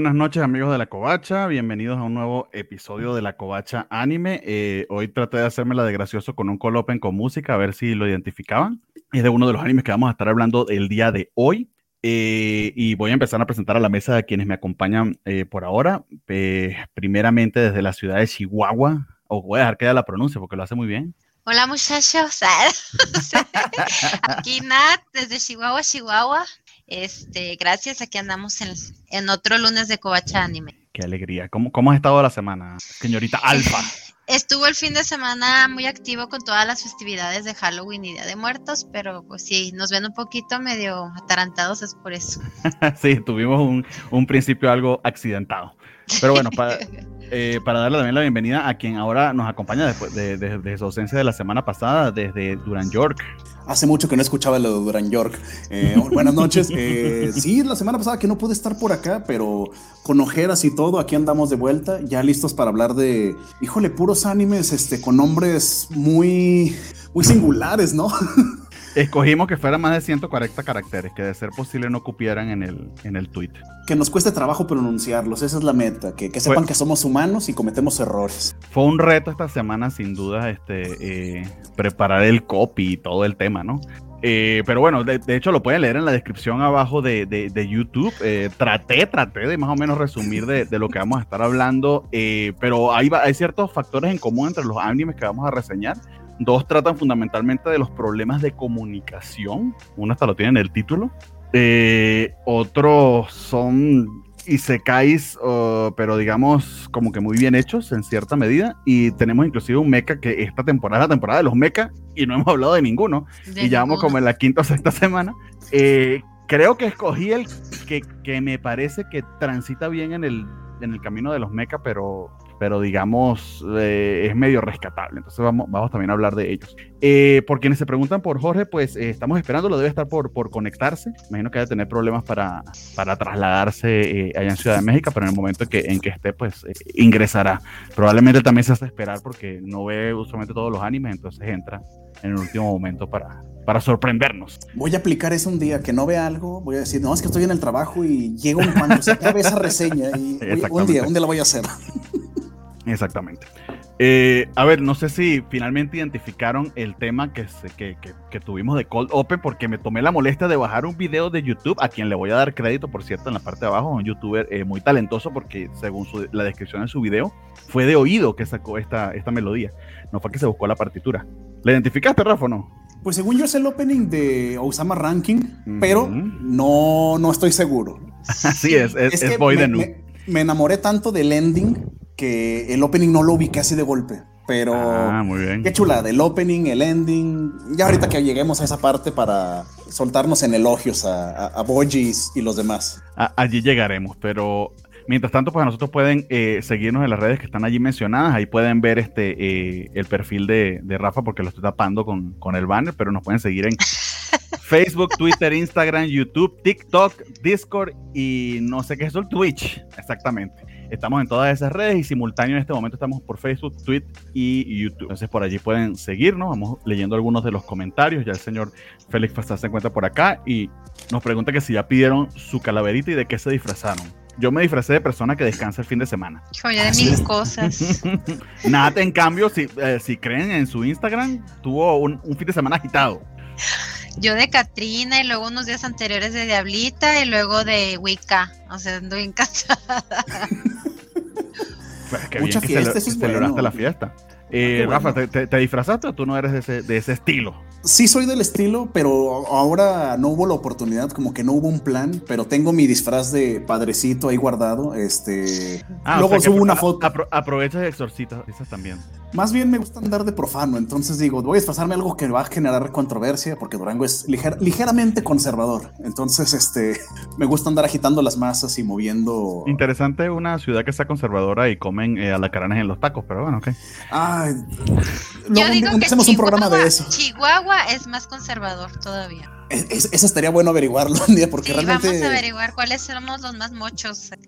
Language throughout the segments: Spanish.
Buenas noches, amigos de la Covacha. Bienvenidos a un nuevo episodio de la Covacha Anime. Eh, hoy traté de hacerme la de gracioso con un colopen con música, a ver si lo identificaban. Es de uno de los animes que vamos a estar hablando el día de hoy. Eh, y voy a empezar a presentar a la mesa a quienes me acompañan eh, por ahora. primeramente desde la ciudad de Chihuahua. O voy a dejar que haya la pronuncia porque lo hace muy bien. Hola muchachos, aquí Nat desde Chihuahua, Chihuahua. Este, gracias, aquí andamos en, en otro lunes de Covacha Anime. Qué alegría. ¿Cómo, ¿Cómo ha estado la semana, señorita Alfa? Estuvo el fin de semana muy activo con todas las festividades de Halloween y Día de Muertos, pero pues sí, nos ven un poquito medio atarantados, es por eso. sí, tuvimos un, un principio algo accidentado. Pero bueno, para, eh, para darle también la bienvenida a quien ahora nos acompaña después de, su ausencia de la semana pasada, desde Duran York. Hace mucho que no escuchaba lo de Duran York. Eh, buenas noches. Eh, sí, la semana pasada que no pude estar por acá, pero con ojeras y todo, aquí andamos de vuelta, ya listos para hablar de, híjole, puros animes, este, con nombres muy, muy singulares, ¿no? Escogimos que fuera más de 140 caracteres, que de ser posible no cupieran en el, en el tweet. Que nos cueste trabajo pronunciarlos, esa es la meta, que, sepan que somos humanos y cometemos errores. Fue un reto esta semana, sin duda, este, eh, preparar el copy y todo el tema, ¿no? Eh, pero bueno, de, hecho lo pueden leer en la descripción abajo de, de, YouTube. Eh, traté, traté de más o menos resumir de, lo que vamos a estar hablando, pero hay, hay ciertos factores en común entre los animes que vamos a reseñar. Dos tratan fundamentalmente de los problemas de comunicación. Uno hasta lo tiene en el título. Eh, otros son isekais, uh, pero digamos como que muy bien hechos en cierta medida. Y tenemos inclusive un mecha que esta temporada es la temporada de los mecha y no hemos hablado de ninguno. y ya vamos como en la quinta o sexta semana. Eh, creo que escogí el que, que, me parece que transita bien en el, en el camino de los mecha, pero pero digamos eh, es medio rescatable. Entonces vamos, vamos también a hablar de ellos. Eh, por quienes se preguntan por Jorge, pues eh, estamos esperando, lo debe estar por, por conectarse. Imagino que debe tener problemas para, para trasladarse allá en Ciudad de México, pero en el momento en que, en que esté, pues ingresará. Probablemente también se hace esperar porque no ve usualmente todos los animes, entonces entra en el último momento para, para sorprendernos. Voy a aplicar eso un día, que no vea algo, voy a decir, no, es que estoy en el trabajo y llego en cuanto se acabe esa reseña y un día, un día la voy a hacer. Exactamente. Eh, a ver, no sé si finalmente identificaron el tema que, que, que, tuvimos de Cold Open, porque me tomé la molestia de bajar un video de YouTube, a quien le voy a dar crédito, por cierto, en la parte de abajo, un youtuber eh, muy talentoso, porque según la descripción de su video, fue de oído que sacó esta, esta melodía, no fue que se buscó la partitura. ¿La identificaste, Rafa, no? Pues según yo es el opening de Osama Ranking, pero no, no estoy seguro. Así es, es, es, Boy de me, me enamoré tanto del ending que el opening no lo ubiqué así de golpe. Pero ah, muy bien. qué chulada, el opening, el ending. Ya ahorita que lleguemos a esa parte para soltarnos en elogios a, a, y los demás. allí llegaremos, pero mientras tanto, pues nosotros pueden eh, seguirnos en las redes que están allí mencionadas. Ahí pueden ver este eh, el perfil de, de, Rafa porque lo estoy tapando con, con el banner, pero nos pueden seguir en Facebook, Twitter, Instagram, YouTube, TikTok, Discord y no sé qué es el Twitch, exactamente. Estamos en todas esas redes y simultáneo en este momento estamos por Facebook, Twitter y YouTube. Entonces por allí pueden seguirnos. Vamos leyendo algunos de los comentarios. Ya el señor Félix Fastal se encuentra por acá y nos pregunta que si ya pidieron su calaverita y de qué se disfrazaron. Yo me disfracé de persona que descansa el fin de semana. Joya de mil cosas. Nada, en cambio, si, eh, si creen en su Instagram, tuvo un, un fin de semana agitado. Yo de Katrina y luego unos días anteriores de Diablita y luego de Wicca. O sea, ando bien cansada. Mucha fiesta, que celebraste la fiesta. Eh, Rafa, ¿te, disfrazaste o tú no eres de ese, de ese estilo? Sí soy del estilo, pero ahora no hubo la oportunidad, como que no hubo un plan, pero tengo mi disfraz de padrecito ahí guardado. Este, ah, luego subo una foto. aprovecha y exorcita, esas también. Más bien me gusta andar de profano, entonces digo, voy a disfrazarme algo que va a generar controversia, porque Durango es ligeramente conservador. Entonces, este, me gusta andar agitando las masas y moviendo. Interesante una ciudad que está conservadora y comen eh, alacranes en los tacos, pero bueno, ok. Ay, Yo digo que hacemos un programa de eso. Chihuahua es más conservador todavía. eso estaría bueno averiguarlo un día porque realmente. Vamos a averiguar cuáles somos los más mochos.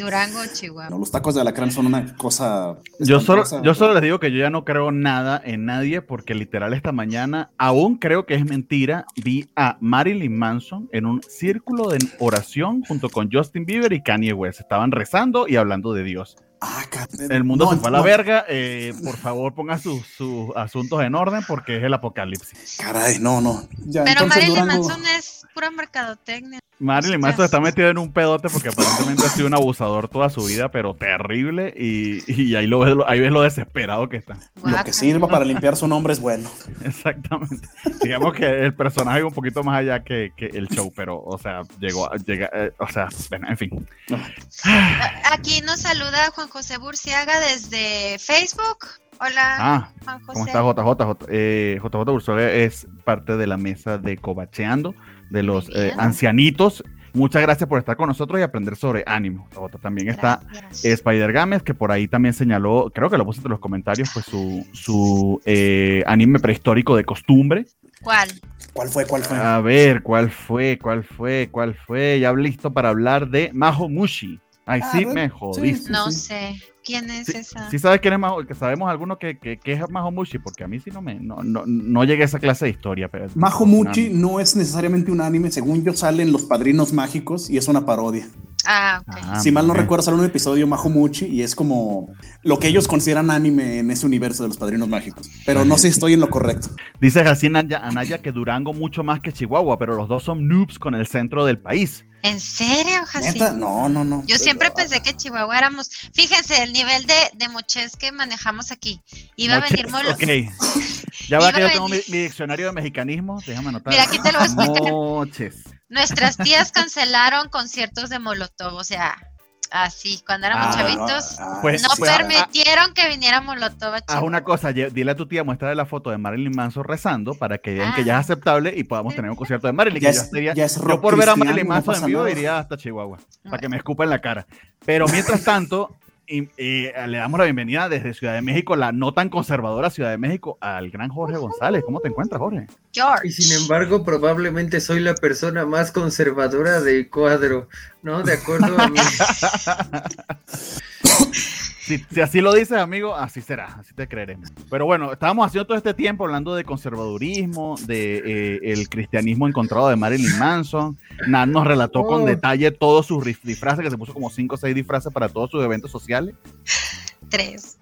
Durango, Chihuahua. No, los tacos de alacrán son una cosa. Yo solo, yo solo les digo que yo ya no creo nada en nadie porque literal esta mañana, aún creo que es mentira, vi a Marilyn Manson en un círculo de oración junto con Justin Bieber y Kanye West. Estaban rezando y hablando de Dios. Ah, ca- El mundo no, se fue a la no, verga. eh, por favor, ponga sus, asuntos en orden porque es el apocalipsis. Caray, no, no. Ya, Pero Marilyn Manson es pura mercadotecnia. Marilyn Manson está metido en un pedote porque aparentemente ha sido un abusador toda su vida, pero terrible. Y, y ahí, lo ves, ahí ves lo desesperado que está. Lo que sirva para limpiar su nombre es bueno. Exactamente. Digamos que el personaje es un poquito más allá que, que el show, pero, o sea, llegó a, llega, eh, o sea, bueno, en fin. Aquí nos saluda Juan José Burciaga desde Facebook. Hola, Ah, Juan José. ¿cómo está JJ? J- eh, JJ Bursoga es parte de la mesa de Cobacheando, de los eh, ancianitos. Muchas gracias por estar con nosotros y aprender sobre ánimo. También está Gracias. Spider Games, que por ahí también señaló, creo que lo puse entre los comentarios, pues su, su eh, anime prehistórico de costumbre. ¿Cuál? ¿Cuál fue? ¿Cuál fue? A ver, ¿cuál fue? ¿Cuál fue? ¿Cuál fue? Ya listo para hablar de Maho Mushi. Ay, Ah, sí, me jodiste. sí. No sé. ¿Quién es Sí, esa? sí sabes quién es Maho, que sabemos alguno que, que, que es Maho Mushi, porque a mí sí no me, no, no, no llegué a esa clase de historia. Pero, Majo Muchi no es necesariamente un anime, según yo salen Los Padrinos Mágicos y es una parodia. Ah, ok. Ah, si mal no recuerdo, sale un episodio Majo Muchi y es como lo que ellos consideran anime en ese universo de Los Padrinos Mágicos. Pero no sé si estoy en lo correcto. Dice así Anaya, que Durango mucho más que Chihuahua, pero los dos son noobs con el centro del país. ¿En serio, Jacín? ¿Neta? No, no, no. Yo siempre pensé que Chihuahua éramos. Fíjense el nivel de, de moches que manejamos aquí. Iba a venir Moches, molo. Ok. Ya va que yo a tengo mi, venir- mi diccionario de mexicanismo. Déjame anotar. Mira, aquí te lo voy a explicar. Moches. Nuestras tías cancelaron conciertos de Molotov, o sea, así, cuando éramos Ah, chavitos. ah, Pues- no pues, ah, permitieron que viniera Molotov a Haz una cosa, dile a tu tía, muéstrale la foto de Marilyn Manson rezando para que vean que ya Ah. es aceptable y podamos tener un concierto de Marilyn. Ya que yo, es- estaría- ya es yo rock por ver a Marilyn no Manson en pasa vivo nada. iría hasta Chihuahua para que Bueno. me escupa en la cara. Pero mientras tanto, y- y, eh, le damos la bienvenida desde Ciudad de México, la no tan conservadora Ciudad de México, al gran Jorge González. ¿Cómo te encuentras, Jorge? George. Y sin embargo, probablemente soy la persona más conservadora del cuadro, ¿no? De acuerdo a mí. Si, si así lo dices, amigo, así será, así te creeremos. Pero bueno, estábamos haciendo todo este tiempo hablando de conservadurismo, de eh, el cristianismo encontrado de Marilyn Manson. Nan nos relató con Oh. detalle todos sus disfraces, que se puso como 5 o 6 disfraces para todos sus eventos sociales. Tres.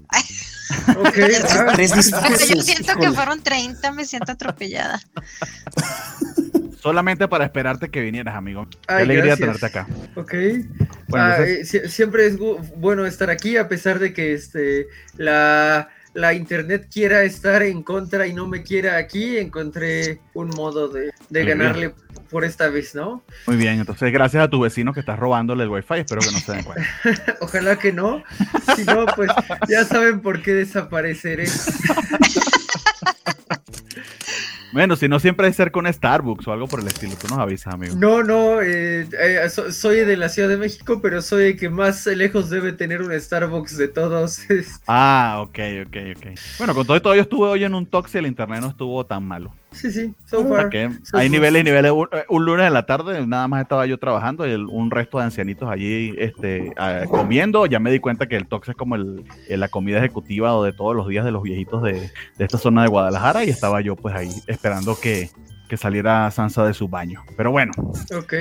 Ok, ah, Tres Aunque disfraces. yo siento que fueron 30, me siento atropellada. Solamente para esperarte que vinieras, amigo. Qué alegría tenerte acá. ok. Bueno, Ah, entonces- eh, sie- siempre es bueno estar aquí, a pesar de que este, la, la internet quiera estar en contra y no me quiera aquí, encontré un modo de, de ganarle por esta vez, ¿no? muy bien, entonces gracias a tu vecino que estás robándole el wifi, espero que no se den cuenta. Ojalá que no. Si no, pues ya saben por qué desapareceré. Bueno, si no siempre hay cerca un Starbucks o algo por el estilo, tú nos avisas, amigo. No, no, eh, eh, so- soy de la Ciudad de México, pero soy el que más lejos debe tener un Starbucks de todos. Ah, ok, ok, ok. Bueno, con todo y todo, yo estuve hoy en un talk y el internet no estuvo tan malo. Sí, sí, so sea far. que so hay niveles y niveles. Un, eh, un lunes en la tarde, nada más estaba yo trabajando y el- un resto de ancianitos allí este, ah, comiendo. Ya me di cuenta que el Tox es como el, la comida ejecutiva o de todos los días de los viejitos de, de esta zona de Guadalajara y estaba yo pues ahí esperando que, que saliera Sansa de su baño. Pero bueno, Ok.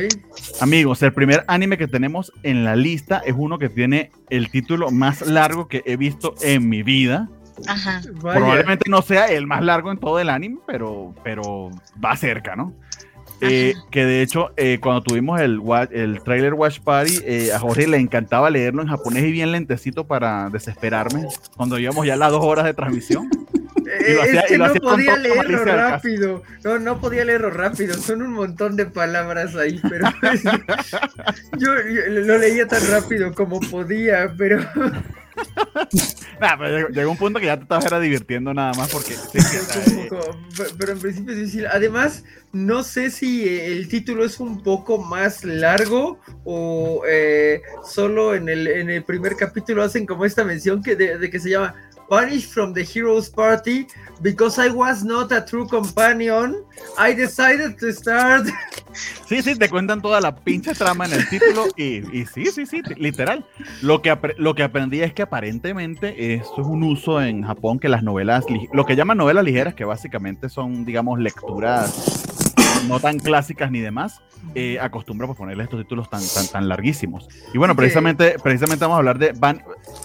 amigos, el primer anime que tenemos en la lista es uno que tiene el título más largo que he visto en mi vida. Ajá. Vaya. Probablemente no sea el más largo en todo el anime, pero, pero va cerca, ¿no? Eh, que de hecho, eh, cuando tuvimos el, el trailer Watch Party, eh, a Jorge le encantaba leerlo en japonés y bien lentecito para desesperarme. Cuando íbamos ya las dos horas de transmisión. Eh, hacía- es que no podía leerlo rápido. No, no podía leerlo rápido. Son un montón de palabras ahí, pero yo, yo lo leía tan rápido como podía, pero Nah, pero llegó, llegó un punto que ya te estabas era divirtiendo nada más porque. sí, poco- pero en principio es difícil. Además, no sé si el título es un poco más largo o eh, solo en el, en el primer capítulo hacen como esta mención que de, de que se llama Banished from the Heroes Party because I was not a true companion. I decided to start. Sí, sí, te cuentan toda la pinche trama en el título y, y sí, sí, sí, literal. Lo que, lo que aprendí es que aparentemente esto es un uso en Japón que las novelas, lo que llaman novelas ligeras, que básicamente son, digamos, lecturas no tan clásicas ni demás, eh, acostumbra pues, ponerle estos títulos tan, tan, tan larguísimos. Y bueno, precisamente, precisamente vamos a hablar de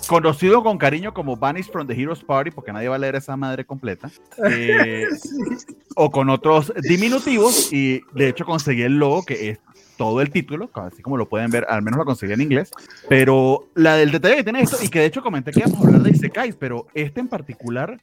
conocido con cariño como Vanish from the Heroes Party, porque nadie va a leer esa madre completa, eh, o con otros diminutivos, y de hecho conseguí el logo que es todo el título, así como lo pueden ver, al menos lo conseguí en inglés, pero la del detalle que tiene esto, y que de hecho comenté que íbamos a hablar de Isekais, pero este en particular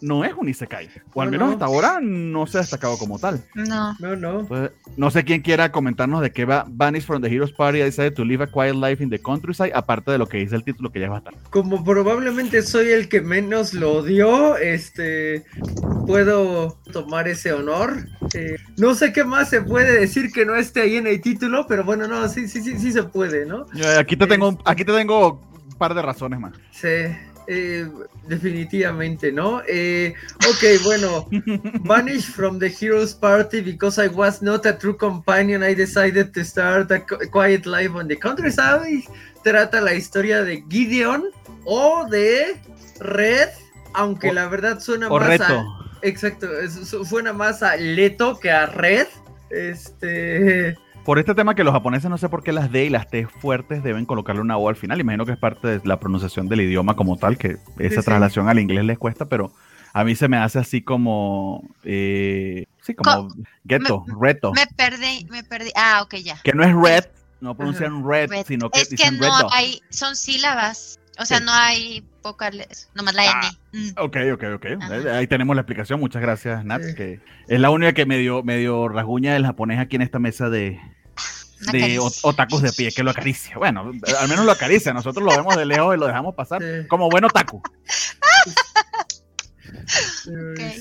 no es un Isekai. O al menos hasta ahora no se ha destacado como tal. No. No, no. no sé quién quiera comentarnos de qué va Vanish from the Heroes Party. I decided to live a quiet life in the countryside. Aparte de lo que dice el título, que ya va a estar. Como probablemente soy el que menos lo dio, este. Puedo tomar ese honor. Eh, no sé qué más se puede decir que no esté ahí en el título, pero bueno, no, sí, sí, sí, sí se puede, ¿no? Aquí te tengo, aquí te tengo un par de razones más. Sí. Eh, definitivamente, ¿no? Eh, ok, bueno, Vanish from the Heroes Party because I was not a true companion. I decided to start a quiet life on the countryside. Trata la historia de Gideon o de Red, aunque la verdad suena más a. Exacto, suena más a Leto que a Red. Este por este tema que los japoneses no sé por qué las D y las T fuertes deben colocarle una O al final. Imagino que es parte de la pronunciación del idioma como tal, que esa traslación al inglés les cuesta, pero a mí se me hace así como, eh, sí, como ghetto, reto. Me perdí, me perdí. Ah, ok, ya. Que no es red, no pronuncian red, sino que es que no hay, son sílabas. O sea, no hay vocales, nomás la ah, N. Mm. Ok, ok, ok. Ahí tenemos la explicación. Muchas gracias, Nat, que es la única que medio, medio rasguña el japonés aquí en esta mesa de, de otakus de pie que lo acaricia. Bueno, al menos lo acaricia. Nosotros lo vemos de lejos y lo dejamos pasar como buen otaku.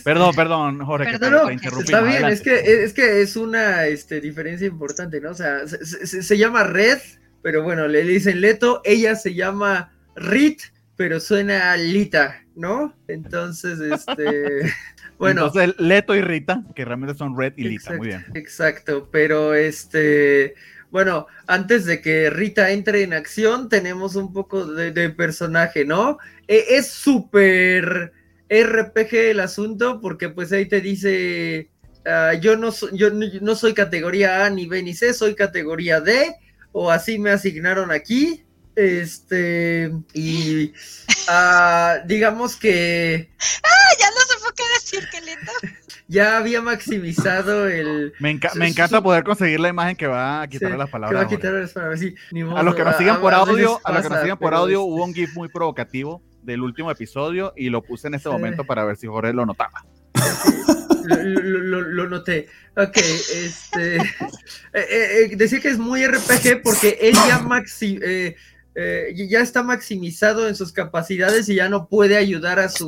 Perdón, perdón, Jorge, que te, interrumpí. Está bien, es que, es que es una este, diferencia importante, ¿no? O sea, se, llama Red, pero bueno, le, dicen Leto, ella se llama Rit, pero suena Lita, ¿no? Entonces, este. Bueno. Entonces, Leto y Rita, que realmente son Red y Lita, muy bien. Exacto, pero este. Bueno, antes de que Rita entre en acción, tenemos un poco de, personaje, ¿no? E, es súper RPG el asunto, porque pues ahí te dice. Ah, yo, no yo no soy categoría A ni B ni C, soy categoría D, o así me asignaron aquí. Este, y uh, digamos que. ¡Ah! Ya no qué decir, qué lindo. Ya había maximizado el. Me, encanta poder conseguir la imagen que va a quitar las palabras. Que va a quitar las palabras, sí, a los que nos sigan por audio, a, los que nos sigan por audio, hubo un GIF muy provocativo del último episodio y lo puse en este momento para ver si Jorge lo notaba. Lo, lo, noté. Ok, este. Eh, eh, eh, decía que es muy RPG porque él ya maxi. Eh, ya está maximizado en sus capacidades y ya no puede ayudar a su,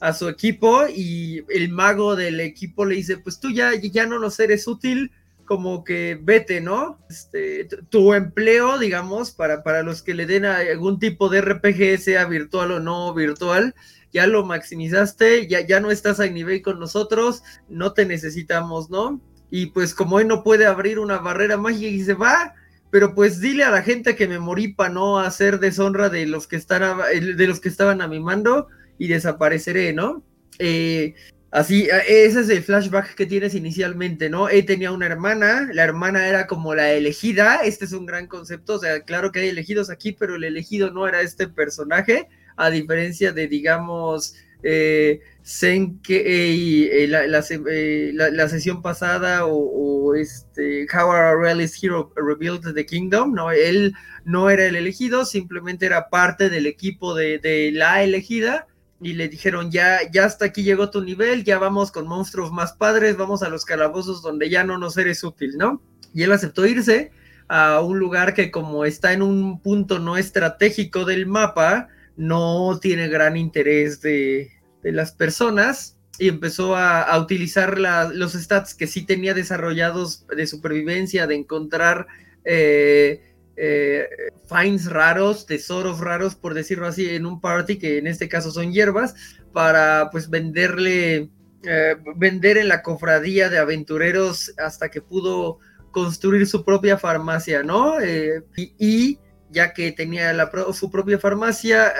a su equipo y el mago del equipo le dice, pues tú ya, ya no nos eres útil, como que vete, ¿no? Este, tu empleo, digamos, para, para los que le den algún tipo de RPG, sea virtual o no virtual, ya lo maximizaste, ya, ya no estás a nivel con nosotros, no te necesitamos, ¿no? Y pues como él no puede abrir una barrera mágica y se va, pero pues dile a la gente que me morí para no hacer deshonra de los que están de los que estaban a mi mando y desapareceré, ¿no? Eh, así, ese es el flashback que tienes inicialmente, ¿no? Él tenía una hermana, la hermana era como la elegida, este es un gran concepto, o sea, claro que hay elegidos aquí, pero el elegido no era este personaje, a diferencia de, digamos, eh, Senkei, eh, la, eh, la, la, sesión pasada o, este How a Realist Hero Rebuilt the Kingdom, no, él no era el elegido, simplemente era parte del equipo de, la elegida y le dijeron ya, ya hasta aquí llegó tu nivel, ya vamos con monstruos más padres, vamos a los calabozos donde ya no nos eres útil, ¿no? Y él aceptó irse a un lugar que como está en un punto no estratégico del mapa, no tiene gran interés de, las personas y empezó a, utilizar los stats que sí tenía desarrollados de supervivencia, de encontrar eh, eh, finds raros, tesoros raros, por decirlo así, en un party, que en este caso son hierbas, para pues venderle, eh, vender en la cofradía de aventureros hasta que pudo construir su propia farmacia, ¿no? Eh, y, ya que tenía la, su propia farmacia,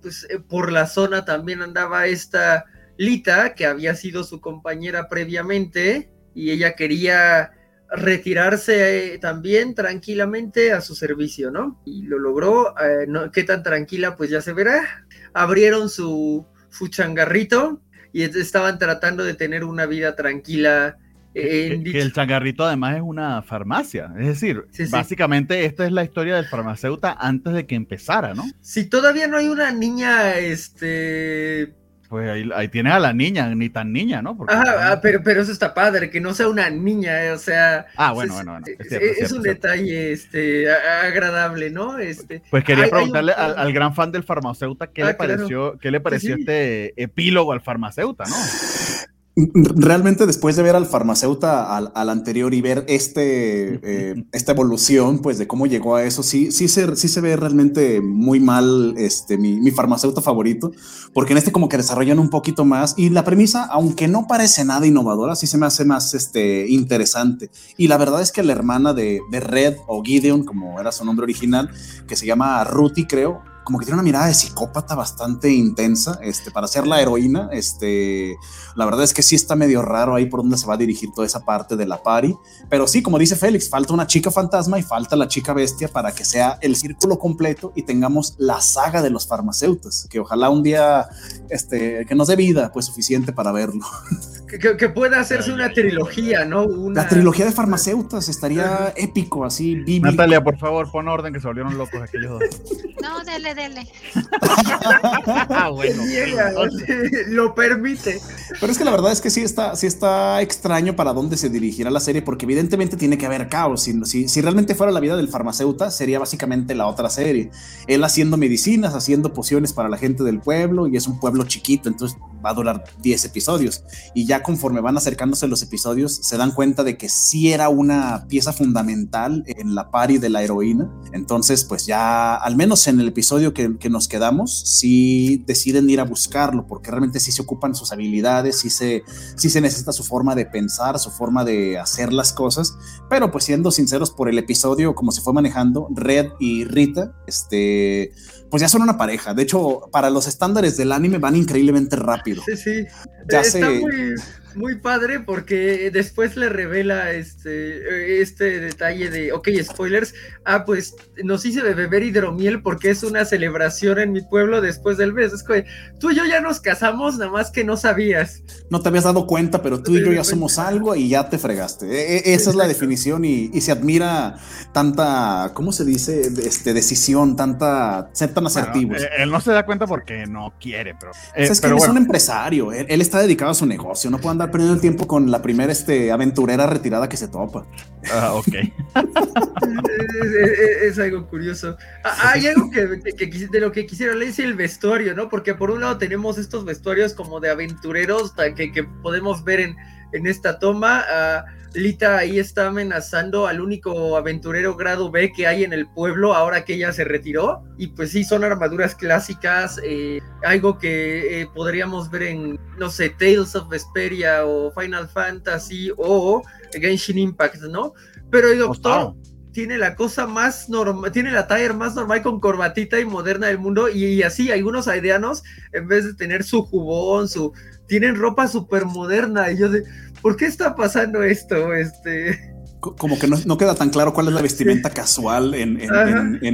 pues por la zona también andaba esta Lita, que había sido su compañera previamente, y ella quería retirarse eh, también tranquilamente a su servicio, ¿no? Y lo logró, eh, no, qué tan tranquila pues ya se verá. Abrieron su, su changarrito y estaban tratando de tener una vida tranquila. que, el changarrito además es una farmacia, es decir, básicamente esta es la historia del farmacéutico antes de que empezara, ¿no? Si todavía no hay una niña, este, pues ahí, ahí, tienes a la niña, ni tan niña, ¿no? Ajá, ah, pero, pero eso está padre, que no sea una niña, eh, o sea. Ah, bueno, bueno, bueno. Es, un detalle este, agradable, ¿no? Este, pues quería preguntarle al, gran fan del farmacéutico qué le ah, pareció, qué le pareció este epílogo al farmacéutico, ¿no? Realmente después de ver al farmacéutico al, anterior y ver este, eh, esta evolución, pues de cómo llegó a eso, sí, sí, se, sí se ve realmente muy mal este, mi, mi farmacéutico favorito, porque en este como que desarrollan un poquito más y la premisa, aunque no parece nada innovadora, sí se me hace más este, interesante. Y la verdad es que la hermana de, de Red o Gideon, como era su nombre original, que se llama Ruthie creo, como que tiene una mirada de psicópata bastante intensa, este, para ser la heroína, este, la verdad es que sí está medio raro ahí por donde se va a dirigir toda esa parte de la pari, pero sí, como dice Félix, falta una chica fantasma y falta la chica bestia para que sea el círculo completo y tengamos la saga de los farmacéuticos, que ojalá un día, este, que nos dé vida, pues suficiente para verlo. Que, pueda hacerse una trilogía, ¿no? La trilogía de farmacéuticos estaría épico, así, bíblico. Natalia, por favor, pon orden que se volvieron locos aquellos dos. No, dele, dele. ah, bueno. lo permite. Pero es que la verdad es que sí está, sí está extraño para dónde se dirigirá la serie, porque evidentemente tiene que haber caos. Si, si, realmente fuera la vida del farmacéutico, sería básicamente la otra serie. Él haciendo medicinas, haciendo pociones para la gente del pueblo, y es un pueblo chiquito, entonces va a durar 10 episodios. Y ya conforme van acercándose los episodios, se dan cuenta de que sí era una pieza fundamental en la pari de la heroína. Entonces, pues ya, al menos en el episodio que, nos quedamos, sí deciden ir a buscarlo, porque realmente sí se ocupan sus habilidades, sí se, sí se necesita su forma de pensar, su forma de hacer las cosas. Pero pues siendo sinceros por el episodio, como se fue manejando, Red y Rita, este pues ya son una pareja. De hecho, para los estándares del anime van increíblemente rápido. Sí, sí. Ya Está muy, muy padre porque después le revela este, este detalle de, ok, spoilers, ah, pues nos hice de beber hidromiel porque es una celebración en mi pueblo después del mes. Es que tú y yo ya nos casamos, nada más que no sabías. No te habías dado cuenta, pero tú y yo ya somos algo y ya te fregaste. E, e, esa es la definición y, se admira tanta, ¿cómo se dice? Este, decisión, tanta, ser tan asertivos. Eh, él no se da cuenta porque no quiere, pero... es eh, que él es un empresario, él, está dedicado a su negocio, no puede andar perdiendo el tiempo con la primera este, aventurera retirada que se topa. Ah, ok. es, algo curioso. Ah, hay algo que, de lo que quisiera leer es el vestuario, ¿no? Porque por un lado tenemos estos vestuarios como de aventureros que, que podemos ver en, en esta toma. Uh, Lita ahí está amenazando al único aventurero grado B que hay en el pueblo ahora que ella se retiró. Y pues sí, son armaduras clásicas, eh, algo que eh, podríamos ver en, no sé, Tales of Vesperia o Final Fantasy o Genshin Impact, ¿no? Pero el doctor tiene la cosa más normal, tiene la talla más normal con corbatita y moderna del mundo. Y, así, algunos aideanos, en vez de tener su jubón, su, tienen ropa súper moderna. Y yo de ¿por qué está pasando esto? Este como que no, queda tan claro cuál es la vestimenta casual en,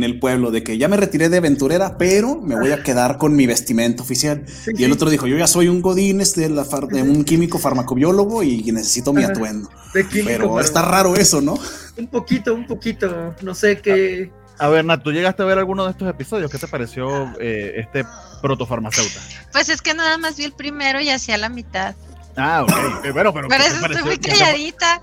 el pueblo, de que ya me retiré de aventurera, pero me voy a quedar con mi vestimenta oficial. y el otro dijo, yo ya soy un godines de, la de un químico farmacobiólogo y necesito mi atuendo. pero está raro eso, ¿no? Un poquito, un poquito, no sé qué... A ver, Nat, ¿tú llegaste a ver alguno de estos episodios? ¿Qué te pareció eh, este protofarmacéutico? Pues es que nada más vi el primero y hacía la mitad. Ah, ok. Eh, pero, pero. Por eso estoy muy calladita.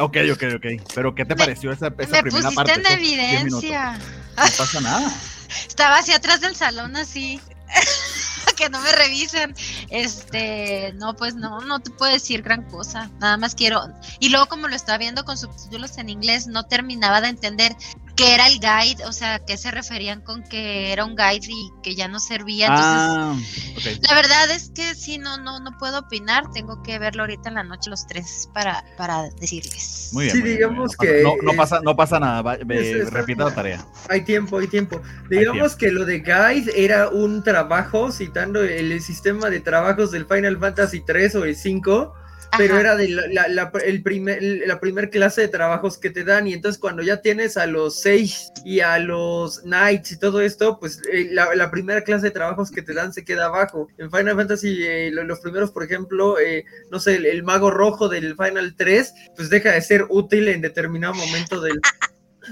ok, ok, ok. Pero, ¿qué te pareció esa, esa me primera pusiste en evidencia. No pasa nada. Estaba así atrás del salón, así. que no me revisen. Este, no, pues no, no te puedo decir gran cosa. Nada más quiero. Y luego, como lo estaba viendo con subtítulos en inglés, no terminaba de entender que era el guide, o sea, que se referían con que era un guide y que ya no servía. Entonces, Ah, la verdad es que sí, no, no, no puedo opinar. Tengo que verlo ahorita en la noche los tres para, para decirles. Muy bien. Sí, muy bien, digamos bien. Que, No, no pasa, no pasa nada. va- ve- es- es- repita la tarea. Hay tiempo, hay tiempo. Digamos que lo de Guide era un trabajo, citando el sistema de trabajos del Final Fantasy 3 o el 5, pero era de la, la, la- el primer, la primer clase de trabajos que te dan. Y entonces cuando ya tienes a los Sage y a los Knights y todo esto, pues eh, la, la primera clase de trabajos que te dan se queda abajo. En Final Fantasy, eh, lo- los primeros, por ejemplo, eh, no sé, el, el mago rojo del Final 3, pues deja de ser útil en determinado momento del...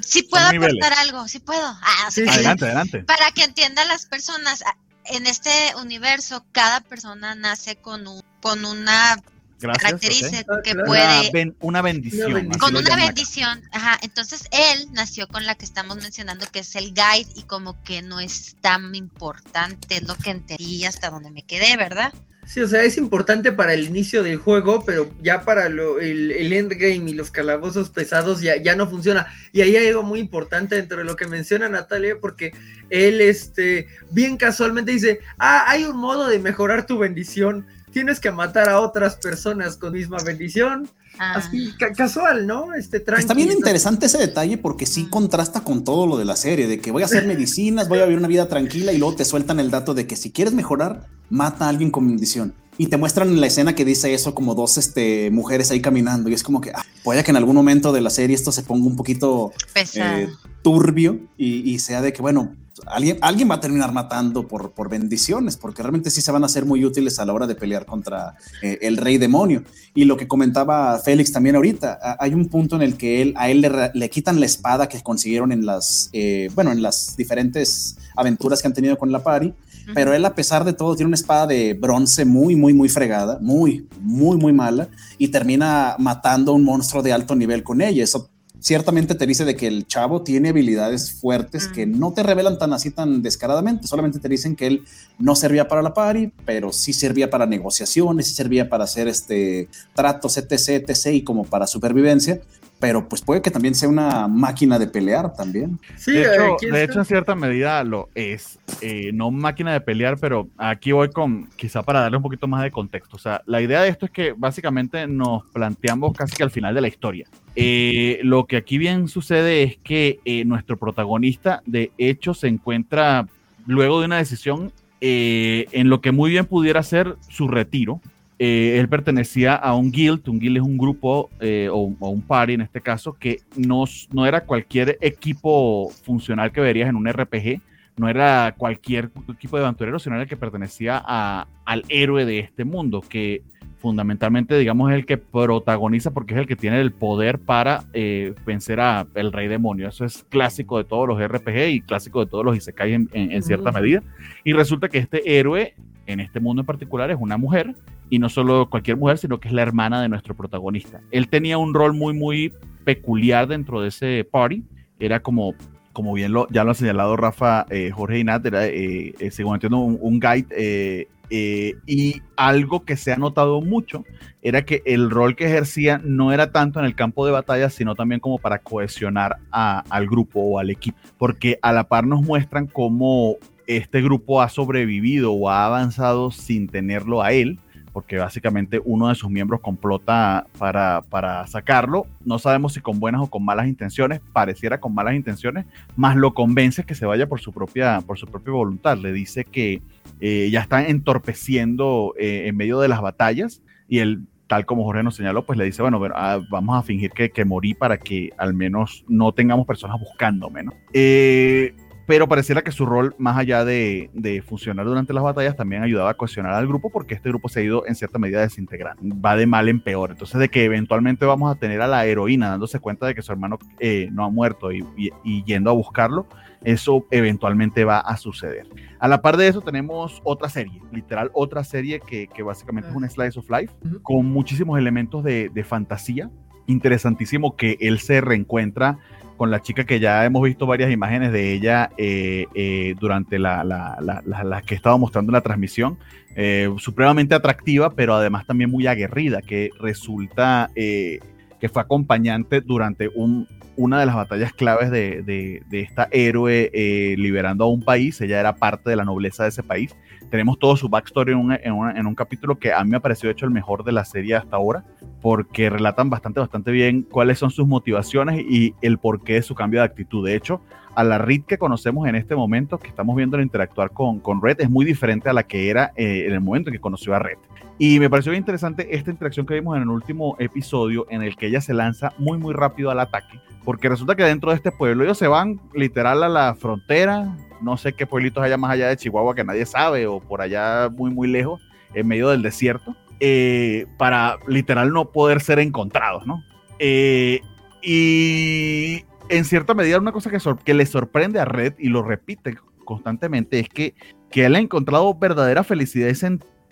Sí puedo Son niveles. aportar algo, sí puedo. Ah, Sí, sí. sí. Adelante, adelante. Para que entiendan las personas, ah, en este universo, cada persona nace con un, con una Gracias. característica Ah, que claro. ok. Una, puede ben- una bendición. Una bendición. así con una acá. bendición, ajá, entonces él nació con la que estamos mencionando que es el guide y como que no es tan importante, es lo que entendí hasta donde me quedé, ¿verdad? Sí, o sea, es importante para el inicio del juego, pero ya para lo- el, el endgame y los calabozos pesados ya, ya no funciona. Y ahí hay algo muy importante dentro de lo que menciona Natalia, porque él, este, bien casualmente dice, ah, hay un modo de mejorar tu bendición. Tienes que matar a otras personas con misma bendición. Ah, Así, ca- casual, ¿no? Este, Está bien interesante ese detalle porque sí contrasta con todo lo de la serie, de que voy a hacer medicinas, voy a vivir una vida tranquila y luego te sueltan el dato de que si quieres mejorar, mata a alguien con bendición. Y te muestran en la escena que dice eso como dos este, mujeres ahí caminando y es como que ah, puede que en algún momento de la serie esto se ponga un poquito eh, turbio y, y sea de que, bueno, alguien, alguien va a terminar matando por, por bendiciones, porque realmente sí se van a ser muy útiles a la hora de pelear contra eh, el rey demonio. Y lo que comentaba Félix también ahorita, a- hay un punto en el que él, a él le, le quitan la espada que consiguieron en las, eh, bueno, en las diferentes aventuras que han tenido con la pari, pero él a pesar de todo tiene una espada de bronce muy, muy, muy fregada, muy, muy, muy mala, y termina matando a un monstruo de alto nivel con ella. Eso ciertamente te dice de que el chavo tiene habilidades fuertes que no te revelan tan así tan descaradamente, solamente te dicen que él no servía para la party, pero sí servía para negociaciones, sí servía para hacer este tratos, etc, etc, y como para supervivencia, pero pues puede que también sea una máquina de pelear también. Sí, de hecho, de hecho, en cierta medida lo es. Eh, no máquina de pelear, pero aquí voy con, quizá para darle un poquito más de contexto. O sea, la idea de esto es que básicamente nos planteamos casi que al final de la historia. Eh, lo que aquí bien sucede es que eh, nuestro protagonista, de hecho, se encuentra luego de una decisión eh, en lo que muy bien pudiera ser su retiro. Eh, él pertenecía a un guild, un guild es un grupo eh, o, o un party en este caso, que no, no era cualquier equipo funcional que verías en un RPG, no era cualquier equipo de aventureros, sino era el que pertenecía a- al héroe de este mundo, que fundamentalmente, digamos, es el que protagoniza porque es el que tiene el poder para eh, vencer a el rey demonio. Eso es clásico de todos los RPG y clásico de todos los Isekai en, en- en cierta medida. Y resulta que este héroe, en este mundo en particular, es una mujer, y no solo cualquier mujer, sino que es la hermana de nuestro protagonista. Él tenía un rol muy, muy peculiar dentro de ese party. Era como, como bien lo, ya lo ha señalado Rafa, eh, Jorge y Nat, era, eh, eh, según entiendo, un, un guide. eh, eh, y algo que se ha notado mucho era que el rol que ejercía no era tanto en el campo de batalla, sino también como para cohesionar al grupo o al equipo, porque a la par nos muestran cómo este grupo ha sobrevivido o ha avanzado sin tenerlo a él, porque básicamente uno de sus miembros complota para, para sacarlo. No sabemos si con buenas o con malas intenciones, pareciera con malas intenciones, más lo convence que se vaya por su propia, por su propia voluntad. Le dice que eh, ya están entorpeciendo eh, en medio de las batallas y él, tal como Jorge nos señaló, pues le dice, bueno, ah, vamos a fingir que, que morí para que al menos no tengamos personas buscándome, ¿no? Eh, pero pareciera que su rol, más allá de, de, funcionar durante las batallas, también ayudaba a cohesionar al grupo, porque este grupo se ha ido en cierta medida desintegrando. Va de mal en peor. Entonces, de que eventualmente vamos a tener a la heroína dándose cuenta de que su hermano eh, no ha muerto y, y, y, yendo a buscarlo, eso eventualmente va a suceder. A la par de eso, tenemos otra serie, literal, otra serie que, que básicamente es un slice of life, con muchísimos elementos de, de fantasía. Interesantísimo que él se reencuentra con la chica que ya hemos visto varias imágenes de ella eh, eh, durante la, la, la, la, que he estado mostrando en la transmisión, eh, supremamente atractiva, pero además también muy aguerrida, que resulta eh, que fue acompañante durante un, una de las batallas claves de, de, esta héroe eh, liberando a un país. Ella era parte de la nobleza de ese país. Tenemos todo su backstory en, un, en, una, en un capítulo que a mí me ha parecido hecho el mejor de la serie hasta ahora, porque relatan bastante, bastante bien cuáles son sus motivaciones y el porqué de su cambio de actitud. De hecho, a la Reed que conocemos en este momento, que estamos viendo interactuar con, con Red, es muy diferente a la que era eh, en el momento en que conoció a Red. Y me pareció bien interesante esta interacción que vimos en el último episodio, en el que ella se lanza muy, muy rápido al ataque, porque resulta que dentro de este pueblo ellos se van literal a la frontera, no sé qué pueblitos haya más allá de Chihuahua que nadie sabe, o por allá muy, muy lejos, en medio del desierto, eh, para literal no poder ser encontrados, ¿no? Eh, y en cierta medida una cosa que, le sorprende a Red y lo repite constantemente es que, que él ha encontrado verdadera felicidad y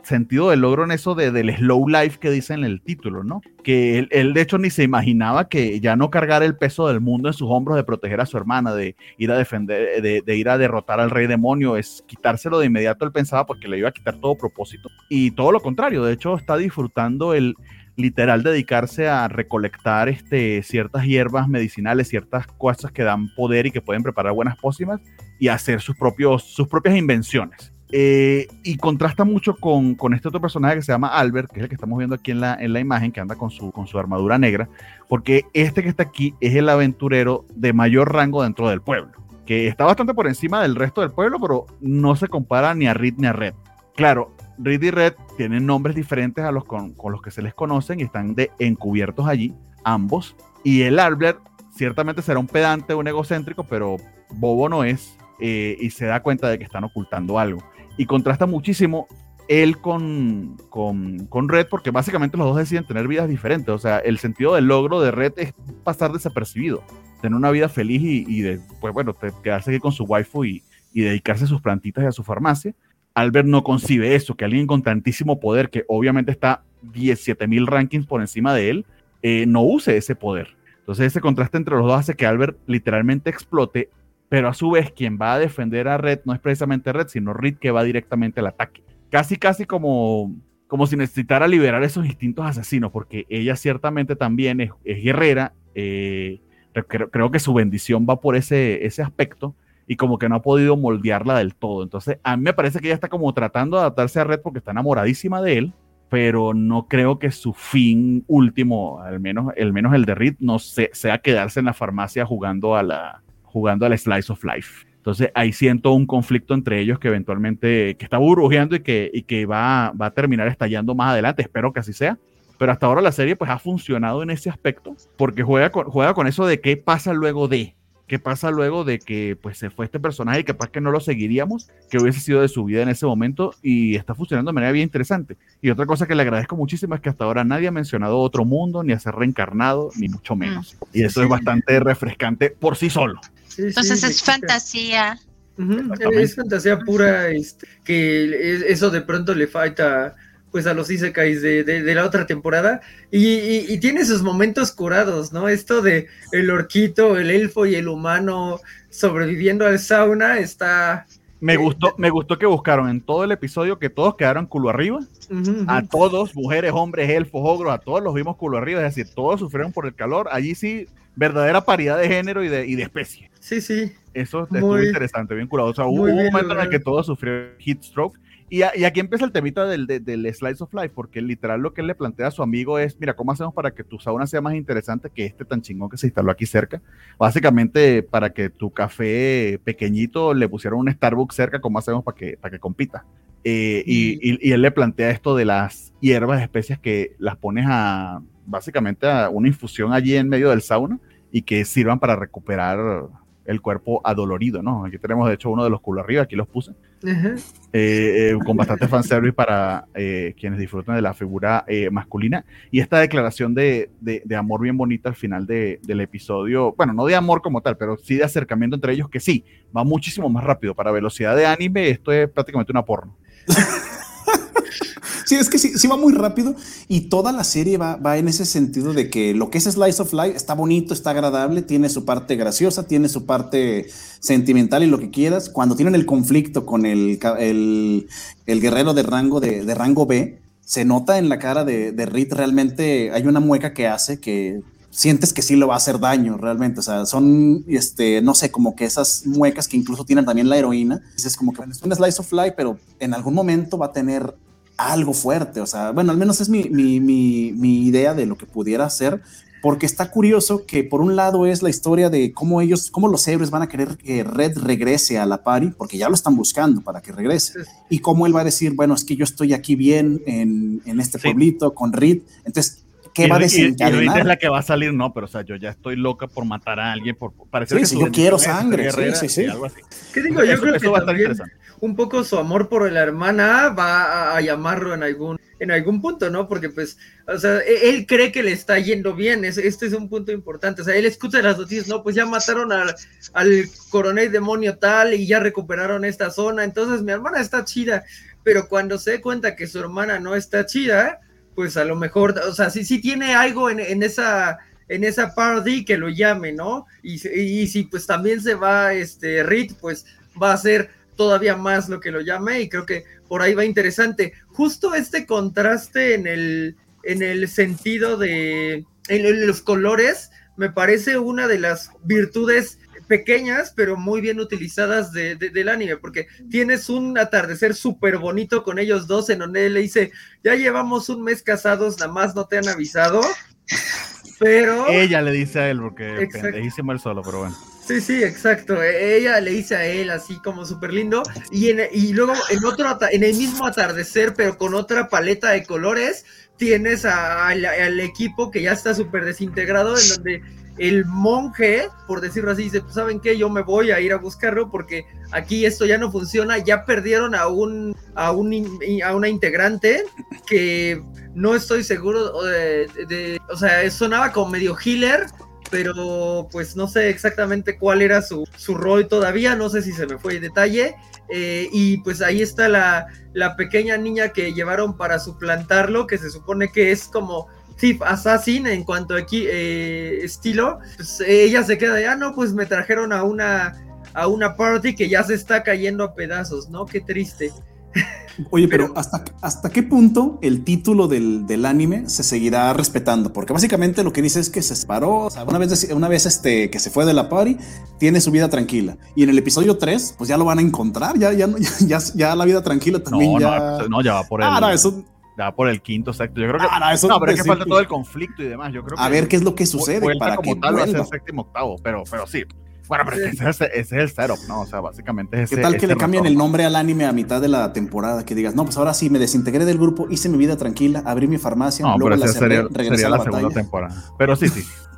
sentido del logro en eso de, del slow life que dice en el título, ¿no? Que él, de hecho ni se imaginaba que ya no cargar el peso del mundo en sus hombros de proteger a su hermana, de ir a defender, de, de ir a derrotar al rey demonio, es quitárselo de inmediato, él pensaba porque le iba a quitar todo propósito. Y todo lo contrario, de hecho está disfrutando el, literal dedicarse a recolectar este, ciertas hierbas medicinales, ciertas cosas que dan poder y que pueden preparar buenas pócimas y hacer sus, propios, sus propias invenciones. Eh, y contrasta mucho con, con, este otro personaje que se llama Albert, que es el que estamos viendo aquí en la, en la imagen, que anda con su, con su armadura negra, porque este que está aquí es el aventurero de mayor rango dentro del pueblo, que está bastante por encima del resto del pueblo, pero no se compara ni a Reed ni a Red. Claro, Reed y Red tienen nombres diferentes a los con, con, los que se les conocen y están de encubiertos allí, ambos. Y el Albert ciertamente será un pedante, un egocéntrico, pero bobo no es eh, y se da cuenta de que están ocultando algo. Y contrasta muchísimo él con, con, con, Red porque básicamente los dos deciden tener vidas diferentes. O sea, el sentido del logro de Red es pasar desapercibido, tener una vida feliz y, de, pues bueno, quedarse aquí con su waifu y, dedicarse a sus plantitas y a su farmacia Albert no concibe eso, que alguien con tantísimo poder, que obviamente está 17 mil rankings por encima de él, eh, no use ese poder. Entonces ese contraste entre los dos hace que Albert literalmente explote, pero a su vez quien va a defender a Red no es precisamente Red, sino Reed que va directamente al ataque. Casi, casi como, como si necesitara liberar esos instintos asesinos, porque ella ciertamente también es, guerrera. Eh, creo, creo, que su bendición va por ese, ese aspecto y como que no ha podido moldearla del todo. Entonces, a mí me parece que ella está como tratando de adaptarse a Red porque está enamoradísima de él, pero no creo que su fin último, al menos, al menos el de Reed, no se, sea quedarse en la farmacia jugando a la jugando al Slice of Life. Entonces ahí siento un conflicto entre ellos que eventualmente que está burbujeando y que, y que va, va a terminar estallando más adelante. Espero que así sea. Pero hasta ahora la serie pues ha funcionado en ese aspecto porque juega con, juega con eso de qué pasa luego de qué pasa luego de que pues se fue este personaje y capaz que no lo seguiríamos, que hubiese sido de su vida en ese momento y está funcionando de manera bien interesante. Y otra cosa que le agradezco muchísimo es que hasta ahora nadie ha mencionado otro mundo, ni a ser reencarnado, ni mucho menos. Mm. Y eso es bastante refrescante por sí solo. Sí, Entonces es fantasía. Uh -huh. Es fantasía pura, este, que eso de pronto le falta pues a los Isekais de, de, de la otra temporada y, y, y, tiene sus momentos curados, ¿no? Esto de el orquito, el elfo y el humano sobreviviendo al sauna está... Me gustó, me gustó que buscaron en todo el episodio que todos quedaron culo arriba. Uh -huh. A todos, mujeres, hombres, elfos, ogros, a todos los vimos culo arriba. Es decir, todos sufrieron por el calor. Allí sí, verdadera paridad de género y de, y de especie. Sí, sí. Eso muy, estuvo interesante, bien curado. O sea, hubo un momento en el que todos sufrieron heat stroke y, a, y, aquí empieza el temita del, del, del, Slice of Life, porque literal lo que él le plantea a su amigo es, mira, ¿cómo hacemos para que tu sauna sea más interesante que este tan chingón que se instaló aquí cerca? Básicamente, para que tu café pequeñito le pusieran un Starbucks cerca, ¿cómo hacemos para que, para que compita? Eh, y, y, y, él le plantea esto de las hierbas, especias que las pones a, básicamente, a una infusión allí en medio del sauna y que sirvan para recuperar el cuerpo adolorido, ¿no? Aquí tenemos, de hecho, uno de los culos arriba, aquí los puse. Uh eh, eh, con bastante fanservice para eh, quienes disfrutan de la figura eh, masculina. Y esta declaración de, de, de, amor bien bonita al final de, del episodio, bueno, no de amor como tal, pero sí de acercamiento entre ellos, que sí, va muchísimo más rápido. Para velocidad de anime, esto es prácticamente una porno. Sí, es que sí, sí, va muy rápido y toda la serie va, va, en ese sentido de que lo que es Slice of Life está bonito, está agradable, tiene su parte graciosa, tiene su parte sentimental y lo que quieras. Cuando tienen el conflicto con el, el, guerrero de rango, de, de, rango B, se nota en la cara de, de Reed realmente hay una mueca que hace que sientes que sí lo va a hacer daño realmente. O sea, son, este, no sé, como que esas muecas que incluso tienen también la heroína. Es como que es un slice of life, pero en algún momento va a tener algo fuerte. O sea, bueno, al menos es mi, mi, mi, mi idea de lo que pudiera ser porque está curioso que por un lado es la historia de cómo ellos, cómo los héroes van a querer que Red regrese a la party, porque ya lo están buscando para que regrese, y cómo él va a decir, bueno, es que yo estoy aquí bien en, en este pueblito con Reed, entonces ¿qué va a desencadenar? Y, es la que va a salir, no, pero o sea, yo ya estoy loca por matar a alguien, por parecer sí, que yo quiero sangre, sí, sí, sí. Algo así. ¿Qué digo? Yo creo que va a estar interesante un poco su amor por la hermana va a, llamarlo en algún, en algún punto, ¿no? Porque pues, o sea, e, él cree que le está yendo bien, este es un punto importante, o sea, él escucha las noticias, no, pues ya mataron al, al coronel demonio tal y ya recuperaron esta zona, entonces mi hermana está chida, pero cuando se cuenta que su hermana no está chida, pues a lo mejor, o sea, sí, tiene algo en, en esa en esa que lo llame, ¿no? Y, y, si pues también se va este Reed, pues va a ser todavía más lo que lo llame y creo que por ahí va interesante. Justo este contraste en el, en el sentido de en, los colores me parece una de las virtudes pequeñas, pero muy bien utilizadas de, del anime, porque tienes un atardecer súper bonito con ellos dos, en donde él le dice, ya llevamos un mes casados, nada más no te han avisado, pero... Ella le dice a él, porque pendejísimo él solo, pero bueno. Sí, sí, exacto. E, ella le dice a él así como súper lindo. Y, en, luego en otro en el mismo atardecer, pero con otra paleta de colores, tienes al equipo que ya está súper desintegrado, en donde el monje, por decirlo así, dice, pues saben qué, yo me voy a ir a buscarlo porque aquí esto ya no funciona, ya perdieron a un a un a una integrante que no estoy seguro de, de o sea, sonaba como medio healer, pero pues no sé exactamente cuál era su, rol todavía, no sé si se me fue el detalle. Eh, y pues ahí está la, la, pequeña niña que llevaron para suplantarlo, que se supone que es como Thief Assassin en cuanto a aquí, eh, estilo. Pues ella se queda de, ah, no, pues me trajeron a una, a una party que ya se está cayendo a pedazos, ¿no? Qué triste. Oye, pero, ¿hasta, ¿hasta qué punto el título del, del, anime se seguirá respetando? Porque básicamente lo que dice es que se separó, o sea, una vez, una vez este, que se fue de la party, tiene su vida tranquila. Y en el episodio 3, pues ya lo van a encontrar, ya, ya, ya, ya la vida tranquila también. No, ya... no, no, ya va por el. Ah, no, eso, ya por el quinto sexto. Yo creo que. Ah, no, eso no, pero es que falta todo el conflicto y demás. Yo creo a ver qué es lo que sucede para como que tal va a ser séptimo octavo, pero, pero sí. Bueno, pero ese, ese, es el setup, ¿no? O sea, básicamente es ¿Qué tal que le cambien el nombre al anime a mitad de la temporada? Que digas, no, pues ahora sí, me desintegré del grupo, hice mi vida tranquila, abrí mi farmacia, no, luego pero la cerré, sería, sería la, segunda temporada. Pero sí, sí.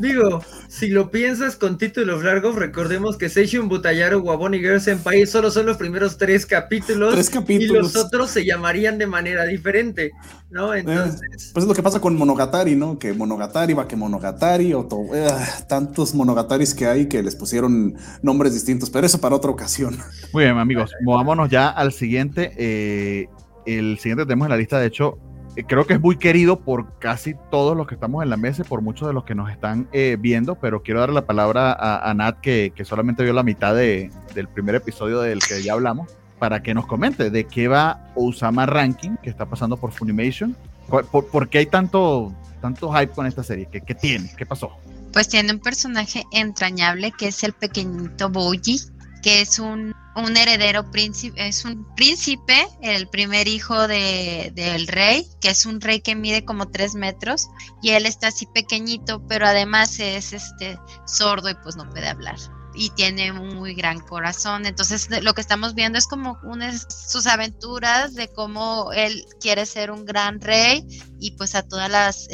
Digo, si lo piensas con títulos largos, recordemos que Seishun Butayaru Waboni Girls Senpai solo son los primeros tres capítulos, tres capítulos, y los otros se llamarían de manera diferente, ¿no? Eh, Entonces. pues es lo que pasa con Monogatari, ¿no? Que Monogatari va que Monogatari, o eh, tantos Monogataris que hay que les pusieron nombres distintos, pero eso para otra ocasión. Muy bien, amigos, movámonos ya al siguiente. Eh, el siguiente tenemos en la lista, de hecho, creo que es muy querido por casi todos los que estamos en la mesa por muchos de los que nos están eh, viendo, pero quiero darle la palabra a, Nat, que, solamente vio la mitad de, del primer episodio del que ya hablamos, para que nos comente de qué va Osama Ranking, que está pasando por Funimation. ¿Por, qué hay tanto, tanto hype con esta serie? ¿Qué, ¿Qué, tiene? ¿Qué pasó? Pues tiene un personaje entrañable que es el pequeñito Boji, que es un, un heredero príncipe, es un príncipe, el primer hijo de, del rey, que es un rey que mide como tres metros, y él está así pequeñito, pero además es este sordo y pues no puede hablar. Y tiene un muy gran corazón. Entonces, lo que estamos viendo es como unas sus aventuras de cómo él quiere ser un gran rey y pues a todas las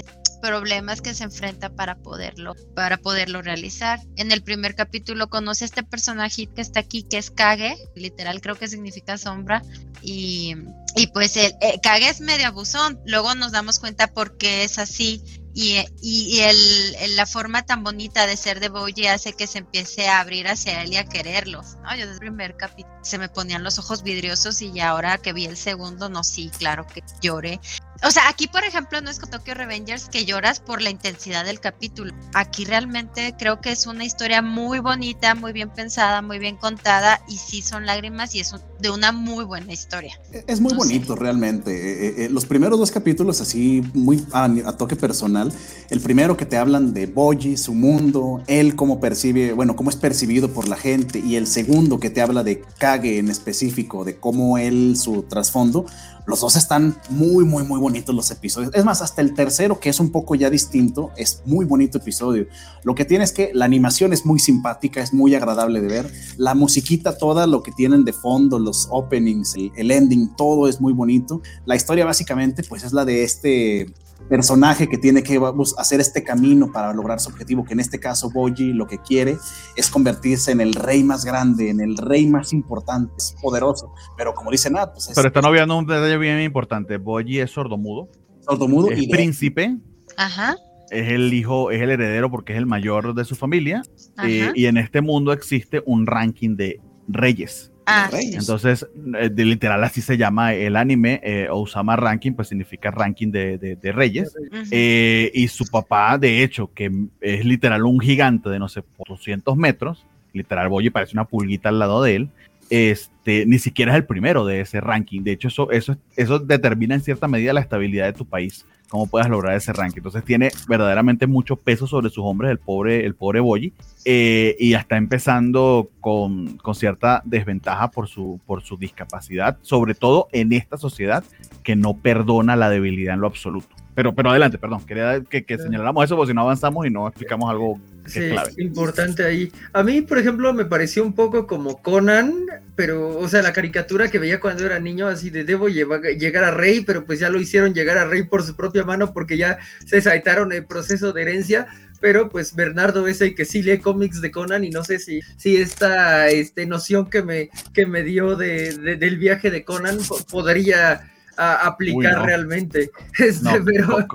problemas que se enfrenta para poderlo, para poderlo realizar. En el primer capítulo conoce a este personaje que está aquí, que es Kage, literal creo que significa sombra, y, y pues el, eh, Kage es medio abusón, luego nos damos cuenta por qué es así, y, y, el, la forma tan bonita de ser de Boji hace que se empiece a abrir hacia él y a quererlo. ¿no? Yo desde el primer capítulo se me ponían los ojos vidriosos y ya ahora que vi el segundo, no, sí, claro que lloré. O sea, aquí por ejemplo no es con Tokyo Revengers que lloras por la intensidad del capítulo. Aquí realmente creo que es una historia muy bonita, muy bien pensada, muy bien contada y sí son lágrimas y es un de una muy buena historia. Es muy bonito realmente. Eh, eh, los primeros dos capítulos así muy a, toque personal. El primero que te hablan de Boji, su mundo, él cómo percibe, bueno, cómo es percibido por la gente y el segundo que te habla de Kage en específico, de cómo él su trasfondo. Los dos están muy, muy, muy bonitos los episodios. Es más, hasta el tercero, que es un poco ya distinto, es muy bonito episodio. Lo que tiene es que la animación es muy simpática, es muy agradable de ver. La musiquita toda, lo que tienen de fondo, los openings, el, ending, todo es muy bonito. La historia básicamente, pues es la de este personaje que tiene que hacer este camino para lograr su objetivo, que en este caso Boji lo que quiere es convertirse en el rey más grande, en el rey más importante, es poderoso, pero como dice Nat, pues es... Pero están obviando un detalle bien importante, Boji es sordomudo. Sordomudo. Es y príncipe. Ajá. Es el hijo, es el heredero porque es el mayor de su familia. Eh, y en este mundo existe un ranking de reyes. Ah, Entonces, eh, de, literal así se llama el anime, eh, Osama Ranking, pues significa ranking de, reyes. Eh, y su papá, de hecho, que es literal un gigante de no sé, 200 metros, literal, y parece una pulguita al lado de él, este, ni siquiera es el primero de ese ranking. De hecho, eso, eso, eso determina en cierta medida la estabilidad de tu país cómo puedas lograr ese ranking. Entonces tiene verdaderamente mucho peso sobre sus hombres el pobre, el pobre Boyi eh, y está empezando con, con, cierta desventaja por su, por su discapacidad, sobre todo en esta sociedad que no perdona la debilidad en lo absoluto. Pero, pero adelante, perdón, quería que, que señaláramos eso porque si no avanzamos y no explicamos algo sí, importante ahí. A mí, por ejemplo, me pareció un poco como Conan, pero, o sea, la caricatura que veía cuando era niño, así de debo llegar a Rey, pero pues ya lo hicieron llegar a Rey por su propia mano porque ya se saltaron el proceso de herencia. Pero pues Bernardo ese que sí lee cómics de Conan y no sé si, si esta este, noción que me, que me dio de, del viaje de Conan podría aplicar realmente. Este, pero...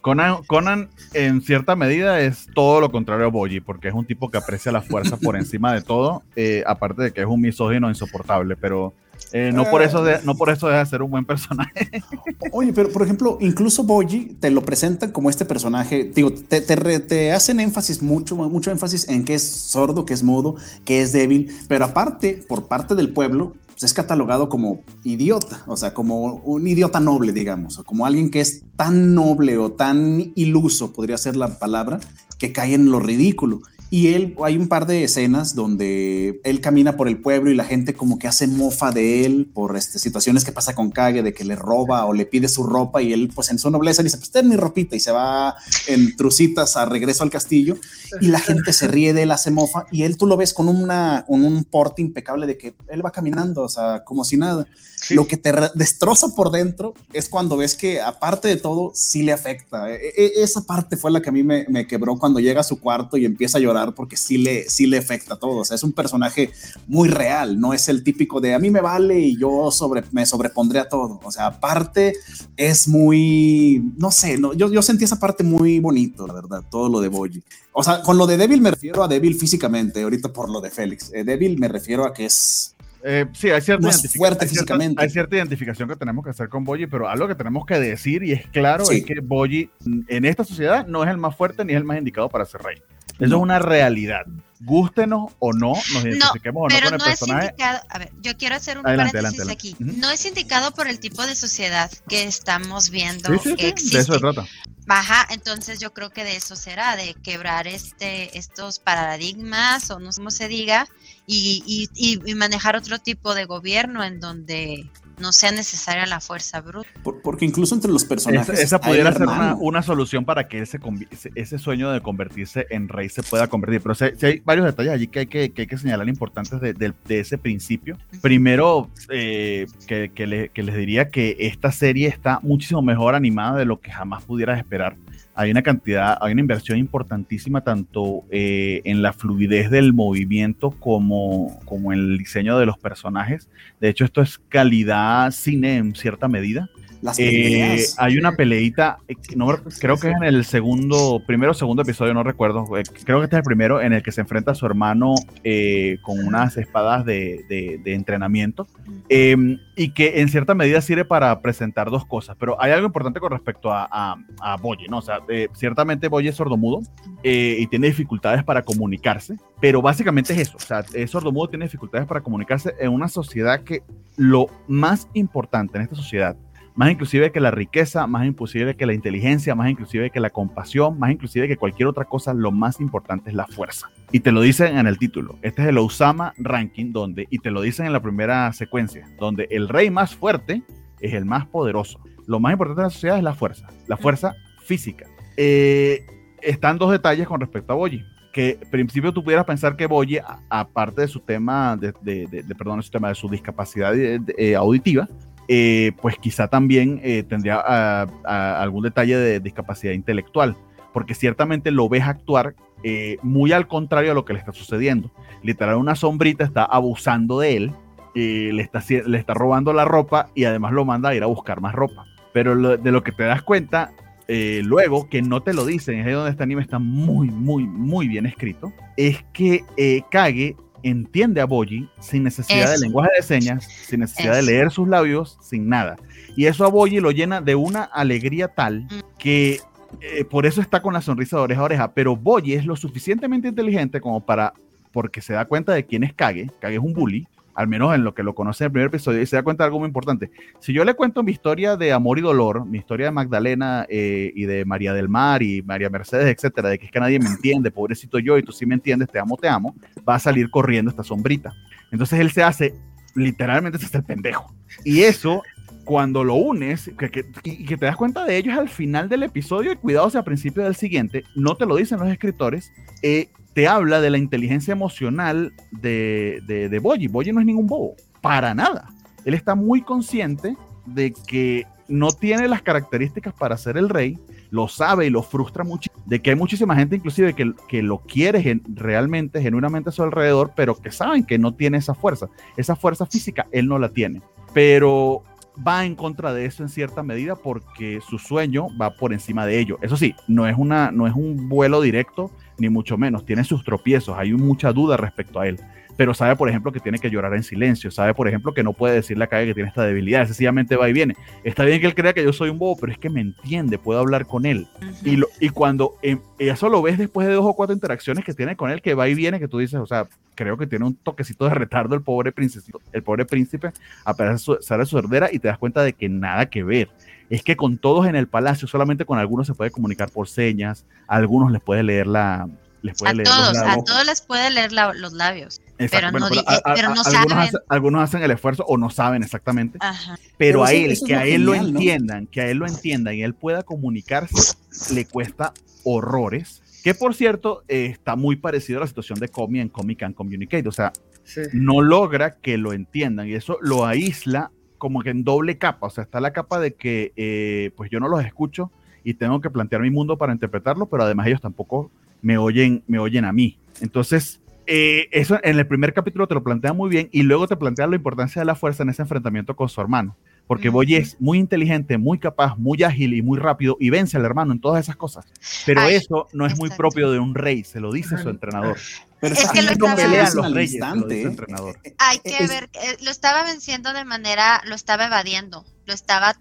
Conan, en cierta medida es todo lo contrario a Boji, porque es un tipo que aprecia la fuerza por encima de todo, eh, aparte de que es un misógino insoportable, pero eh, no, por eso no por eso deja de ser un buen personaje. Oye, pero por ejemplo, incluso Boji te lo presentan como este personaje, digo, te, te, hacen énfasis, mucho, mucho énfasis en que es sordo, que es mudo, que es débil, pero aparte, por parte del pueblo, pues, es catalogado como idiota, o sea, como un idiota noble, digamos, o como alguien que es tan noble o tan iluso, podría ser la palabra, que cae en lo ridículo. Y él, hay un par de escenas donde él camina por el pueblo y la gente como que hace mofa de él por este, situaciones que pasa con Kage, de que le roba o le pide su ropa y él pues en su nobleza dice, pues ten mi ropita y se va en trucitas a regreso al castillo y la gente se ríe de él, hace mofa y él tú lo ves con, una, un porte impecable de que él va caminando, o sea, como si nada. Lo que te destroza por dentro es cuando ves que aparte de todo sí le afecta. E, e, esa parte fue la que a mí me, me quebró cuando llega a su cuarto y empieza a llorar porque sí le, sí le afecta a todo. O sea, es un personaje muy real, no es el típico de a mí me vale y yo sobre, me sobrepondré a todo. O sea, aparte es muy, no sé, no, yo, yo sentí esa parte muy bonito, la verdad, todo lo de Boyi. O sea, con lo de Devil me refiero a Devil físicamente, ahorita por lo de Félix. Eh, Devil me refiero a que es eh, sí, hay cierta, fuerte hay, cierta, hay cierta, identificación que tenemos que hacer con Boyi, pero algo que tenemos que decir y es claro es que Boyi en esta sociedad no es el más fuerte ni es el más indicado para ser rey. Eso es una realidad. Gústenos o no, nos identifiquemos o no con el personaje. Es indicado, a ver, yo quiero hacer un paréntesis aquí. No es indicado por el tipo de sociedad que estamos viendo que existe. De eso se trata. Baja, entonces yo creo que de eso será, de quebrar este, estos paradigmas, o no sé cómo se diga, y, y manejar otro tipo de gobierno en donde no sea necesaria la fuerza bruta. porque incluso entre los personajes. Esa, pudiera ser una, solución para que ese, ese sueño de convertirse en rey se pueda convertir. Pero si, hay varios detalles allí que hay que, que, hay que señalar importantes de, de, ese principio. Primero, eh, que, que, les diría que esta serie está muchísimo mejor animada de lo que jamás pudieras esperar hay una cantidad, hay una inversión importantísima tanto eh, en la fluidez del movimiento como, como en el diseño de los personajes. De hecho, esto es calidad cine en cierta medida. Las Eh, hay una peleita, eh, no, creo que es en el segundo, primero o segundo episodio, no recuerdo. eh, creo que este es el primero en el que se enfrenta a su hermano eh, con unas espadas de, de- de entrenamiento. eh, y que en cierta medida sirve para presentar dos cosas. Pero hay algo importante con respecto a, a, a Boye, ¿no? O sea, eh, ciertamente Boye es sordomudo y tiene dificultades para comunicarse, pero básicamente es eso. O sea, es sordomudo, tiene dificultades para comunicarse en una sociedad que lo más importante en esta sociedad más inclusive que la riqueza, más inclusive que la inteligencia, más inclusive que la compasión, más inclusive que cualquier otra cosa, lo más importante es la fuerza. Y te lo dicen en el título. Este es el Osama Ranking, donde, y te lo dicen en la primera secuencia, donde el rey más fuerte es el más poderoso. Lo más importante de la sociedad es la fuerza, la fuerza física. Eh, están dos detalles con respecto a Boyi. Que en principio tú pudieras pensar que Boyi, a- aparte de su tema, de, de- de- de- perdón, de su tema de su discapacidad eh, eh, auditiva, eh, pues quizá también eh, tendría ah, ah, algún detalle de discapacidad intelectual, porque ciertamente lo ves actuar eh, muy al contrario a lo que le está sucediendo. Literal, una sombrita está abusando de él, le, está, le está robando la ropa y además lo manda a ir a buscar más ropa. Pero de lo que te das cuenta luego, que no te lo dicen, es ahí donde este anime está muy, muy, muy bien escrito, es que eh, Kage entiende a Boji sin necesidad de lenguaje de señas, sin necesidad de leer sus labios, sin nada. Y eso a Boyi lo llena de una alegría tal Mm. que eh, por eso está con la sonrisa de oreja a oreja. Pero Boyi es lo suficientemente inteligente como para, porque se da cuenta de quién es Kage. Kage es un bully, al menos en lo que lo conoce el primer episodio, y se da cuenta de algo muy importante. Si yo le cuento mi historia de amor y dolor, mi historia de Magdalena eh, y de María del Mar y María Mercedes, etcétera, de que es que nadie me entiende, pobrecito yo, y tú sí me entiendes, te amo, te amo, va a salir corriendo esta sombrita. Entonces él se hace, literalmente se hace el pendejo. Y eso, cuando lo unes, que, que- y que te das cuenta de ellos al final del episodio, y cuidado si al principio del siguiente, no te lo dicen los escritores, eh, te habla de la inteligencia emocional de, de, de Boyi. Boyi no es ningún bobo, para nada. Él está muy consciente de que no tiene las características para ser el rey, lo sabe y lo frustra mucho, de que hay muchísima gente inclusive que, que lo quiere gen- realmente, genuinamente a su alrededor, pero que saben que no tiene esa fuerza. Esa fuerza física él no la tiene, pero va en contra de eso en cierta medida porque su sueño va por encima de ello. Eso sí, no es, una, no es un vuelo directo, ni mucho menos, tiene sus tropiezos, hay mucha duda respecto a él pero sabe, por ejemplo, que tiene que llorar en silencio, sabe, por ejemplo, que no puede decirle a Kage que tiene esta debilidad, sencillamente va y viene. Está bien que él crea que yo soy un bobo, pero es que me entiende, puedo hablar con él. Y, lo- y cuando em, eso lo ves después de dos o cuatro interacciones que tiene con él, que va y viene, que tú dices, o sea, creo que tiene un toquecito de retardo el pobre príncipe, el pobre príncipe, a pesar de su, sale su sordera y te das cuenta de que nada que ver. Es que con todos en el palacio, solamente con algunos se puede comunicar por señas, a algunos les puede leer la... Les puede A leer los todos, a todos les puede leer la- los labios. Exacto, pero no di- a- pero no algunos, saben. hacen, algunos hacen el esfuerzo o no saben exactamente, Ajá. pero, Pero a él, que lo a él lo genial, ¿no? entiendan, que a él lo entiendan y él pueda comunicarse, le cuesta horrores. Que por cierto, eh, está muy parecido a la situación de Comi en Comic Can Communicate. O sea, Sí. no logra que lo entiendan y eso lo aísla como que en doble capa. O sea, está la capa de que eh, pues yo no los escucho y tengo que plantear mi mundo para interpretarlo, pero además ellos tampoco me oyen, me oyen a mí. Entonces, eh, eso en el primer capítulo te lo plantea muy bien y luego te plantea la importancia de la fuerza en ese enfrentamiento con su hermano. Porque Ujú. Boy es muy inteligente, muy capaz, muy ágil y muy rápido y vence al hermano en todas esas cosas. Pero Ay, eso no es muy exacto. propio de un rey, se lo dice su entrenador. Pero Es que lo estaba- los reyes, instante, ¿eh? dice el ¿eh? entrenador. Hay que Es- ver, eh, lo estaba venciendo de manera, lo estaba evadiendo, lo estaba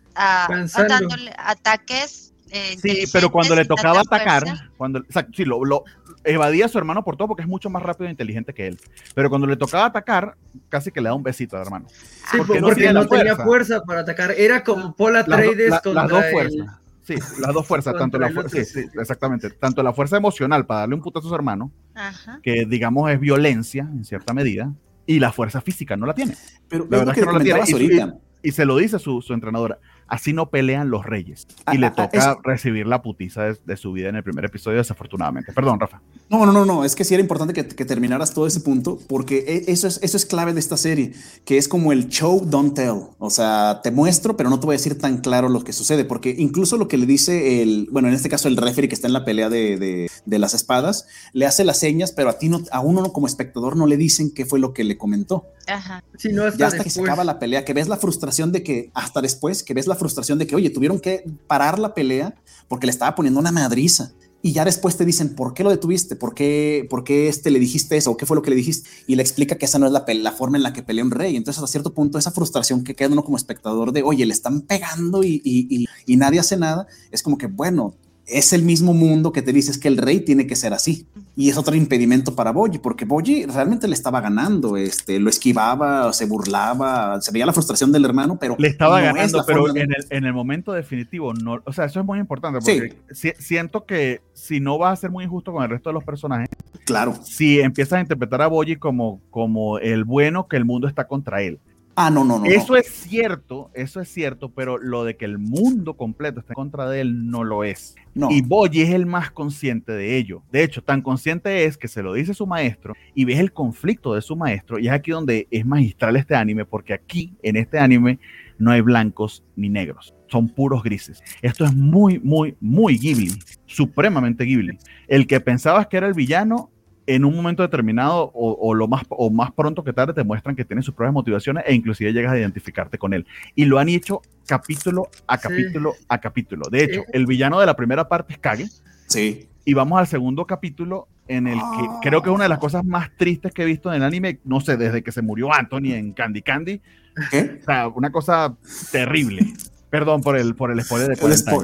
Cansando. dándole ataques. eh, Sí, pero cuando le tocaba atacar, fuerza. cuando, o sea, sí, lo, lo evadía a su hermano por todo porque es mucho más rápido e inteligente que él. Pero cuando le tocaba atacar, casi que le da un besito al hermano. Sí, Porque porque, no tiene la no tenía fuerza. para atacar. Era como do- Atreides la- contra las dos el- fuerzas. Sí, las dos fuerzas, tanto la fuerza, otro. sí, sí, exactamente, tanto la fuerza emocional para darle un putazo a su hermano, Ajá. que digamos es violencia en cierta medida, y la fuerza física no la tiene. Pero La verdad que es que no la tiene. Y-. Y se lo dice su, su entrenadora, así no pelean los reyes. Y Ah, le ah, toca es- recibir la putiza de, de su vida en el primer episodio, desafortunadamente. Perdón, Rafa. No, no, no, no, es que sí era importante que, que terminaras todo ese punto, porque e- eso es, eso es clave de esta serie, que es como el show, don't tell. O sea, te muestro, pero no te voy a decir tan claro lo que sucede, porque incluso lo que le dice el, bueno, en este caso el referee que está en la pelea de, de- de las espadas, le hace las señas, pero a ti no, a uno como espectador no le dicen qué fue lo que le comentó. Ajá. Sí, no, hasta Ya hasta que se acaba la pelea, que ves la frustración de que hasta después, que ves la frustración de que, oye, tuvieron que parar la pelea porque le estaba poniendo una madriza y ya después te dicen, ¿por qué lo detuviste? ¿Por qué, por qué este le dijiste eso? ¿Qué fue lo que le dijiste? Y le explica que esa no es la, la forma en la que pelea un rey. Entonces, a cierto punto, esa frustración que queda uno como espectador de, oye, le están pegando y, y, y nadie hace nada, es como que, bueno, es el mismo mundo que te dices que el rey tiene que ser así. Y es otro impedimento para Boji, porque Boji realmente le estaba ganando, este, lo esquivaba, se burlaba, se veía la frustración del hermano, pero... Le estaba ganando, pero en el, en el, momento definitivo, no, o sea, eso es muy importante, porque siento que si no vas a ser muy injusto con el resto de los personajes, claro. Si empiezas a interpretar a Boji como, como el bueno que el mundo está contra él. Ah, no, no, no. Eso es cierto, eso es cierto, pero lo de que el mundo completo esté en contra de él no lo es. Y Boyi es el más consciente de ello. De hecho, tan consciente es que se lo dice su maestro y ves el conflicto de su maestro. Y es aquí donde es magistral este anime, porque aquí, en este anime, no hay blancos ni negros. Son puros grises. Esto es muy, muy, muy Ghibli. Supremamente Ghibli. El que pensabas que era el villano en un momento determinado o, lo más, o más pronto que tarde te muestran que tiene sus propias motivaciones e inclusive llegas a identificarte con él. Y lo han hecho capítulo a capítulo a capítulo. De hecho, el villano de la primera parte es Kage. Sí. Y vamos al segundo capítulo en el que ah. creo que es una de las cosas más tristes que he visto en el anime, no sé, desde que se murió Anthony en Candy Candy. O sea, una cosa terrible. Perdón por el, por el spoiler de 40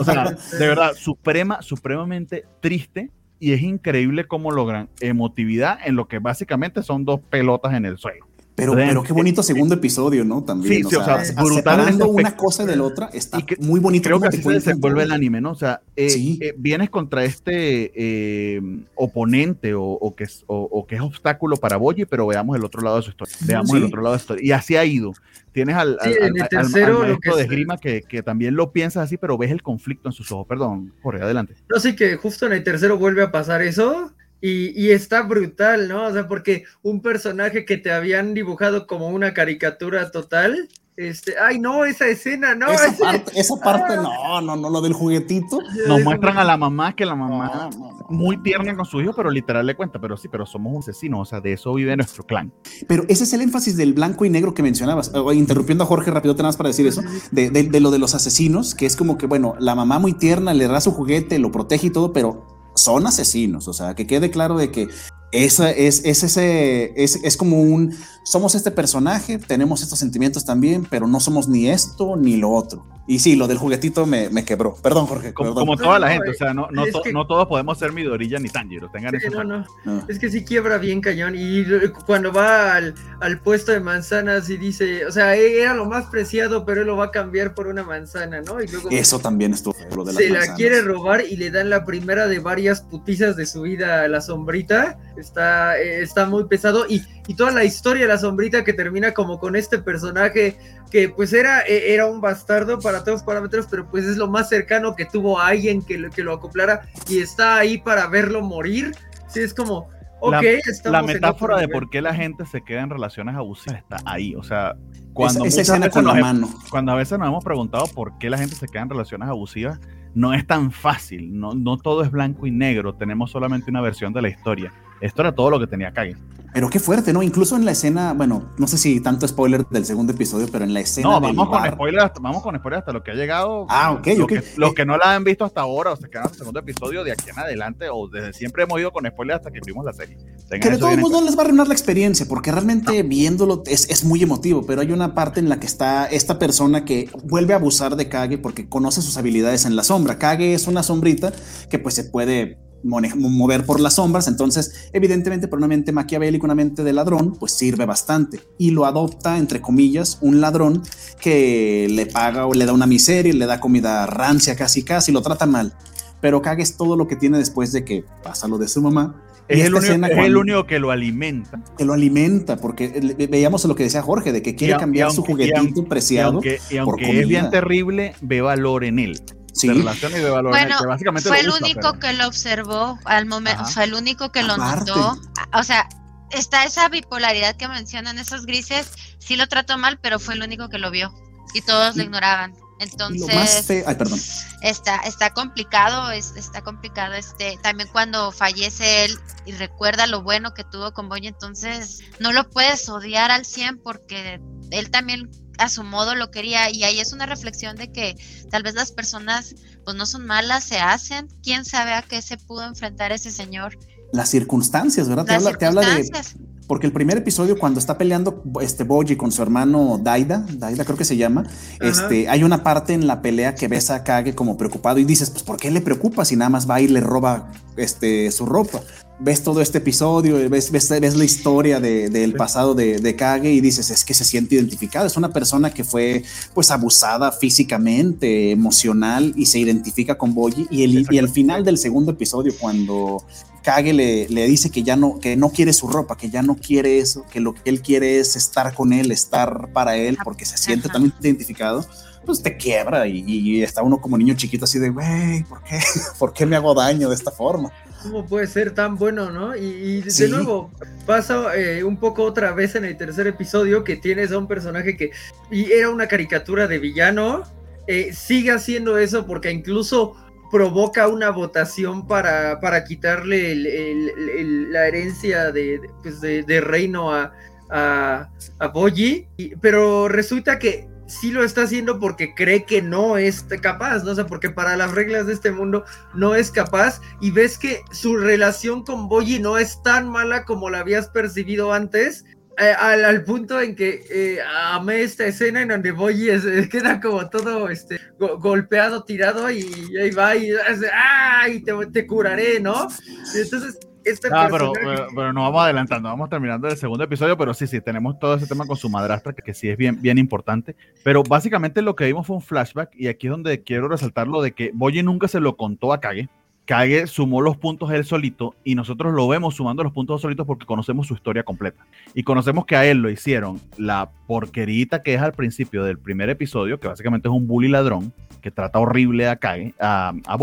O sea, de verdad, suprema, supremamente triste y es increíble cómo logran emotividad en lo que básicamente son dos pelotas en el suelo. Pero, pero qué bonito segundo episodio, ¿no? También. Sí, o, sea, brutal. una cosa de la otra, está que, muy bonito. Creo que así se desenvuelve el anime, ¿no? O sea, eh, eh, vienes contra este eh, oponente o, o, que es, o, que es obstáculo para Boye, pero veamos el otro lado de su historia. Veamos el otro lado de su historia. Y así ha ido. Tienes al, al, maestro de esgrima que, que, también lo piensas así, pero ves el conflicto en sus ojos. Perdón, Jorge, adelante. No sé que justo en el tercero vuelve a pasar eso y, está brutal, ¿no? O sea, porque un personaje que te habían dibujado como una caricatura total, este, ay, no, esa escena, no. Esa parte, esa parte ah. no, no, no, lo del juguetito. Nos muestran a la mamá que la mamá muy tierna con su hijo, pero literal le cuenta, pero sí, pero somos un asesino, o sea, de eso vive nuestro clan. Pero ese es el énfasis del blanco y negro que mencionabas, interrumpiendo a Jorge rápido, tenés para decir eso, de, de, de, lo de los asesinos, que es como que, bueno, la mamá muy tierna le da su juguete, lo protege y todo, pero son asesinos, o sea, que quede claro de que esa es, es, ese, es, es, como un, somos este personaje, tenemos estos sentimientos también, pero no somos ni esto ni lo otro. Y sí, lo del juguetito me, me quebró. Perdón, Jorge. Como, toda la gente, o sea, no, no, no, todos podemos ser Midorilla ni Tanjiro, tengan eso. No, no, Es que sí quiebra bien cañón. Y cuando va al, al, puesto de manzanas y dice, o sea, e, era lo más preciado, pero él lo va a cambiar por una manzana, ¿no? Y luego, eso también estuvo lo de Se la quiere robar y le dan la primera de varias putizas de su vida a la sombrita. Está, eh, está muy pesado. Y, y toda la historia de la sombrita que termina como con este personaje que pues era, e, era un bastardo para todos los parámetros, pero pues es lo más cercano que tuvo a alguien que, lo, que lo acoplara y está ahí para verlo morir. Sí, es como, ok, la, la metáfora de por qué la gente se queda en relaciones abusivas está ahí, o sea, cuando, esa, escena con la mano. cuando a veces nos hemos preguntado por qué la gente se queda en relaciones abusivas, no es tan fácil, no, no todo es blanco y negro, tenemos solamente una versión de la historia. Esto era todo lo que tenía Kage. Pero qué fuerte, ¿no? Incluso en la escena, bueno, no sé si tanto spoiler del segundo episodio, pero en la escena. No, vamos con spoiler hasta, vamos con spoiler hasta lo que ha llegado. Ah, ok, lo ok. Que, los que no la han visto hasta ahora o se quedan en el segundo episodio, de aquí en adelante, o desde siempre hemos ido con spoiler hasta que vimos la serie. que de todos modos no les va a arruinar la experiencia, porque realmente viéndolo es, es, muy emotivo, pero hay una parte en la que está esta persona que vuelve a abusar de Kage porque conoce sus habilidades en la sombra. Kage es una sombrita que pues se puede mover por las sombras, entonces evidentemente por una mente maquiavélica, una mente de ladrón, pues sirve bastante y lo adopta entre comillas un ladrón que le paga o le da una miseria, le da comida rancia casi casi, lo trata mal, pero cagues todo lo que tiene después de que pasa lo de su mamá. Es, el único, que lo alimenta. Que lo alimenta, porque veíamos lo que decía Jorge, de que quiere cambiar su juguetito preciado. Y aunque, es bien terrible, ve valor en él sí. relación y de valor. Bueno, fue el único que lo observó al momento, fue el único que lo notó. O sea, está esa bipolaridad que mencionan esos grises, sí lo trató mal, pero fue el único que lo vio y todos lo ignoraban. Entonces, Ay, perdón. está está complicado, es, está complicado este también cuando fallece él y recuerda lo bueno que tuvo con Boy, entonces no lo puedes odiar al 100 porque él también a su modo lo quería y ahí es una reflexión de que tal vez las personas pues no son malas, se hacen, quién sabe a qué se pudo enfrentar ese señor. Las circunstancias, ¿verdad? Te habla, te habla de porque el primer episodio, cuando está peleando este Boji con su hermano Daida, Daida creo que se llama, este, hay una parte en la pelea que ves a Kage como preocupado y dices, pues, ¿por qué le preocupa si nada más va y le roba este, su ropa? Ves todo este episodio, ves, ves, ves la historia del pasado de, de, Kage y dices, es que se siente identificado. Es una persona que fue pues abusada físicamente, emocional y se identifica con Boji. Y el, y el final del segundo episodio, cuando Kage le, le, dice que ya no, que no quiere su ropa, que ya no quiere eso, que lo que él quiere es estar con él, estar para él, porque se siente tan identificado, pues te quiebra y, está uno como niño chiquito así de, güey, ¿por qué? ¿por qué me hago daño de esta forma? ¿Cómo puede ser tan bueno, no? Y, de nuevo, pasa eh, un poco otra vez en el tercer episodio que tienes a un personaje que y era una caricatura de villano, eh, sigue haciendo eso porque incluso provoca una votación para, para quitarle la herencia de, pues de, reino a, a, a Boji, pero resulta que sí lo está haciendo porque cree que no es capaz, ¿no? O sea, porque para las reglas de este mundo no es capaz. Y ves que su relación con Boji no es tan mala como la habías percibido antes eh, al, punto en que eh, amé esta escena en donde Boyi eh, queda como todo este, golpeado, tirado y, ahí va y, ¡ay! Te, te, curaré, ¿no? entonces, este ah, pero, pero, no vamos adelantando, vamos terminando el segundo episodio, pero sí, sí, tenemos todo ese tema con su madrastra, que, que sí es bien, bien importante. Pero básicamente lo que vimos fue un flashback, y aquí es donde quiero resaltar lo de que Boyi nunca se lo contó a Kage, Kage sumó los puntos él solito y nosotros lo vemos sumando los puntos solitos porque conocemos su historia completa. Y conocemos que a él lo hicieron la porquerita que es al principio del primer episodio, que básicamente es un bully ladrón que trata horrible a Kage, a, a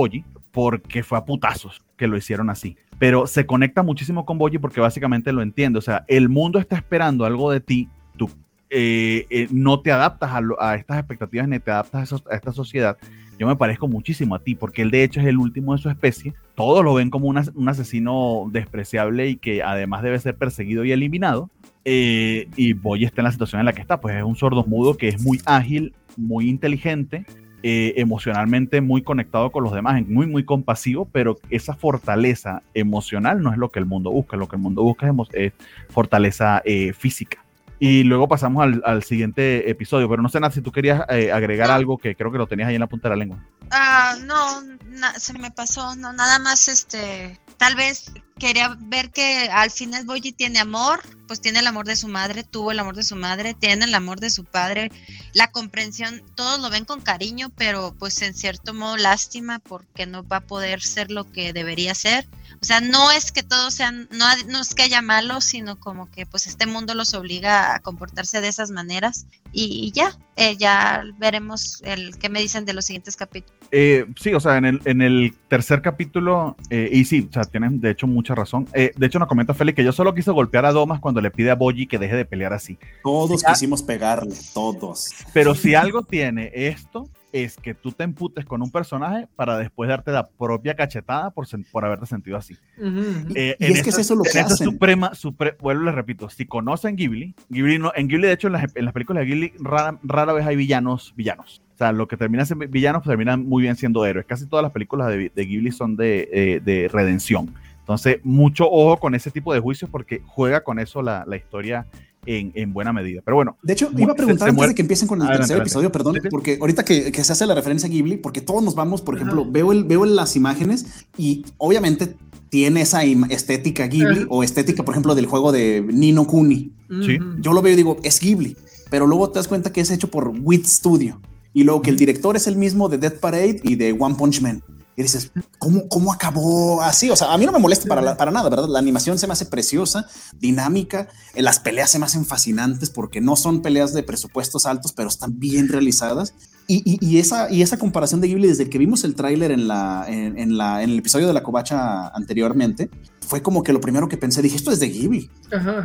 porque fue a putazos que lo hicieron así. Pero se conecta muchísimo con Boji porque básicamente lo entiende. O sea, el mundo está esperando algo de ti, tú eh, eh, no te adaptas a, estas expectativas ni te adaptas a, esta sociedad yo me parezco muchísimo a ti, porque él de hecho es el último de su especie. Todos lo ven como un asesino despreciable y que además debe ser perseguido y eliminado. Eh, y Boy está en la situación en la que está, pues es un sordo mudo que es muy ágil, muy inteligente, eh, emocionalmente muy conectado con los demás, muy, muy compasivo, pero esa fortaleza emocional no es lo que el mundo busca, lo que el mundo busca es, fortaleza eh, física. Y luego pasamos al, siguiente episodio, pero no sé, nada si tú querías eh, agregar algo que creo que lo tenías ahí en la punta de la lengua. Ah, no, se me pasó, no, nada más, este, tal vez quería ver que al final Boyi tiene amor, pues tiene el amor de su madre, tuvo el amor de su madre, tiene el amor de su padre, la comprensión, todos lo ven con cariño, pero pues en cierto modo lástima porque no va a poder ser lo que debería ser o sea, no es que todos sean, no, no es que haya malos, sino como que pues este mundo los obliga a comportarse de esas maneras y, ya, eh, ya veremos el qué me dicen de los siguientes capítulos. Eh, sí, o sea, en el, en el tercer capítulo, eh, y sí, o sea, tienen de hecho mucha razón. de hecho, nos comenta Feli que yo solo quise golpear a Domas cuando le pide a Boji que deje de pelear así. Todos quisimos pegarle, todos. Pero si algo tiene esto, es que tú te emputes con un personaje para después darte la propia cachetada por, por haberte sentido así. Eh, y es que es eso lo que hacen. Suprema, supre, vuelvo les repito, si conocen Ghibli, Ghibli no, en Ghibli de hecho en las, en las películas de Ghibli rara, rara, vez hay villanos villanos. O sea, lo que termina siendo villanos pues, terminan muy bien siendo héroes. Casi todas las películas de, de Ghibli son de, eh, de, redención. Entonces, mucho ojo con ese tipo de juicios porque juega con eso la, la historia en, buena medida. Pero bueno. De hecho, iba a preguntar antes de que empiecen con el tercer episodio, perdón, porque ahorita que, se hace la referencia a Ghibli, porque todos nos vamos, por ejemplo, veo, el, veo las imágenes y obviamente tiene esa estética Ghibli o estética, por ejemplo, del juego de Nino Kuni. Sí. Yo lo veo y digo, es Ghibli, pero luego te das cuenta que es hecho por Wit Studio y luego que el director es el mismo de Death Parade y de One Punch Man. Y dices, ¿cómo, ¿cómo acabó así? O sea, a mí no me molesta para, para nada, ¿verdad? La animación se me hace preciosa, dinámica, eh, las peleas se me hacen fascinantes porque no son peleas de presupuestos altos, pero están bien realizadas. Y, y, esa, y esa comparación de Ghibli, desde que vimos el tráiler en, la, en, la, en el episodio de la covacha anteriormente, fue como que lo primero que pensé, dije, esto es de Ghibli.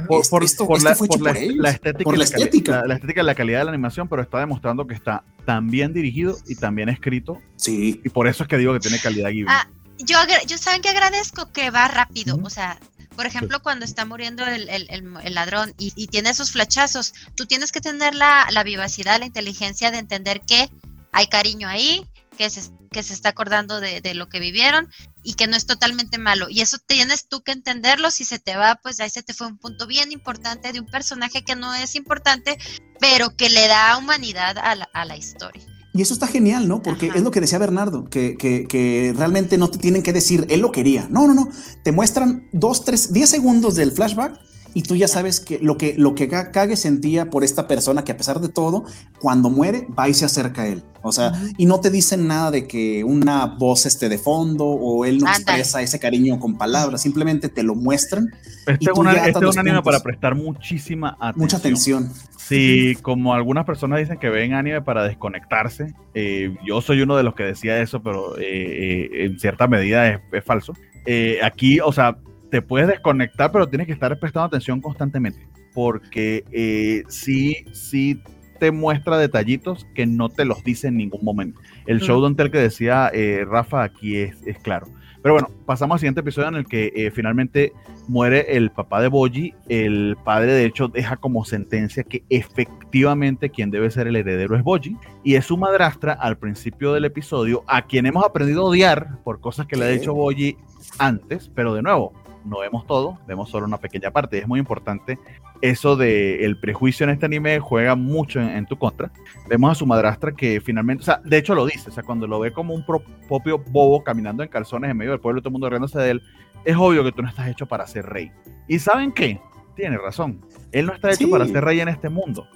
Por, esto, fue por, la, estética, por la, estética. La, estética y la calidad de la animación, pero está demostrando que está tan bien dirigido y tan bien escrito. Sí. Y por eso es que digo que tiene calidad Ghibli. Ah, yo, yo saben que agradezco que va rápido, o sea, Por ejemplo, cuando está muriendo el, el, el, ladrón y, y, tiene esos flachazos, tú tienes que tener la, la vivacidad, la inteligencia de entender que hay cariño ahí, que se, que se está acordando de, de, lo que vivieron y que no es totalmente malo. Y eso tienes tú que entenderlo. Si se te va, pues ahí se te fue un punto bien importante de un personaje que no es importante, pero que le da humanidad a la, a la historia. Y eso está genial, ¿no? Porque Ajá. es lo que decía Bernardo, que, que, que, realmente no te tienen que decir, él lo quería. No, no, no. Te muestran dos, tres, diez segundos del flashback y tú ya sabes que lo que, lo que Kage sentía por esta persona que a pesar de todo, cuando muere, va y se acerca a él. O sea, uh -huh. y no te dicen nada de que una voz esté de fondo o él no Anda. expresa ese cariño con palabras, simplemente te lo muestran. Este es, este es un anime para prestar muchísima atención. Mucha atención. Sí, como algunas personas dicen que ven anime para desconectarse, eh, yo soy uno de los que decía eso, pero eh, eh, en cierta medida es, es falso. Eh, aquí, o sea, te puedes desconectar, pero tienes que estar prestando atención constantemente, porque eh, sí, sí te muestra detallitos que no te los dice en ningún momento. El show don't tell que decía eh, Rafa aquí es, es, claro. Pero bueno, pasamos al siguiente episodio en el que eh, finalmente muere el papá de Boji. El padre, de hecho, deja como sentencia que efectivamente quien debe ser el heredero es Boji. Y es su madrastra al principio del episodio, a quien hemos aprendido a odiar por cosas que le ha dicho Boji antes. Pero de nuevo, no vemos todo, vemos solo una pequeña parte. Y es muy importante eso de el prejuicio en este anime juega mucho en, en, tu contra. Vemos a su madrastra que finalmente, o sea, de hecho lo dice, o sea, cuando lo ve como un pro, propio bobo caminando en calzones en medio del pueblo, todo el mundo riéndose de él, es obvio que tú no estás hecho para ser rey. ¿Y saben qué? Tiene razón. Él no está hecho sí. para ser rey en este mundo.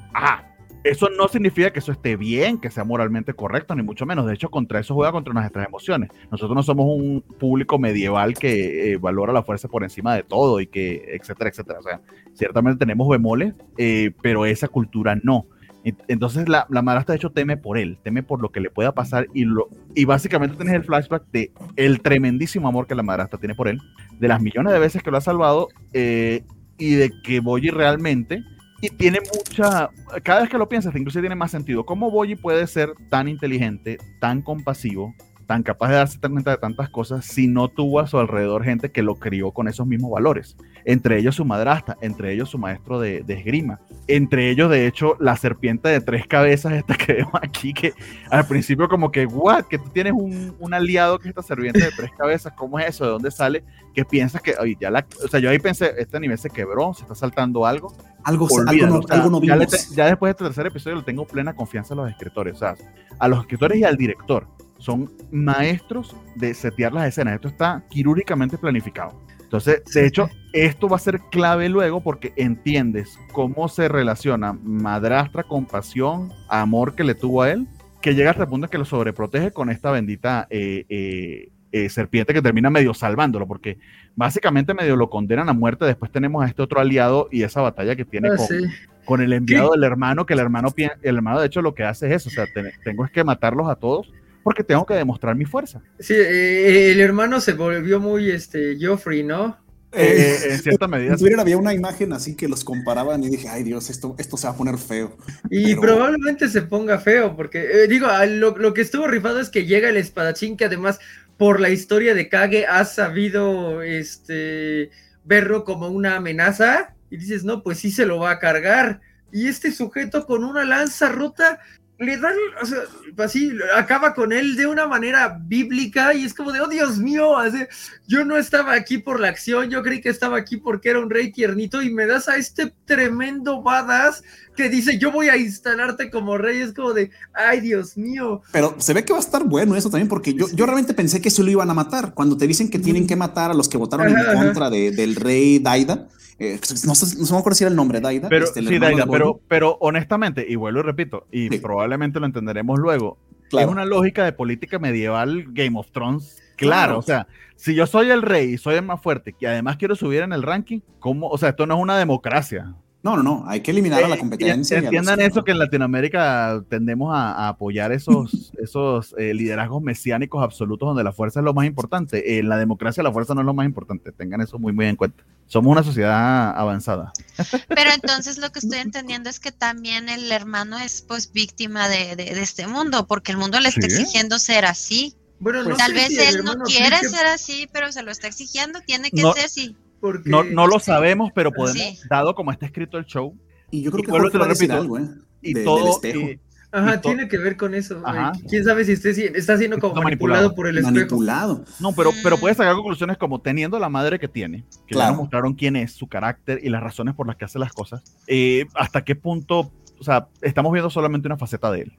Eso no significa que eso esté bien, que sea moralmente correcto, ni mucho menos. De hecho, contra eso juega contra nuestras emociones. Nosotros no somos un público medieval que eh, valora la fuerza por encima de todo y que, etcétera, etcétera. O sea, ciertamente tenemos bemoles, eh, pero esa cultura no. Entonces la, la madrastra de hecho teme por él, teme por lo que le pueda pasar y, lo, y básicamente tienes el flashback de el tremendísimo amor que la madrastra tiene por él, de las millones de veces que lo ha salvado eh, y de que Boyi realmente y tiene mucha, cada vez que lo piensas, incluso tiene más sentido. ¿Cómo Boyi puede ser tan inteligente, tan compasivo, tan capaz de darse cuenta de tantas cosas si no tuvo a su alrededor gente que lo crió con esos mismos valores? Entre ellos su madrastra, entre ellos su maestro de, esgrima, entre ellos de hecho la serpiente de tres cabezas esta que vemos aquí, que al principio como que, what, que tú tienes un, aliado que es esta serpiente de tres cabezas, ¿cómo es eso? ¿De dónde sale? Que piensas que, oye, ya la, o sea, yo ahí pensé, este anime se quebró, se está saltando algo, algo, algo, no, o sea, algo no ya, ya, después de este tercer episodio le tengo plena confianza a los escritores, o sea, a los escritores y al director. Son maestros de setear las escenas. Esto está quirúrgicamente planificado. Entonces, de hecho, esto va a ser clave luego porque entiendes cómo se relaciona madrastra, compasión, amor que le tuvo a él, que llega hasta el punto que lo sobreprotege con esta bendita eh, eh, eh, serpiente que termina medio salvándolo, porque básicamente medio lo condenan a muerte. Después tenemos a este otro aliado y esa batalla que tiene ah, con, sí. con, el enviado ¿Qué? del hermano, que el hermano, el hermano de hecho lo que hace es eso, o sea, te, tengo es que matarlos a todos porque tengo que demostrar mi fuerza. Sí, eh, el hermano se volvió muy este Joffrey, ¿no? Eh, en cierta medida. En Twitter había una imagen así que los comparaban y dije, ay Dios, esto, esto se va a poner feo. Y Pero... probablemente se ponga feo, porque eh, digo, lo, lo, que estuvo rifado es que llega el espadachín que además por la historia de Kage ha sabido este verlo como una amenaza y dices, no, pues sí se lo va a cargar. Y este sujeto con una lanza rota le dan, o sea, así, acaba con él de una manera bíblica y es como de, oh Dios mío, así, yo no estaba aquí por la acción, yo creí que estaba aquí porque era un rey tiernito y me das a este tremendo badass que dice, yo voy a instalarte como rey, es como de, ay Dios mío. Pero se ve que va a estar bueno eso también porque yo, yo realmente pensé que eso lo iban a matar, cuando te dicen que tienen que matar a los que votaron ajá, en contra de, del rey Daida. Eh, no, sé, no, sé, me acuerdo si era el nombre, Daida. Pero, este, sí, Daida, pero, pero honestamente, y vuelvo y repito, y sí. probablemente lo entenderemos luego, claro. es una lógica de política medieval Game of Thrones. Claro, claro, o sea, si yo soy el rey y soy el más fuerte, y además quiero subir en el ranking, ¿cómo? O sea, esto no es una democracia. No, no, no, hay que eliminar eh, a la competencia. Entiendan eso que... en Latinoamérica tendemos a, a apoyar esos, esos eh, liderazgos mesiánicos absolutos donde la fuerza es lo más importante. En la democracia la fuerza no es lo más importante, tengan eso muy, muy en cuenta. Somos una sociedad avanzada. Pero entonces lo que estoy entendiendo es que también el hermano es pues víctima de, de, de este mundo, porque el mundo le está ¿Sí? exigiendo ser así. Bueno, no Tal vez si él no quiere que... ser así, pero se lo está exigiendo, tiene que no, ser así. Porque... No, no lo sabemos, pero podemos, Sí. dado como está escrito el show, Y yo creo Y que te lo repito, algo, ¿eh? y De- del todo, espejo. y- Ajá, y tiene que ver con eso. Ajá. ¿Quién sabe si si está siendo como Está manipulado, manipulado. por el espejo? Manipulado. No, pero, pero Mm. puedes sacar conclusiones como teniendo la madre que tiene, que ya Claro. nos mostraron quién es, su carácter y las razones por las que hace las cosas, eh, hasta qué punto, o sea, estamos viendo solamente una faceta de él.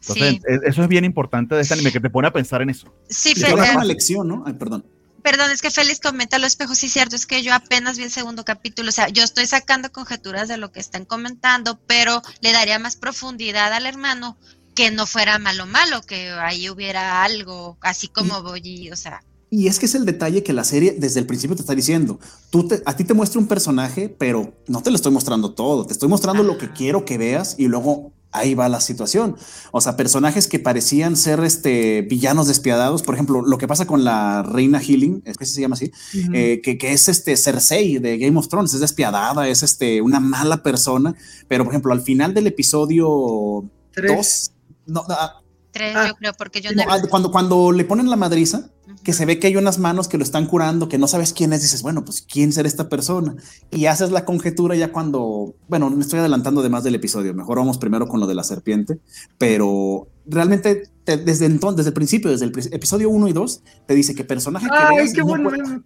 Entonces, Sí, e- eso es bien importante de este anime, que te pone a pensar en eso. sí, da eh, una lección, ¿no? Ay, perdón. Perdón, es que Félix comenta lo espejo, sí, cierto, es que yo apenas vi el segundo capítulo, o sea, yo estoy sacando conjeturas de lo que están comentando, pero le daría más profundidad al hermano que no fuera malo malo, que ahí hubiera algo, así como Boyi, o sea, Y es que es el detalle que la serie desde el principio te está diciendo. Tú te- a ti te muestra un personaje, pero no te lo estoy mostrando todo. Te estoy mostrando lo que quiero que veas y luego ahí va la situación. O sea, personajes que parecían ser este villanos despiadados. Por ejemplo, lo que pasa con la reina Healing, es que se llama así, eh, que, que es este Cersei de Game of Thrones, es despiadada, es este una mala persona. Pero por ejemplo, al final del episodio Tres. 2, no, ah, tres Ah, yo creo, porque yo no, no... ah, cuando, cuando le ponen la madriza. Que se ve que hay unas manos que lo están curando, que no sabes quién es, dices, bueno, pues quién será esta persona. Y haces la conjetura ya cuando, bueno, me estoy adelantando de más del episodio, mejor vamos primero con lo de la serpiente, pero realmente te- desde entonces, desde el principio, desde el episodio 1 y 2, te dice que personaje que Ay, veas, qué no bueno. puede-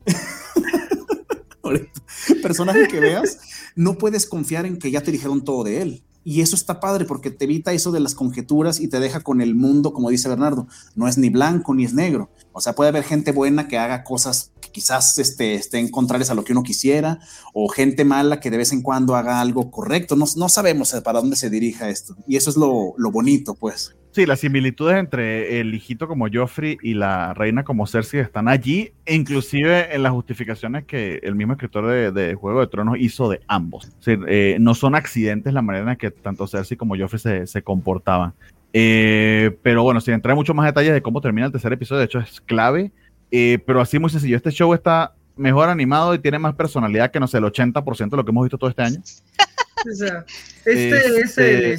personaje que veas, no puedes confiar en que ya te dijeron todo de él. Y eso está padre porque te evita eso de las conjeturas y te deja con el mundo, como dice Bernardo, no es ni blanco ni es negro. O sea, puede haber gente buena que haga cosas que quizás este, estén contrarias a lo que uno quisiera, o gente mala que de vez en cuando haga algo correcto. No, no sabemos para dónde se dirija esto. Y eso es lo, lo bonito, pues. Sí, las similitudes entre el hijito como Joffrey y la reina como Cersei están allí, inclusive en las justificaciones que el mismo escritor de, de Juego de Tronos hizo de ambos. Es decir, eh, no son accidentes la manera en que tanto Cersei como Joffrey se, se comportaban. Eh, pero bueno, sin entrar en mucho más detalles de cómo termina el tercer episodio, de hecho es clave, eh, pero así muy sencillo. Este show está mejor animado y tiene más personalidad que, no sé, el 80% de lo que hemos visto todo este año. O sea, este es el. Este,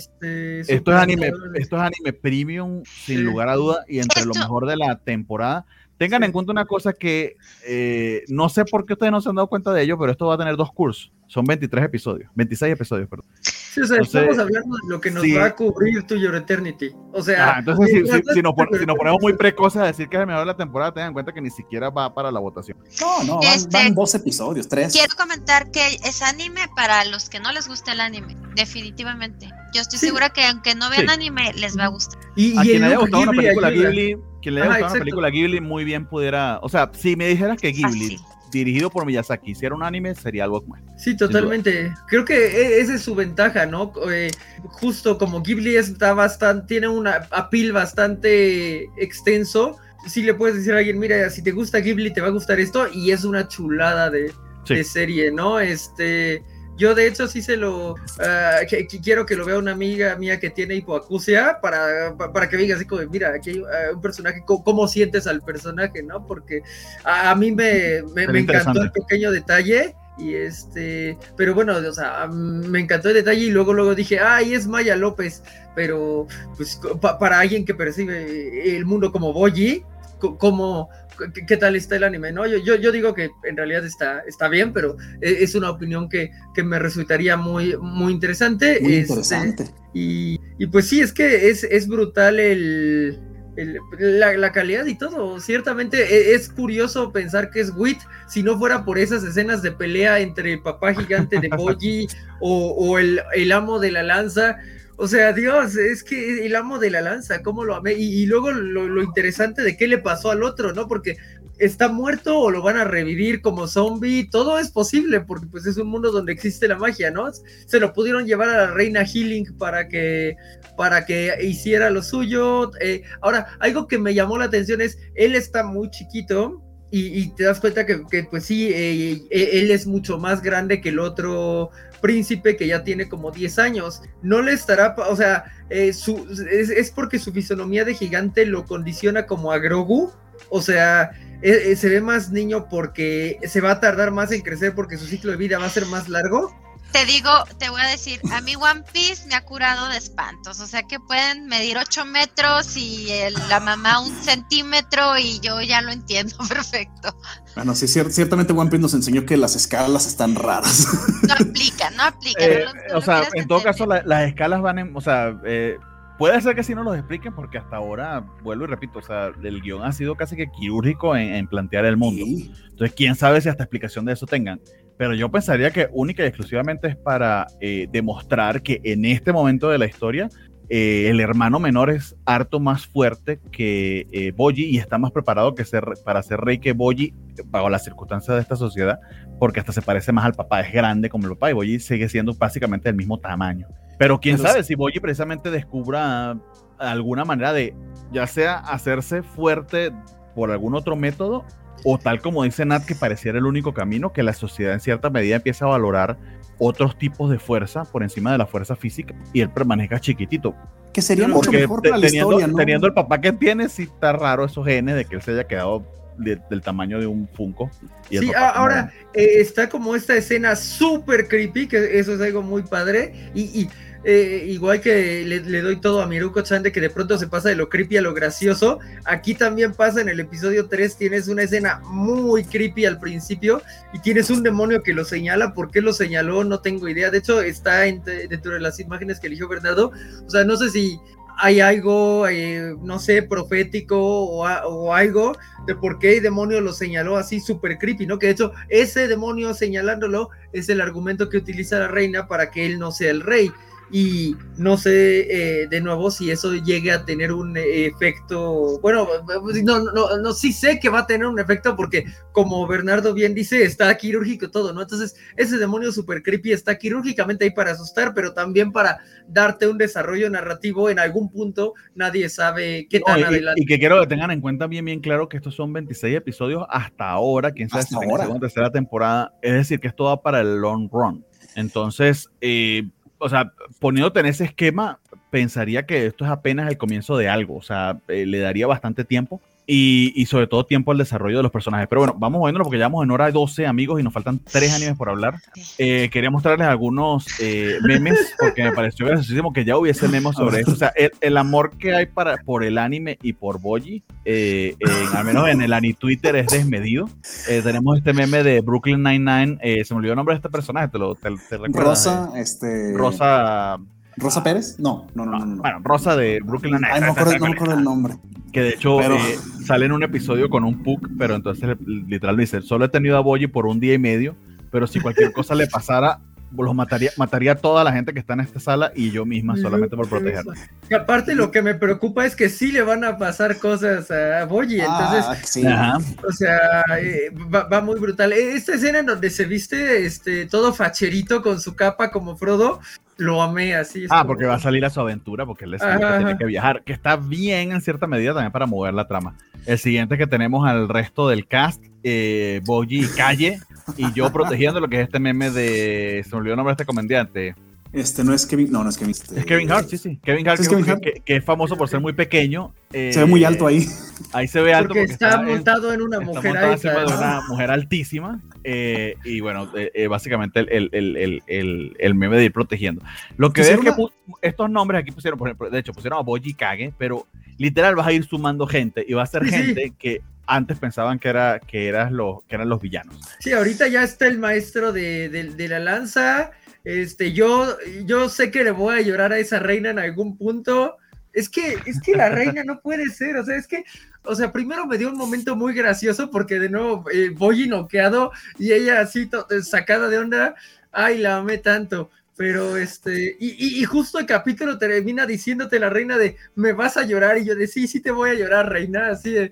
Este, Esto es anime, esto es anime premium, sin lugar a duda, y entre lo mejor de la temporada. Tengan Sí. en cuenta una cosa que eh, no sé por qué ustedes no se han dado cuenta de ello, pero esto va a tener dos cursos. Son 23 episodios, 26 episodios, perdón. Sí, o sea, Entonces, estamos hablando de lo que nos sí. va a cubrir tu Your Eternity. O sea, Ah, entonces, si, mientras si- si nos, pon- no- si nos ponemos muy precoces a decir que es el mejor de la temporada, tengan en cuenta que ni siquiera va para la votación. No, no, van, Este- van dos episodios, tres. Quiero comentar que es anime para los que no les gusta el anime, definitivamente. Yo estoy Sí. segura que aunque no vean Sí. anime, les va a gustar. Y, A y quien haya gustado una película. Ghibli, quien le haya gustado una película Ghibli, muy bien pudiera. O sea, si me dijeras que Ghibli, dirigido por Miyazaki, hiciera un anime, sería algo como este. Sí, totalmente. Creo que e- esa es su ventaja, ¿no? Eh, justo como Ghibli está bastante, tiene una apil bastante extenso. Sí le puedes decir a alguien, mira, si te gusta Ghibli, te va a gustar esto, y es una chulada de, Sí. de serie, ¿no? Este, yo de hecho sí se lo, ah, que- que quiero que lo vea una amiga mía que tiene hipoacusia para, pa- para que diga así como, mira, aquí hay ah, un personaje, ¿cómo, cómo sientes al personaje, no? Porque a, a mí me, me, encantó el pequeño detalle. Y este, pero bueno, o sea, me encantó el detalle y luego luego dije, ay, es Maya López, pero pues pa- para alguien que percibe el mundo como Boyi, co- como qué, qué tal está el anime, ¿no? Yo, yo, yo digo que en realidad está, está bien, pero e- es una opinión que, que me resultaría muy, muy interesante. Muy este, interesante. y, y pues sí, es que es, es brutal el, el- la, la calidad y todo. Ciertamente e- es curioso pensar que es Wit si no fuera por esas escenas de pelea entre el papá gigante de Boji o, o el, el amo de la lanza. O sea, Dios, es que el amo de la lanza, ¿cómo lo amé? Y, luego lo, lo interesante de qué le pasó al otro, ¿no? Porque está muerto o lo van a revivir como zombie, todo es posible porque pues es un mundo donde existe la magia, ¿no? Se lo pudieron llevar a la reina Healing para que para que hiciera lo suyo. Eh, ahora, algo que me llamó la atención es, él está muy chiquito y, y te das cuenta que, pues sí, eh, eh, él es mucho más grande que el otro príncipe que ya tiene como 10 años. No le estará, o sea, eh, su, es, es porque su fisonomía de gigante lo condiciona como a Grogu. O sea, se ve más niño porque se va a tardar más en crecer porque su ciclo de vida va a ser más largo. Te digo, te voy a decir, a mí One Piece me ha curado de espantos, o sea que pueden medir 8 metros y el- la mamá un centímetro y yo ya lo entiendo perfecto. Bueno, sí, cier- ciertamente One Piece nos enseñó que las escalas están raras. No aplica, no aplica. Eh, no lo- no o sea, en todo entender. caso, la- las escalas van en. O sea, eh, puede ser que sí nos los expliquen, porque hasta ahora, vuelvo y repito, o sea, el guion ha sido casi que quirúrgico en, en plantear el mundo. Sí. Entonces, quién sabe si hasta explicación de eso tengan. Pero yo pensaría que única y exclusivamente es para eh, demostrar que en este momento de la historia, eh, el hermano menor es harto más fuerte que eh, Boji y está más preparado que ser, para ser rey que Boji bajo las circunstancias de esta sociedad, porque hasta se parece más al papá, es grande como el papá y Boji sigue siendo básicamente del mismo tamaño. Pero quién Pero sabe si Boji precisamente descubra alguna manera de, ya sea hacerse fuerte por algún otro método o tal como dice Nat, que pareciera el único camino, que la sociedad en cierta medida empieza a valorar otros tipos de fuerza por encima de la fuerza física y él permanezca chiquitito. Que sería mucho Porque mejor para la teniendo, historia, ¿no? teniendo el papá que tiene, sí está raro esos genes de que él se haya quedado de- del tamaño de un Funko. y Sí, ahora eh, está como esta escena súper creepy, que eso es algo muy padre. Y, y, eh, igual que le, doy todo a Miruko-chan de que de pronto se pasa de lo creepy a lo gracioso, aquí también pasa en el episodio 3, tienes una escena muy creepy al principio y tienes un demonio que lo señala. ¿Por qué lo señaló? No tengo idea. De hecho, está en- dentro de las imágenes que eligió Bernardo. O sea, no sé si hay algo, eh, no sé, profético o algo de por qué el demonio lo señaló así súper creepy, ¿no? Que de hecho ese demonio señalándolo es el argumento que utiliza la reina para que él no sea el rey. Y no sé eh, de nuevo si eso llegue a tener un efecto. Bueno, no, no, no, sí sé que va a tener un efecto porque, como Bernardo bien dice, está quirúrgico todo, ¿no? Entonces, ese demonio super creepy está quirúrgicamente ahí para asustar, pero también para darte un desarrollo narrativo en algún punto. Nadie sabe qué No, tan y- y, adelante. y que quiero que tengan en cuenta bien, bien claro que estos son 26 episodios hasta ahora, quién sabe Hasta si tenga ahora. segunda o tercera temporada, es decir, que esto va para el long run. Entonces, eh, o sea, poniéndote en ese esquema, pensaría que esto es apenas el comienzo de algo, o sea, eh, le daría bastante tiempo y, y sobre todo tiempo al desarrollo de los personajes. Pero bueno, vamos moviéndolo porque ya vamos en hora 12, amigos, y nos faltan tres animes por hablar. Eh, quería mostrarles algunos eh, memes porque me pareció graciosísimo que ya hubiese memes sobre esto. O sea, el, el amor que hay para, por el anime y por Boji, eh, al menos en el Ani Twitter, es desmedido. Tenemos este meme de Brooklyn Nine-Nine. se me olvidó el nombre de este personaje, te lo te, te Rosa, este. Rosa. ¿Rosa Pérez? No, no, no, no. no. Bueno, Rosa de Brooklyn Nine-Nine. Ay, no me acuerdo, no me acuerdo el nombre. Que de hecho Pero- eh, sale en un episodio con un Puck, pero entonces literal dice: Solo he tenido a Boji por un día y medio, pero si cualquier cosa le pasara, los mataría, mataría a toda la gente que está en esta sala y yo misma solamente por protegerla. Y aparte lo que me preocupa es que sí le van a pasar cosas a Boyi, entonces, Ah, sí. Ajá. o sea, eh, va, va muy brutal. Eh, Esta escena en donde se viste este todo facherito con su capa como Frodo, lo amé así. Ah, como- porque va a salir a su aventura, porque él es que tiene que viajar, que está bien en cierta medida también para mover la trama. El siguiente que tenemos al resto del cast, eh, Boji y Calle, y yo protegiendo lo que es este meme de. Se me olvidó el nombre de este comediante. Este no es Kevin. No, no es Kevin. este- Es Kevin Hart, sí, sí. Kevin Hart, ¿Es que, Kevin Hart? que- que es famoso por ser muy pequeño. eh, Se ve muy alto ahí. Ahí se ve alto porque, porque, está, montado en una está mujer montado encima alta. de una mujer altísima. eh, y bueno, eh, eh, básicamente el, el, el, el, el, el meme de ir protegiendo. Lo que veo es que estos nombres aquí pusieron, por ejemplo, de hecho, pusieron a Boji Kage, pero literal vas a ir sumando gente y va a ser Sí, sí. gente que antes pensaban que, era, que, eras los, que eran los villanos. Sí, ahorita ya está el maestro de, de- la lanza. Este, yo, yo sé que le voy a llorar a esa reina en algún punto. Es que, es que la reina no puede ser, o sea, es que, o sea, primero me dio un momento muy gracioso porque de nuevo eh, voy noqueado y ella así eh, sacada de onda, ay, la amé tanto. Pero este, y, justo el capítulo termina diciéndote la reina de me vas a llorar, y yo de sí, sí te voy a llorar, reina, así de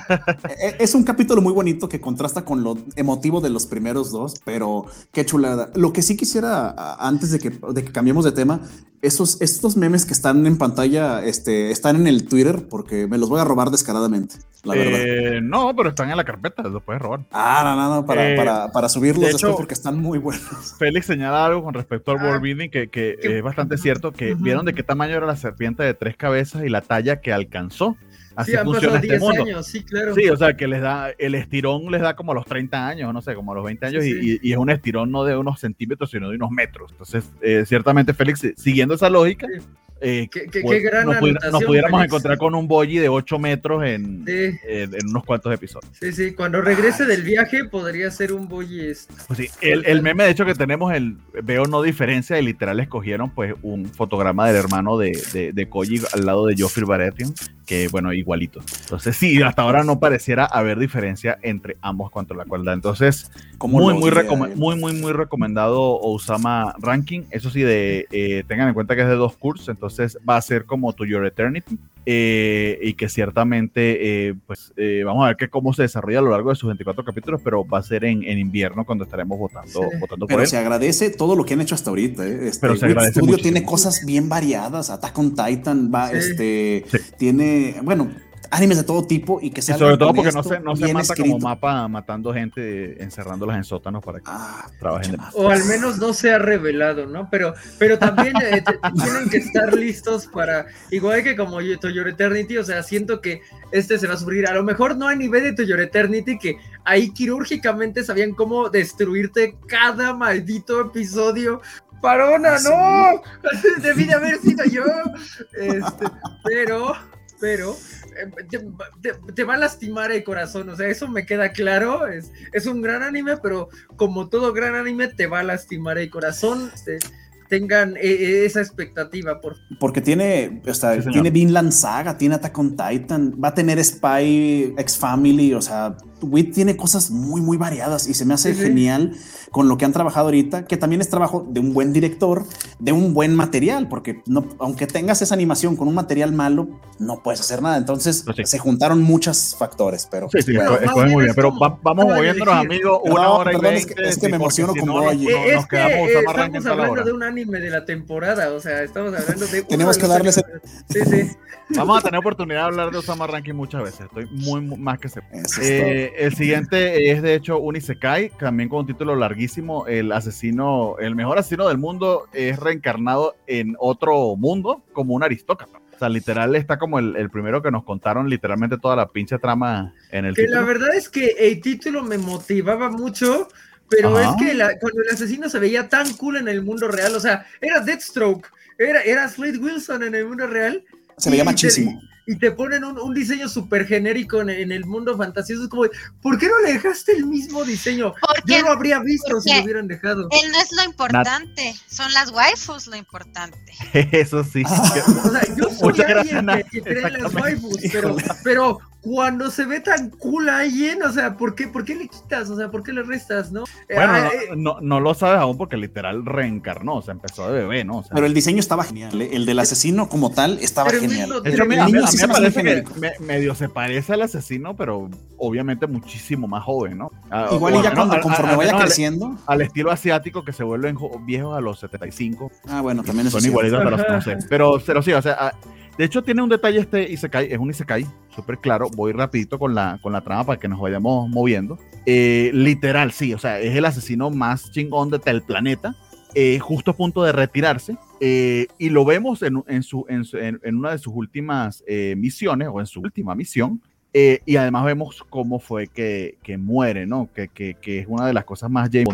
Eh, Es un capítulo muy bonito que contrasta con lo emotivo de los primeros dos, pero qué chulada. Lo que sí quisiera, antes de que, de que cambiemos de tema, esos, estos memes que están en pantalla este, están en el Twitter porque me los voy a robar descaradamente, la verdad. Eh, no, pero están en la carpeta, los puedes robar. Ah, no, no, no, para, eh, para, para subirlos de después hecho- porque están muy buenos. Félix señala algo con respecto al Ah, world building que, que que- es bastante cierto, que vieron de qué tamaño era la serpiente de tres cabezas y la talla que alcanzó. Así sí, han funciona pasado este 10 mundo. años, sí, claro. Sí, o sea, que les da, el estirón les da como a los 30 años, no sé, como a los 20 años, Sí, y- sí. Y, y es un estirón no de unos centímetros, sino de unos metros. Entonces, eh, ciertamente, Félix, siguiendo esa lógica. Eh, Qué, qué- pues, qué gran nos, pudiera- nos pudiéramos encontrar con un boyi de 8 metros en, Sí, en, en unos cuantos episodios. sí, sí. Cuando regrese del viaje podría ser un boy este, Pues sí, el, el meme, de hecho, que tenemos, el veo no diferencia, y literal escogieron pues un fotograma del hermano de, de, de Koji al lado de Joffrey Baratheon, que bueno, igualito. Entonces, sí, hasta ahora no pareciera haber diferencia entre ambos cuanto a la cualidad. Entonces, Como muy, muy, muy, muy, muy recomendado Osama Ranking. Eso sí, de, eh, tengan en cuenta que es de dos cursos, entonces va a ser como To Your Eternity. eh, y que ciertamente, eh, pues eh, vamos a ver que cómo se desarrolla a lo largo de sus 24 capítulos, pero va a ser en, en invierno cuando estaremos votando, Sí. votando por Pero él. se agradece todo lo que han hecho hasta ahorita. ¿eh? Este, Pero se agradece Studio muchísimo. tiene cosas bien variadas. Attack on Titan va, Sí. este, Sí. tiene, bueno, animes de todo tipo y que salgan sobre todo porque no se, no se mata escrito. como mapa matando gente, encerrándolas en sótanos para que Ah, trabajen O al menos no se ha revelado, ¿no? Pero, pero también eh, tienen que estar listos para, igual que como yo- To Your Eternity, o sea, siento que este se va a sufrir. A lo mejor no a nivel de To Your Eternity, que ahí quirúrgicamente sabían cómo destruirte cada maldito episodio. ¡Parona, Ah, sí. no! Debí de haber sido yo. Este, pero, pero, te, te- te va a lastimar el corazón, o sea, eso me queda claro. Es, es un gran anime, pero como todo gran anime, te va a lastimar el corazón. tengan eh, eh, esa expectativa, por Porque tiene, o sea, Sí, tiene Vinland Saga, tiene Attack on Titan, va a tener Spy X Family, o sea, Wit tiene cosas muy, muy variadas y se me hace Sí, sí. genial con lo que han trabajado ahorita, que también es trabajo de un buen director, de un buen material, porque no, aunque tengas esa animación con un material malo, no puedes hacer nada. Entonces Pues sí. se juntaron muchos factores, pero Sí, sí, Bueno, bien muy bien, es pero como- va- vamos moviéndonos, amigos, una Perdón, hora y perdón, es veinte. que- es que me emociono si con no, no- Eh, nos es que quedamos eh, Osama Rankin estamos hablando hora. de un anime de la temporada, o sea, estamos hablando de. Tenemos que darles el- animes- Sí, sí. Vamos a tener oportunidad de hablar de Osama Ranking muchas veces. Estoy muy, muy- más que seguro. Eso es Eh, el siguiente es de hecho un Isekai, también con un título larguísimo. El asesino, el mejor asesino del mundo, es reencarnado en otro mundo como un aristócrata. O sea, literal está como el, el primero que nos contaron literalmente toda la pinche trama en el Que título. la verdad es que el título me motivaba mucho, pero Ajá. es que la- cuando el asesino se veía tan cool en el mundo real, o sea, era Deathstroke, era, era Slade Wilson en el mundo real. Se veía y te- machísimo. Y te ponen un, un diseño súper genérico en, en el mundo fantasioso. Es como, ¿por qué no le dejaste el mismo diseño? Porque Yo lo habría visto si lo hubieran dejado. él no es lo importante, son las waifus lo importante. Eso sí. Ah. O sea, yo soy Muchas gracias, alguien que, que cree en las waifus, pero, pero cuando se ve tan cool a alguien, o sea, ¿por qué, ¿por qué le quitas? O sea, ¿por qué le restas, no? Bueno, Ah, no, eh, no, no lo sabes aún porque literal reencarnó, o sea, empezó de bebé, ¿no? O sea, Pero el diseño estaba genial. ¿eh? El del asesino como tal estaba genial. De hecho, a mí, a sí me parece que me- medio se parece al asesino, pero obviamente muchísimo más joven, ¿no? Ah, Igual o y ya cuando conforme vaya al- creciendo. Al, estilo asiático que se vuelven jo- viejos a los 75. Ah, bueno, también Son es cierto. igualitos a los no sé. Pero, pero sí, o sea, ah, de hecho tiene un detalle este Isekai, es un Isekai, súper claro. Voy rapidito con la, con la trama para que nos vayamos moviendo. Eh, literal, sí, o sea, es el asesino más chingón de del planeta, eh, justo a punto de retirarse. eh, y lo vemos en, en, su, en, en- una de sus últimas eh, misiones, o en su última misión. eh, y además vemos cómo fue que, que muere, ¿no? Que, que, que es una de las cosas más James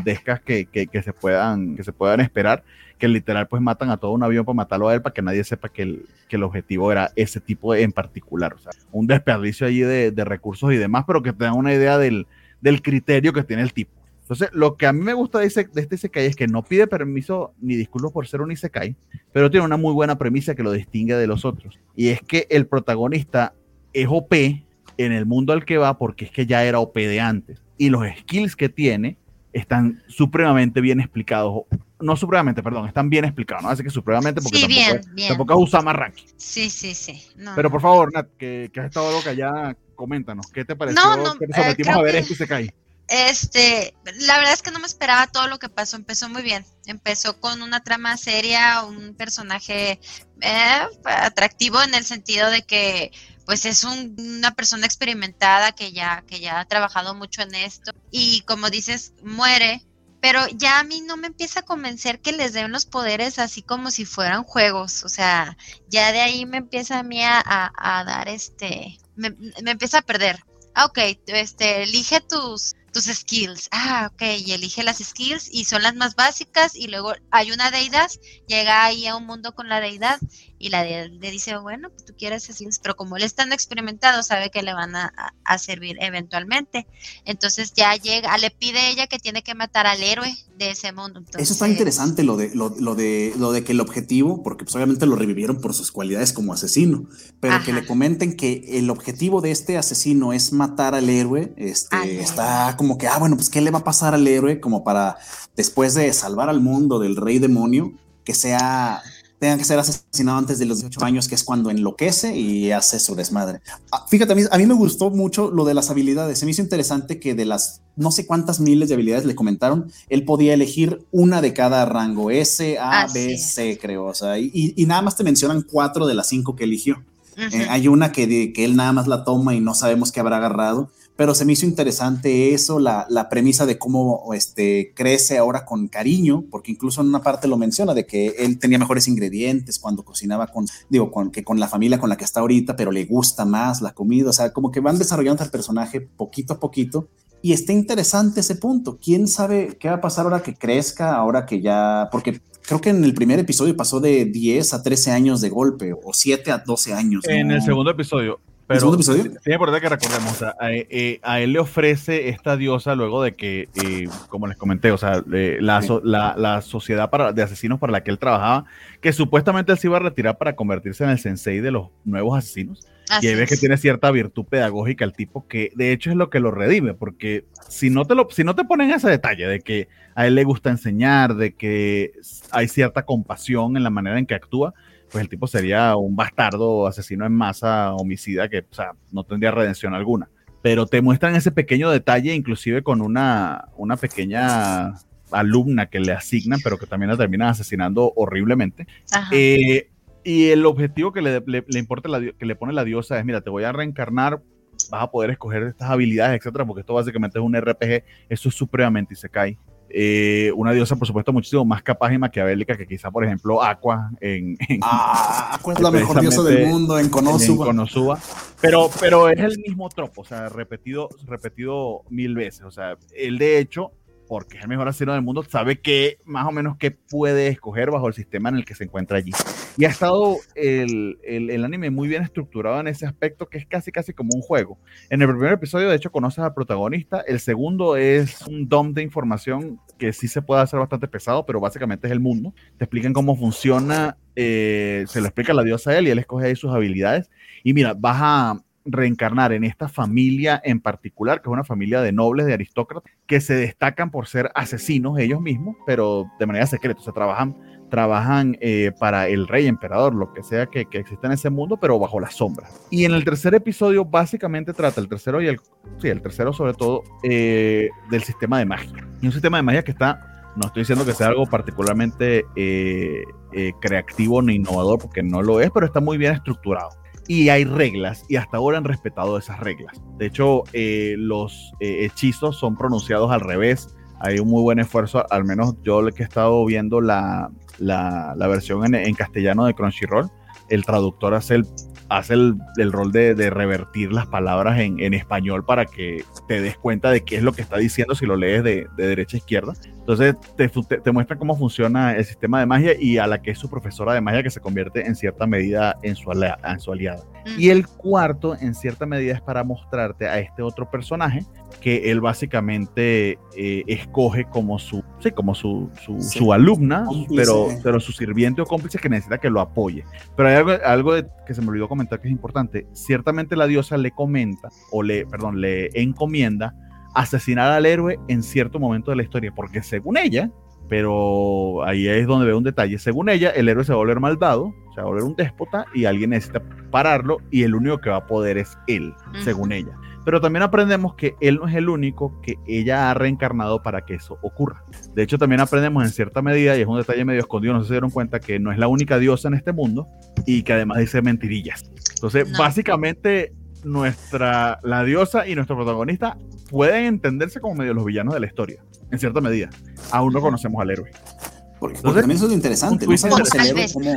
que, que se puedan, que se puedan esperar que literal pues matan a todo un avión para matarlo a él para que nadie sepa que el, que el objetivo era ese tipo en particular. O sea, un desperdicio allí de, de recursos y demás, pero que te dan una idea del, del criterio que tiene el tipo. Entonces, lo que a mí me gusta de, ese, de este Isekai es que no pide permiso ni disculpas por ser un Isekai, pero tiene una muy buena premisa que lo distingue de los otros. Y es que el protagonista es OP en el mundo al que va porque es que ya era OP de antes. Y los skills que tiene están supremamente bien explicados. No supremamente, perdón, están bien explicados. No así que supremamente porque Sí, tampoco, bien, es, bien. tampoco es Usama Ranking. Sí, sí, sí. No, Pero por favor, Nat, que, que has estado loca allá, coméntanos. ¿Qué te pareció No, no, que nos eh, sometimos a ver esto y se cae? Este, la verdad es que no me esperaba todo lo que pasó. Empezó muy bien. Empezó con una trama seria, un personaje eh, atractivo en el sentido de que, pues, es un- una persona experimentada que ya, que ya ha trabajado mucho en esto. Y como dices, muere, pero ya a mí no me empieza a convencer que les den los poderes así como si fueran juegos, o sea, ya de ahí me empieza a mí a, dar este, me, me empieza a perder. Ah, ok, este, elige tus, tus skills. Ah, ok, y elige las skills y son las más básicas y luego hay una deidad, llega ahí a un mundo con la deidad y la deidad le dice, bueno, pues tú quieres skills, pero como él está experimentado, sabe que le van a, servir eventualmente. Entonces ya llega, le pide ella que tiene que matar al héroe de ese mundo. Eso está interesante, lo de, lo, de, lo de que el objetivo, porque pues obviamente lo revivieron por sus cualidades como asesino, pero que le comenten que el objetivo de este asesino es matar al héroe, este, está como que, ah, bueno, pues ¿qué le va a pasar al héroe como para después de salvar al mundo del rey demonio, que sea tenga que ser asesinado antes de los 18 años, que es cuando enloquece y hace su desmadre. Ah, fíjate, a mí, a mí, me gustó mucho lo de las habilidades. Se me hizo interesante que de las no sé cuántas miles de habilidades le comentaron, él podía elegir una de cada rango, S, A, B, C, creo. O sea, y, nada más te mencionan cuatro de las cinco que eligió. Eh, hay una que, que él nada más la toma y no sabemos qué habrá agarrado pero se me hizo interesante eso, la, la, premisa de cómo este, crece ahora con cariño, porque incluso en una parte lo menciona de que él tenía mejores ingredientes cuando cocinaba con, digo, con, que con la familia con la que está ahorita, pero le gusta más la comida, o sea, como que van desarrollando al personaje poquito a poquito. Y está interesante ese punto. ¿Quién sabe qué va a pasar ahora que crezca, ahora que ya, porque creo que en el primer episodio pasó de 10 a 13 años de golpe o 7 a 12 años. En el segundo episodio. Pero es importante que recordemos, eh, a, él le ofrece esta diosa luego de que, eh, como les comenté, o sea, la, la, sociedad para, de asesinos para la que él trabajaba, que supuestamente él se iba a retirar para convertirse en el sensei de los nuevos asesinos. y ahí ves que tiene cierta virtud pedagógica el tipo que de hecho es lo que lo redime, porque si no te, lo, si no te ponen ese detalle de que a él le gusta enseñar, de que hay cierta compasión en la manera en que actúa, pues el tipo sería un bastardo, asesino en masa, homicida, que o sea, no tendría redención alguna. Pero te muestran ese pequeño detalle, inclusive con una, una pequeña alumna que le asignan, pero que también la terminan asesinando horriblemente. Eh, y el objetivo que le, le, importa la, que le pone la diosa es, mira, te voy a reencarnar, vas a poder escoger estas habilidades, etcétera, porque esto básicamente es un RPG, eso es supremamente y se cae. Eh, una diosa, por supuesto, muchísimo más capaz y maquiavélica que quizá, por ejemplo, Aqua en... ah, Aqua es la mejor diosa del mundo en Konosuba. Pero, pero es el mismo tropo, o sea, repetido, repetido mil veces. O sea, él de hecho porque es el mejor asesino del mundo, sabe que más o menos qué puede escoger bajo el sistema en el que se encuentra allí. Y ha estado el, el, anime muy bien estructurado en ese aspecto que es casi casi como un juego. En el primer episodio, de hecho, conoces al protagonista. El segundo es un DOM de información que sí se puede hacer bastante pesado, pero básicamente es el mundo. Te explican cómo funciona, eh, se lo explica la diosa a él y él escoge ahí sus habilidades. Y mira, vas a reencarnar en esta familia en particular, que es una familia de nobles, de aristócratas, que se destacan por ser asesinos ellos mismos, pero de manera secreta, o sea, trabajan, trabajan eh, para el rey, emperador, lo que sea que, que exista en ese mundo, pero bajo las sombras. Y en el tercer episodio básicamente trata, el tercero y el, sí, el tercero sobre todo, eh, del sistema de magia. Y un sistema de magia que está no estoy diciendo que sea algo particularmente eh, creativo ni innovador, porque no lo es, pero está muy bien estructurado y hay reglas y hasta ahora han respetado esas reglas. De hecho, eh, los eh, hechizos son pronunciados al revés. Hay un muy buen esfuerzo, al menos yo que he estado viendo la, la, versión en, en, castellano de Crunchyroll, el traductor hace el hace el, rol de, revertir las palabras en, español para que te des cuenta de qué es lo que está diciendo si lo lees de, derecha a izquierda. Entonces te, te, muestra cómo funciona el sistema de magia y a la que es su profesora de magia que se convierte en cierta medida en su, en su aliada. Y el cuarto, en cierta medida, es para mostrarte a este otro personaje que él básicamente eh, escoge como su, sí, como su, su, alumna, pero, pero su sirviente o cómplice que necesita que lo apoye. Pero hay algo, algo que se me olvidó comentar que es importante. Ciertamente la diosa le comenta, o le, perdón, le encomienda asesinar al héroe en cierto momento de la historia, porque según ella, pero ahí es donde veo un detalle. Según ella, el héroe se va a volver malvado, se va a volver un déspota y alguien necesita pararlo y el único que va a poder es él, según ella. Pero también aprendemos que él no es el único que ella ha reencarnado para que eso ocurra. De hecho, también aprendemos en cierta medida, y es un detalle medio escondido, no sé si se dieron cuenta, que no es la única diosa en este mundo y que además dice mentirillas. Entonces, básicamente, nuestra, la diosa y nuestro protagonista pueden entenderse como medio los villanos de la historia, en cierta medida. Aún no conocemos al héroe. Porque, porque también eso es interesante. No sabemos O el tal héroe vez. cómo-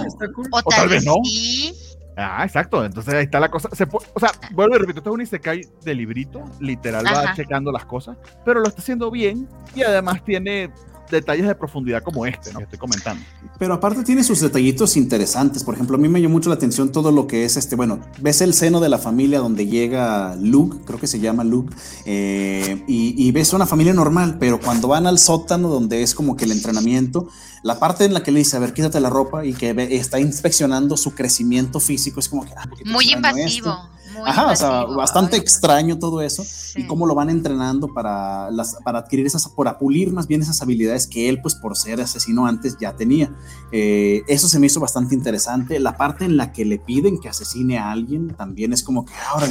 O O tal tal vez vez no. sí. Ah, exacto. Entonces ahí está la cosa. Se o sea, vuelvo y repito, esto es un isekai de librito, literal va checando las cosas, pero lo está haciendo bien y además tiene detalles de profundidad como este, ¿no? Que estoy comentando. Pero aparte tiene sus detallitos interesantes. Por ejemplo, a mí me llamó mucho la atención todo lo que es este. Bueno, ves el seno de la familia donde llega Luke, creo que se llama Luke, eh, y, y ves una familia normal, pero cuando van al sótano donde es como que el entrenamiento, la parte en la que le dice, a ver, quítate la ropa y que ve- está inspeccionando su crecimiento físico, es como que. ah, Muy invasivo. esto. Muy Ajá, o sea, bastante extraño todo eso sí. y cómo lo van entrenando para, las, para adquirir esas, para pulir más bien esas habilidades que él, pues por ser asesino antes, ya tenía. Eh, eso se me hizo bastante interesante. La parte en la que le piden que asesine a alguien también es como que, ahora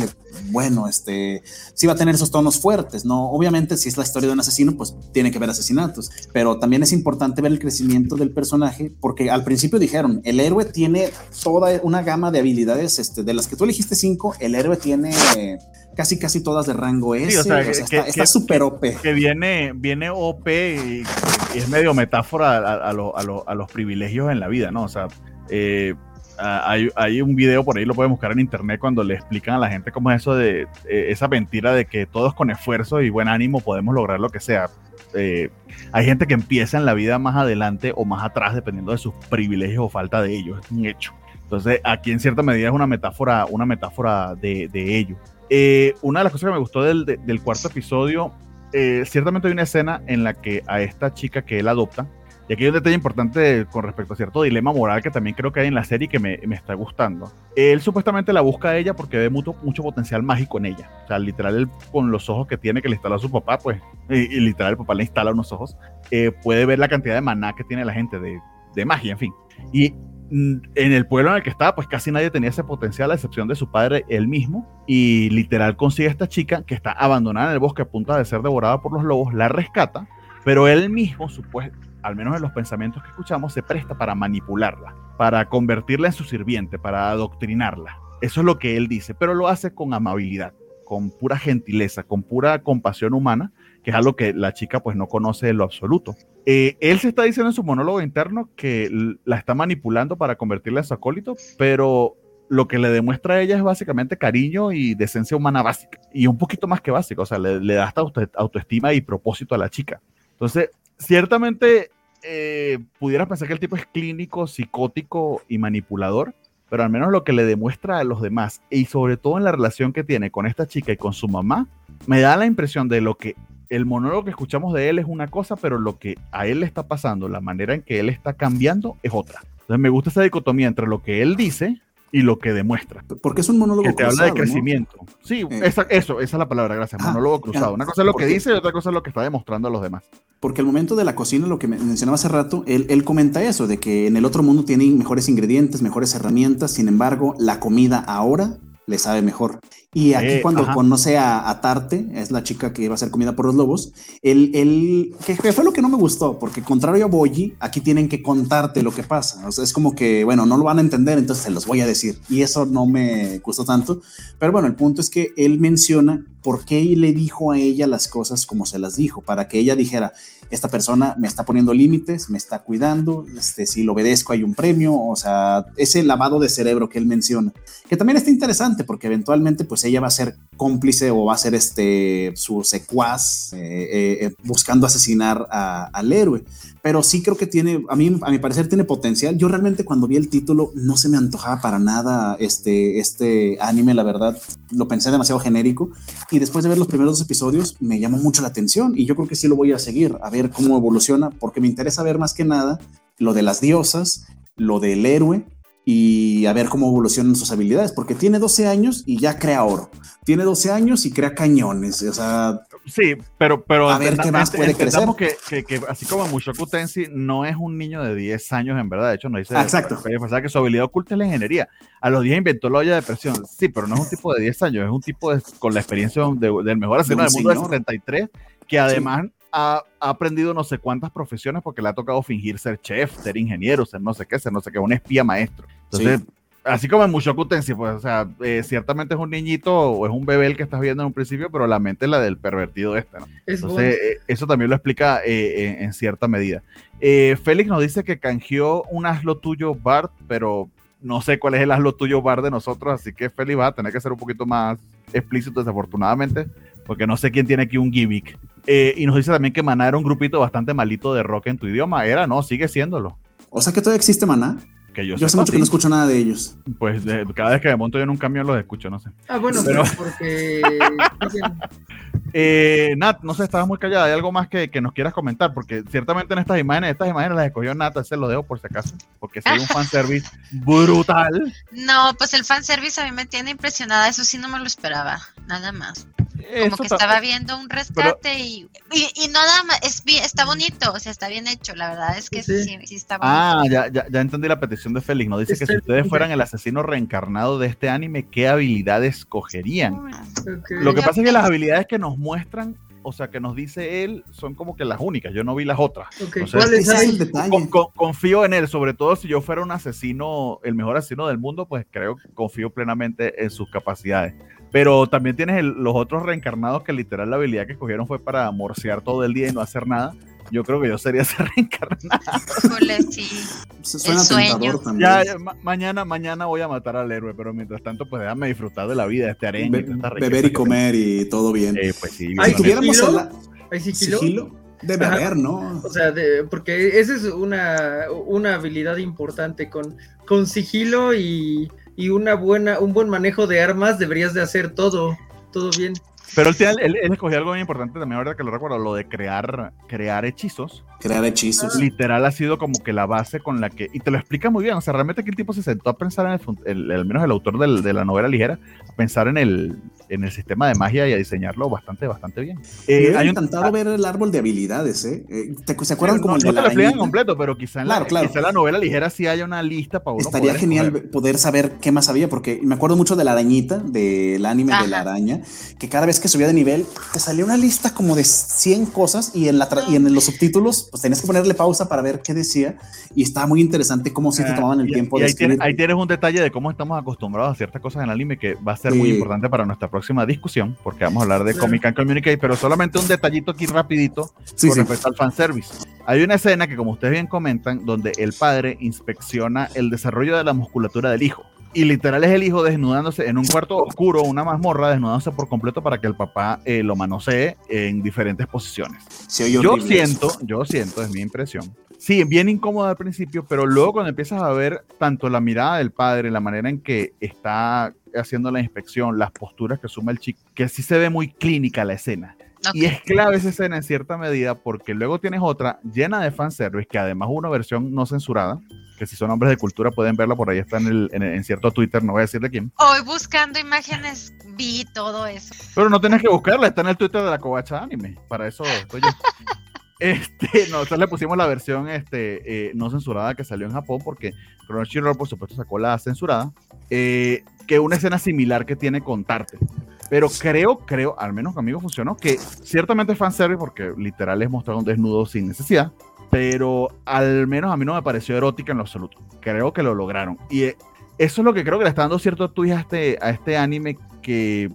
bueno, este, sí va a tener esos tonos fuertes, ¿no? Obviamente, si es la historia de un asesino, pues tiene que haber asesinatos, pero también es importante ver el crecimiento del personaje, porque al principio dijeron, el héroe tiene toda una gama de habilidades, este, de las que tú elegiste cinco, el héroe tiene casi casi todas de rango S, o sea, o que- sea, que- está- está súper OP. Que viene, viene OP y, y es medio metáfora a, a lo- a lo- a los privilegios en la vida, ¿no? O sea, eh, hay, hay un video por ahí, lo pueden buscar en internet, cuando le explican a la gente cómo es eso de eh, esa mentira de que todos con esfuerzo y buen ánimo podemos lograr lo que sea. Eh, hay gente que empieza en la vida más adelante o más atrás, dependiendo de sus privilegios o falta de ellos, es un hecho. Entonces, aquí en cierta medida es una metáfora, una metáfora de, de ello. Eh, una de las cosas que me gustó del, de- del cuarto episodio, eh, ciertamente hay una escena en la que a esta chica que él adopta, y aquí hay un detalle importante con respecto a cierto dilema moral que también creo que hay en la serie que me, me está gustando. Él supuestamente la busca a ella porque ve mucho, mucho potencial mágico en ella. O sea, literal, él, con los ojos que tiene que le instaló a su papá, pues, y, y literal, el papá le instala unos ojos, eh, puede ver la cantidad de maná que tiene la gente de, de magia, en fin. Y en el pueblo en el que estaba, pues casi nadie tenía ese potencial, a excepción de su padre, él mismo. Y literal consigue a esta chica que está abandonada en el bosque a punto de ser devorada por los lobos, la rescata, pero él mismo, supuesto, al menos en los pensamientos que escuchamos, se presta para manipularla, para convertirla en su sirviente, para adoctrinarla. Eso es lo que él dice, pero lo hace con amabilidad, con pura gentileza, con pura compasión humana, que es algo que la chica pues no conoce en lo absoluto. Eh, él se está diciendo en su monólogo interno que la está manipulando para convertirla en su acólito, pero lo que le demuestra a ella es básicamente cariño y decencia humana básica, y un poquito más que básica, o sea, le, da hasta auto- autoestima y propósito a la chica. Entonces, ciertamente eh, pudieras pensar que el tipo es clínico, psicótico y manipulador, pero al menos lo que le demuestra a los demás, y sobre todo en la relación que tiene con esta chica y con su mamá, me da la impresión de lo que el monólogo que escuchamos de él es una cosa, pero lo que a él le está pasando, la manera en que él está cambiando es otra. Entonces me gusta esa dicotomía entre lo que él dice y lo que demuestra. Porque es un monólogo Que te habla de cruzado, ¿no? crecimiento. Sí, Eh. esa, eso, esa es la palabra, gracias. Ah, monólogo cruzado. Una cosa es lo que dice y otra cosa es lo que está demostrando a los demás. Porque al momento de la cocina, lo que me- mencionaba hace rato, él, él comenta eso, de que en el otro mundo tienen mejores ingredientes, mejores herramientas, sin embargo, la comida ahora le sabe mejor. Y aquí Eh, cuando ajá. conoce a, a Tarte, es la chica que iba a ser comida por los lobos, él, él que, que fue lo que no me gustó, porque contrario a Boyi, aquí tienen que contarte lo que pasa. O sea, es como que, bueno, no lo van a entender, entonces se los voy a decir. Y eso no me gustó tanto. Pero bueno, el punto es que él menciona por qué le dijo a ella las cosas como se las dijo, para que ella dijera, esta persona me está poniendo límites, me está cuidando, este, si lo obedezco hay un premio, o sea, ese lavado de cerebro que él menciona, que también está interesante porque eventualmente pues ella va a ser cómplice o va a ser este, su secuaz eh, eh, eh, buscando asesinar al héroe, pero sí creo que tiene, a mí, a mi parecer tiene potencial, yo realmente cuando vi el título no se me antojaba para nada este, este anime, la verdad, lo pensé demasiado genérico y después de ver los primeros dos episodios me llamó mucho la atención y yo creo que sí lo voy a seguir, a ver cómo evoluciona, porque me interesa ver más que nada lo de las diosas, lo del héroe y a ver cómo evolucionan sus habilidades, porque tiene 12 años y ya crea oro, tiene 12 años y crea cañones, o sea, Sí, pero, pero A ver entenda- qué más ent- puede entendamos que, que, que así como Mushoku Tensei no es un niño de 10 años en verdad, de hecho no dice exacto. Pensaba que su habilidad oculta es la ingeniería. A los 10 inventó la olla de presión. Sí, pero no es un tipo de 10 años, es un tipo de- con la experiencia de- del mejor asesino del mundo de señor. 73 que además ha, ha aprendido no sé cuántas profesiones porque le ha tocado fingir ser chef, ser ingeniero, ser no sé qué, ser no sé qué, un espía maestro. Entonces, Sí. Así como en Mushoku Tensei, pues, o sea, eh, ciertamente es un niñito o es un bebé el que estás viendo en un principio, pero la mente es la del pervertido este, ¿no? Es Entonces, eh, eso también lo explica eh, en, en cierta medida. Eh, Félix nos dice que canjeó un hazlo tuyo Bart, pero no sé cuál es el hazlo tuyo Bart de nosotros, así que Félix va a tener que ser un poquito más explícito, desafortunadamente, porque no sé quién tiene aquí un gimmick. Eh, y nos dice también que Maná era un grupito bastante malito de rock en tu idioma. Era, no, sigue siéndolo. O sea que todavía existe Maná. Que yo, Yo hace mucho que sí. no escucho nada de ellos. Pues de- cada vez que me monto yo en un camión los escucho, no sé. Ah, bueno, Pero- pero porque Eh, Nat, no sé, estabas muy callada. ¿Hay algo más que, que nos quieras comentar? Porque ciertamente en estas imágenes, estas imágenes las escogió Nat, se lo dejo por si acaso. Porque hay un fanservice brutal. No, pues el fanservice a mí me tiene impresionada, eso sí no me lo esperaba, nada más. Como Eso que ta- estaba viendo un rescate y, y, y nada más, es bien- está bonito, o sea, está bien hecho, la verdad es que Sí. sí, sí, está bonito. Ah, ya, ya, ya entendí la petición de Félix. Nos dice que si ustedes fueran el asesino reencarnado de este anime, ¿qué habilidades cogerían? ok. Lo que pasa es que las habilidades que nos muestran, o sea, que nos dice él, son como que las únicas. Yo no vi las otras. Ok, o sea, ¿cuáles Ese es el detalle. Con- con- confío en él, sobre todo si yo fuera un asesino, el mejor asesino del mundo, pues creo que confío plenamente en sus capacidades. Pero también tienes el- los otros reencarnados que literal la habilidad que escogieron fue para morsear todo el día y no hacer nada. Yo creo que yo sería ese reencarnado. Híjole, sí. Se Suena el sueño. también. Ya, ya, ma- mañana, mañana voy a matar al héroe, pero mientras tanto, pues déjame disfrutar de la vida, de este arenque. Be- de beber y comer y todo bien. Eh, pues sí, sigilo? ¿Hay sigilo? sigilo, debe Ajá. haber, ¿no? O sea, de- porque esa es una, una habilidad importante. Con, con sigilo y, y una buena, un buen manejo de armas deberías de hacer todo, todo bien. Pero él, él, él escogió algo muy importante también, ahora que lo recuerdo, lo de crear, crear hechizos. Crear hechizos. Literal ha sido como que la base con la que. Y te lo explica muy bien. O sea, realmente que el tipo se sentó a pensar en el, fun- el- al menos el autor del- de la novela ligera, a pensar en el, en el sistema de magia y a diseñarlo bastante, bastante bien. Me Eh, hay un- encantado ver el árbol de habilidades, ¿eh? Eh, ¿te- ¿Se acuerdan no, como el no de te la lo completo, pero quizá en, Claro, la, claro. quizá en la novela ligera sí haya una lista para uno. Estaría poder genial escoger. poder saber qué más había, porque me acuerdo mucho de la arañita, del anime de la Ajá. araña, que cada vez que subía de nivel, te salía una lista como de 100 cosas y en, la tra- y en los subtítulos, pues tenías que ponerle pausa para ver qué decía y estaba muy interesante cómo sí te Ah, tomaban el y- tiempo y de ahí, tienes, ahí tienes un detalle de cómo estamos acostumbrados a ciertas cosas en el anime que va a ser Sí. muy importante para nuestra próxima discusión, porque vamos a hablar de Claro. Comic and Communicate, pero solamente un detallito aquí rapidito Sí, con sí. respecto al fanservice. Hay una escena que, como ustedes bien comentan, donde el padre inspecciona el desarrollo de la musculatura del hijo. Y literal es el hijo desnudándose en un cuarto oscuro, una mazmorra, desnudándose por completo para que el papá eh, lo manosee en diferentes posiciones. Yo eso. siento, yo siento, es mi impresión. Sí, bien incómodo al principio, pero luego cuando empiezas a ver tanto la mirada del padre, la manera en que está haciendo la inspección, las posturas que suma el chico, que sí se ve muy clínica la escena. Y es clave esa escena en cierta medida porque luego tienes otra llena de fanservice, que además hubo una versión no censurada, que si son hombres de cultura pueden verla, por ahí está en, el, en, en cierto Twitter, no voy a decir de quién. Hoy buscando imágenes vi todo eso. Pero no tienes que buscarla, está en el Twitter de la Covacha Anime, para eso estoy yo. Este, nosotros le pusimos la versión este, eh, no censurada que salió en Japón porque Crunchyroll por supuesto sacó la censurada, eh, que una escena similar que tiene contarte. Pero creo, creo, al menos conmigo funcionó, que ciertamente es fanservice porque literal es mostrar un desnudo sin necesidad, pero al menos a mí no me pareció erótica en lo absoluto. Creo que lo lograron. Y eh, eso es lo que creo que le está dando cierto twist a este, a este anime que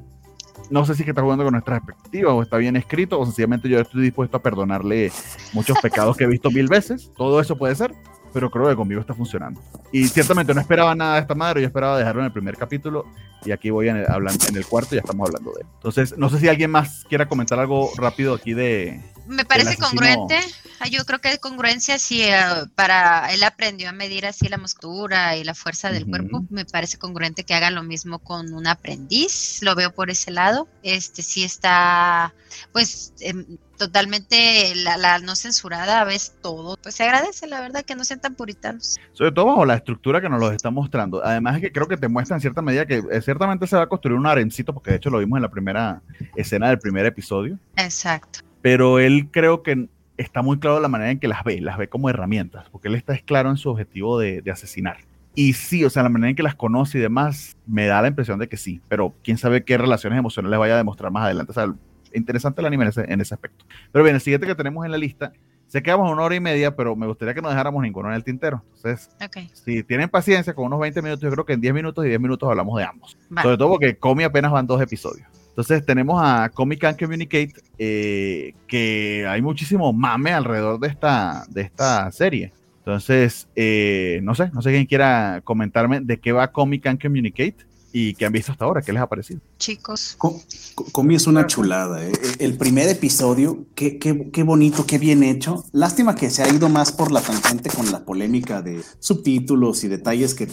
no sé si que está jugando con nuestras expectativas o está bien escrito o sencillamente yo estoy dispuesto a perdonarle muchos pecados que he visto mil veces. Todo eso puede ser, pero creo que conmigo está funcionando. Y ciertamente no esperaba nada de esta madre, yo esperaba dejarlo en el primer capítulo y aquí voy en el, hablando, en el cuarto y ya estamos hablando de él. Entonces, no sé si alguien más quiera comentar algo rápido aquí de... Me parece congruente. Ah, Yo creo que es congruencia si eh, para él aprendió a medir así la musculatura y la fuerza del cuerpo. Me parece congruente que haga lo mismo con un aprendiz. Lo veo por ese lado. Este sí está, pues, em, totalmente la, la no censurada, ves todo. Pues se agradece, la verdad, que no sean tan puritanos. Sobre todo bajo la estructura que nos los está mostrando. Además es que creo que te muestra en cierta medida que eh, ciertamente se va a construir un arencito, porque de hecho lo vimos en la primera escena del primer episodio. Exacto. pero él creo que está muy claro la manera en que las ve, las ve como herramientas, porque él está es claro en su objetivo de, de asesinar. Y sí, o sea, la manera en que las conoce y demás, me da la impresión de que sí, pero quién sabe qué relaciones emocionales vaya a demostrar más adelante. O sea, interesante el anime en ese, en ese aspecto. Pero bien, el siguiente que tenemos en la lista Sé que vamos una hora y media, pero me gustaría que no dejáramos ninguno en el tintero. Entonces, Ok. si tienen paciencia con unos 20 minutos, yo creo que en 10 minutos y 10 minutos hablamos de ambos. Va. Sobre todo porque Comi apenas van dos episodios. Entonces tenemos a Comic Can Communicate, eh, que hay muchísimo mame alrededor de esta, de esta serie. Entonces, eh, no sé, no sé quién quiera comentarme de qué va Comic Can Communicate y qué han visto hasta ahora, qué les ha parecido. Chicos. Co- Co- Comi es una chulada. ¿eh? El primer episodio, qué, qué, qué bonito, qué bien hecho. Lástima que se ha ido más por la tangente con la polémica de subtítulos y detalles que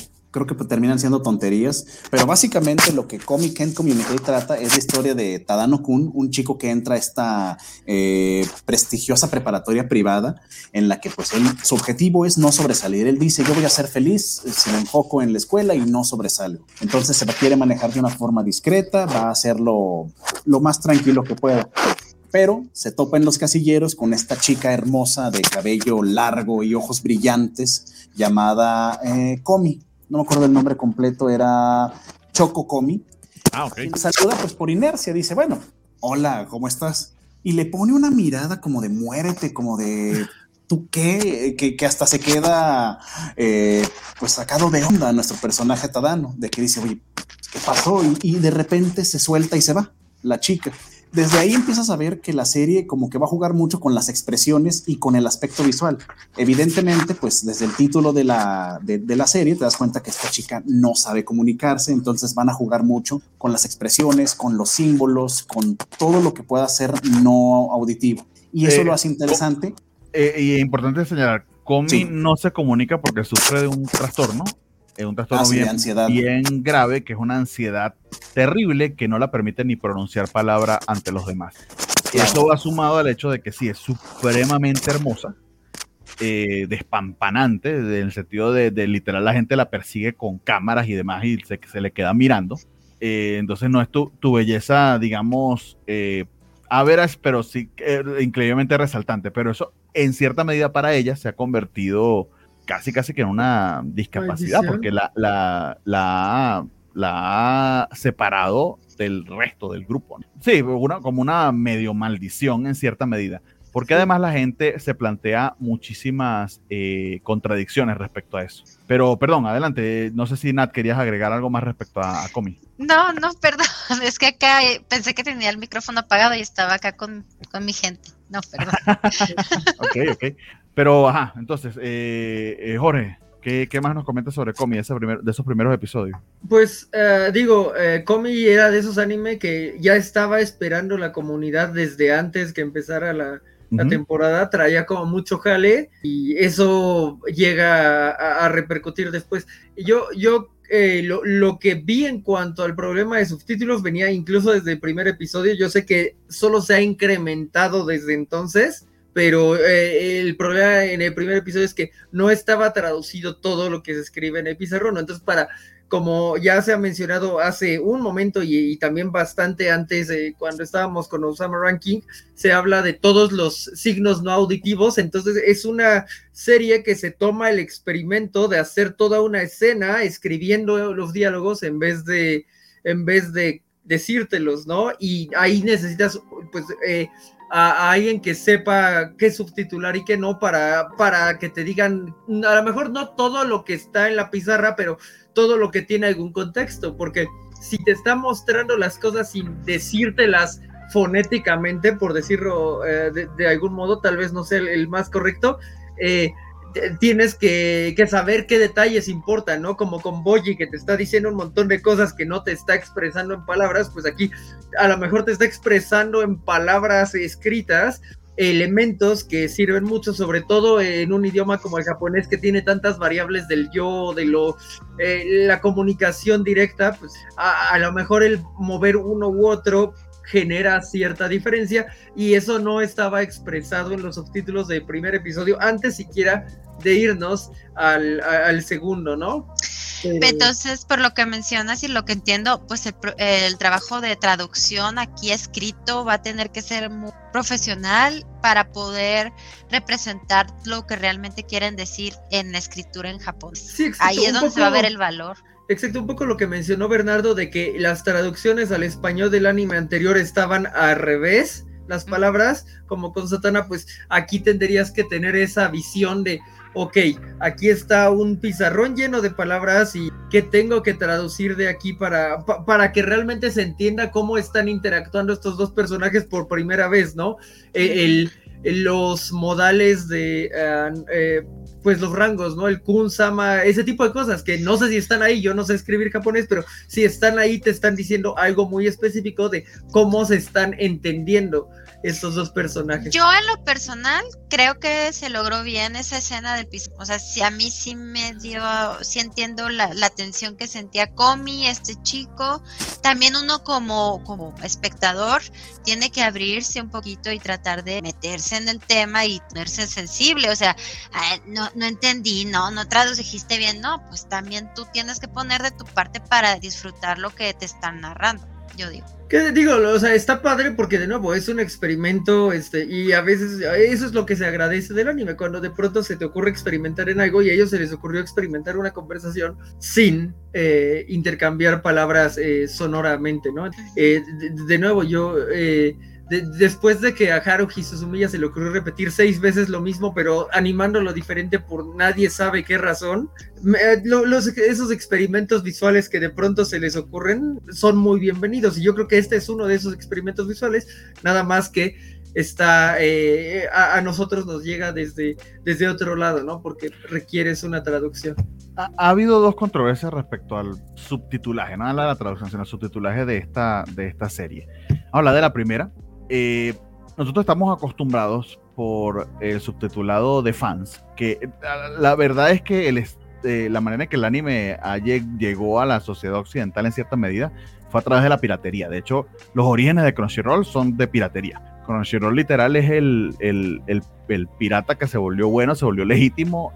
creo que terminan siendo tonterías. Pero básicamente lo que Comic Can Communicate trata es la historia de Tadano Kun, un chico que entra a esta eh, prestigiosa preparatoria privada en la que pues él, su objetivo es no sobresalir. Él dice, yo voy a ser feliz si me enfoco en la escuela y no sobresalgo. Entonces se quiere manejar de una forma discreta, va a hacerlo lo más tranquilo que pueda. Pero se topa en los casilleros con esta chica hermosa de cabello largo y ojos brillantes llamada eh, Comi. No me acuerdo el nombre completo, era Choco Comi. Ah, ok. Y saluda pues por inercia, dice, bueno, hola, ¿cómo estás? Y le pone una mirada como de muérete, como de, ¿tú qué? Que, que hasta se queda eh, pues sacado de onda nuestro personaje Tadano, de que dice, oye, ¿qué pasó? Y, y de repente se suelta y se va, la chica. Desde ahí empiezas a ver que la serie como que va a jugar mucho con las expresiones y con el aspecto visual. Evidentemente, pues desde el título de la, de, de la serie te das cuenta que esta chica no sabe comunicarse, entonces van a jugar mucho con las expresiones, con los símbolos, con todo lo que pueda ser no auditivo. Y eso Eh, lo hace interesante. Eh, y importante señalar, Comi Sí. no se comunica porque sufre de un trastorno, un trastorno Ah, sí, bien, ansiedad. bien grave, que es una ansiedad terrible que no la permite ni pronunciar palabra ante los demás. Claro. Eso va sumado al hecho de que sí, es supremamente hermosa, eh, despampanante, en el sentido de, de literal la gente la persigue con cámaras y demás y se, se le queda mirando. Eh, entonces no es tu, tu belleza, digamos, eh, average, pero sí eh, increíblemente resaltante. Pero eso, en cierta medida para ella, se ha convertido casi, casi que en una discapacidad, Maldición. porque la, la, la, ha- la ha separado del resto del grupo. Sí, una, como una medio maldición en cierta medida. Porque además la gente se plantea muchísimas eh, contradicciones respecto a eso. Pero, perdón, adelante. No sé si Nat querías agregar algo más respecto a, a Comi. No, no, perdón. Es que acá eh, pensé que tenía el micrófono apagado y estaba acá con, con mi gente. No, perdón. Ok, ok. Pero, ajá, entonces, eh, eh, Jorge, ¿qué, qué más nos comentas sobre Comi ese primer, de esos primeros episodios? Pues eh, digo, eh, Komi era de esos anime que ya estaba esperando la comunidad desde antes que empezara la, temporada, traía como mucho jale y eso llega a, a repercutir después. Yo, yo eh, lo, lo que vi en cuanto al problema de subtítulos venía incluso desde el primer episodio. Yo sé que solo se ha incrementado desde entonces, pero eh, el problema en el primer episodio es que no estaba traducido todo lo que se escribe en el pizarrón. Entonces, para como ya se ha mencionado hace un momento y, y también bastante antes, eh, cuando estábamos con Osama Ranking, se habla de todos los signos no auditivos, entonces es una serie que se toma el experimento de hacer toda una escena escribiendo los diálogos en vez de, en vez de decírtelos, ¿no? Y ahí necesitas, pues, eh, a, alguien que sepa qué subtitular y qué no para, para que te digan, a lo mejor no todo lo que está en la pizarra, pero todo lo que tiene algún contexto, porque si te está mostrando las cosas sin decírtelas fonéticamente, por decirlo eh, de, de, algún modo, tal vez no sea el, el más correcto, eh, tienes que, saber qué detalles importan, ¿no? Como con Boyi que te está diciendo un montón de cosas que no te está expresando en palabras, pues aquí a lo mejor te está expresando en palabras escritas elementos que sirven mucho, sobre todo en un idioma como el japonés que tiene tantas variables del yo, de lo, eh, la comunicación directa, pues a, a lo mejor el mover uno u otro genera cierta diferencia y eso no estaba expresado en los subtítulos del primer episodio antes siquiera de irnos al, al segundo, ¿no? Pero... Entonces, por lo que mencionas y lo que entiendo, pues el, el, trabajo de traducción aquí escrito va a tener que ser muy profesional para poder representar lo que realmente quieren decir en la escritura en Japón. Sí, Ahí es donde poco... se va a ver el valor. Exacto, un poco lo que mencionó Bernardo de que las traducciones al español del anime anterior estaban al revés, las palabras, como con Satana, pues aquí tendrías que tener esa visión de, ok, aquí está un pizarrón lleno de palabras y qué tengo que traducir de aquí para, para que realmente se entienda cómo están interactuando estos dos personajes por primera vez, ¿no? E, el, los modales de... Ah, eh, pues los rangos, ¿no? El kun sama, ese tipo de cosas que no sé si están ahí, yo no sé escribir japonés, pero si están ahí te están diciendo algo muy específico de cómo se están entendiendo estos dos personajes. Yo en lo personal creo que se logró bien esa escena del piso. O sea, si a mí sí me dio, sí entiendo la, la tensión que sentía Comi, este chico. También uno como, como espectador tiene que abrirse un poquito y tratar de meterse en el tema y ponerse sensible. O sea, no, no entendí, no, no tradujiste bien, no, pues también tú tienes que poner de tu parte para disfrutar lo que te están narrando, yo digo. ¿Qué digo? O sea, está padre porque de nuevo es un experimento, este, y a veces eso es lo que se agradece del anime, cuando de pronto se te ocurre experimentar en algo y a ellos se les ocurrió experimentar una conversación sin eh, intercambiar palabras eh, sonoramente, ¿no? Eh, de, nuevo, yo después de que a Haruhi Suzumiya se le ocurrió repetir seis veces lo mismo, pero animándolo diferente por nadie sabe qué razón, esos experimentos visuales que de pronto se les ocurren son muy bienvenidos. Y yo creo que este es uno de esos experimentos visuales, nada más que está eh, a, nosotros nos llega desde, desde otro lado, ¿no? Porque requieres una traducción. Ha, habido dos controversias respecto al subtitulaje, no a la, traducción, sino al subtitulaje de esta, de esta serie. Habla de la primera, eh, nosotros estamos acostumbrados por el subtitulado de fans, que eh, la verdad es que eh, la manera en que el anime llegó a la sociedad occidental en cierta medida fue a través de la piratería. De hecho, los orígenes de Crunchyroll son de piratería. Crunchyroll literal es el, el, el, pirata que se volvió bueno, se volvió legítimo.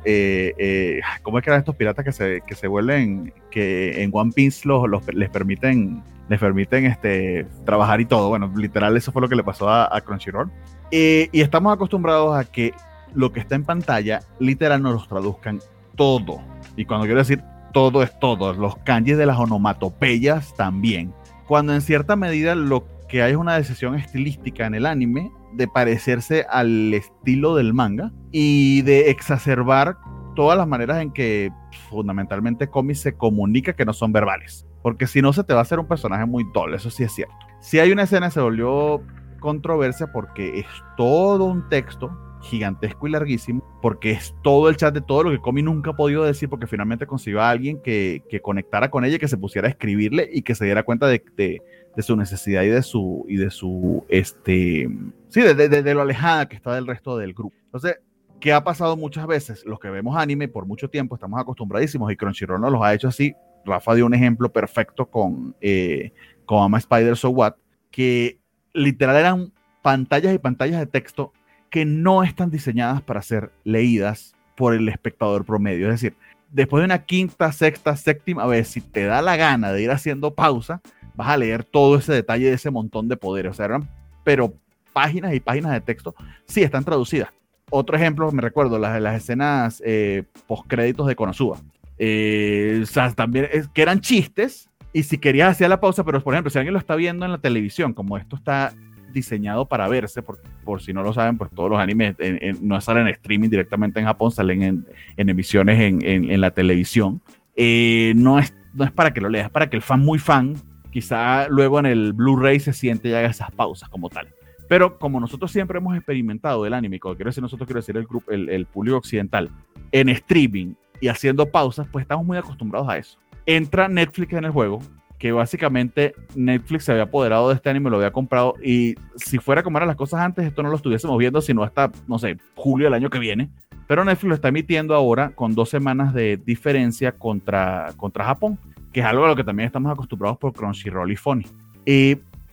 ¿Cómo es que eran estos piratas que se, que se vuelven, que en One Piece los, les permiten les permiten este, trabajar y todo. Bueno, literal, eso fue lo que le pasó a, Crunchyroll. Eh, y estamos acostumbrados a que lo que está en pantalla, literal, nos los traduzcan todo. Y cuando quiero decir todo es todo, los kanjis de las onomatopeyas también. Cuando en cierta medida lo que hay una decisión estilística en el anime de parecerse al estilo del manga y de exacerbar todas las maneras en que fundamentalmente Komi se comunica que no son verbales. Porque si no, se te va a hacer un personaje muy doble, eso sí es cierto. Si hay una escena, se volvió controversia porque es todo un texto gigantesco y larguísimo, porque es todo el chat de todo lo que Comi nunca ha podido decir, porque finalmente consiguió a alguien que, que conectara con ella, que se pusiera a escribirle y que se diera cuenta de, de, su necesidad y de su, y de su, este, sí, de, de, lo alejada que está del resto del grupo. Entonces, ¿qué ha pasado muchas veces? Los que vemos anime por mucho tiempo estamos acostumbradísimos y Crunchyroll nos los ha hecho así Rafa dio un ejemplo perfecto con, eh, con Ama Spider So What, que literal eran pantallas y pantallas de texto que no están diseñadas para ser leídas por el espectador promedio. Es decir, después de una quinta, sexta, séptima vez, si te da la gana de ir haciendo pausa, vas a leer todo ese detalle de ese montón de poderes. O sea, eran, pero páginas y páginas de texto, sí están traducidas. Otro ejemplo, me recuerdo, las, las escenas eh, postcréditos de Konosuba. Eh, o sea, también es, que eran chistes y si querías hacer la pausa, pero por ejemplo, si alguien lo está viendo en la televisión, como esto está diseñado para verse, por, por si no lo saben, pues todos los animes no salen en streaming directamente en Japón, salen en, en emisiones en, en, la televisión. Eh, no, es, no es para que lo leas, es para que el fan muy fan, quizá luego en el Blu-ray se siente y haga esas pausas como tal. Pero como nosotros siempre hemos experimentado el anime, cuando quiero decir nosotros, quiero decir el, grupo, el, el público occidental, en streaming y haciendo pausas, pues estamos muy acostumbrados a eso. Entra Netflix en el juego, que básicamente Netflix se había apoderado de este anime, lo había comprado y si fuera como eran las cosas antes, esto no lo estuviésemos viendo sino hasta, no sé, julio del año que viene. Pero Netflix lo está emitiendo ahora con dos semanas de diferencia contra, contra Japón, que es algo a lo que también estamos acostumbrados por Crunchyroll y Funny.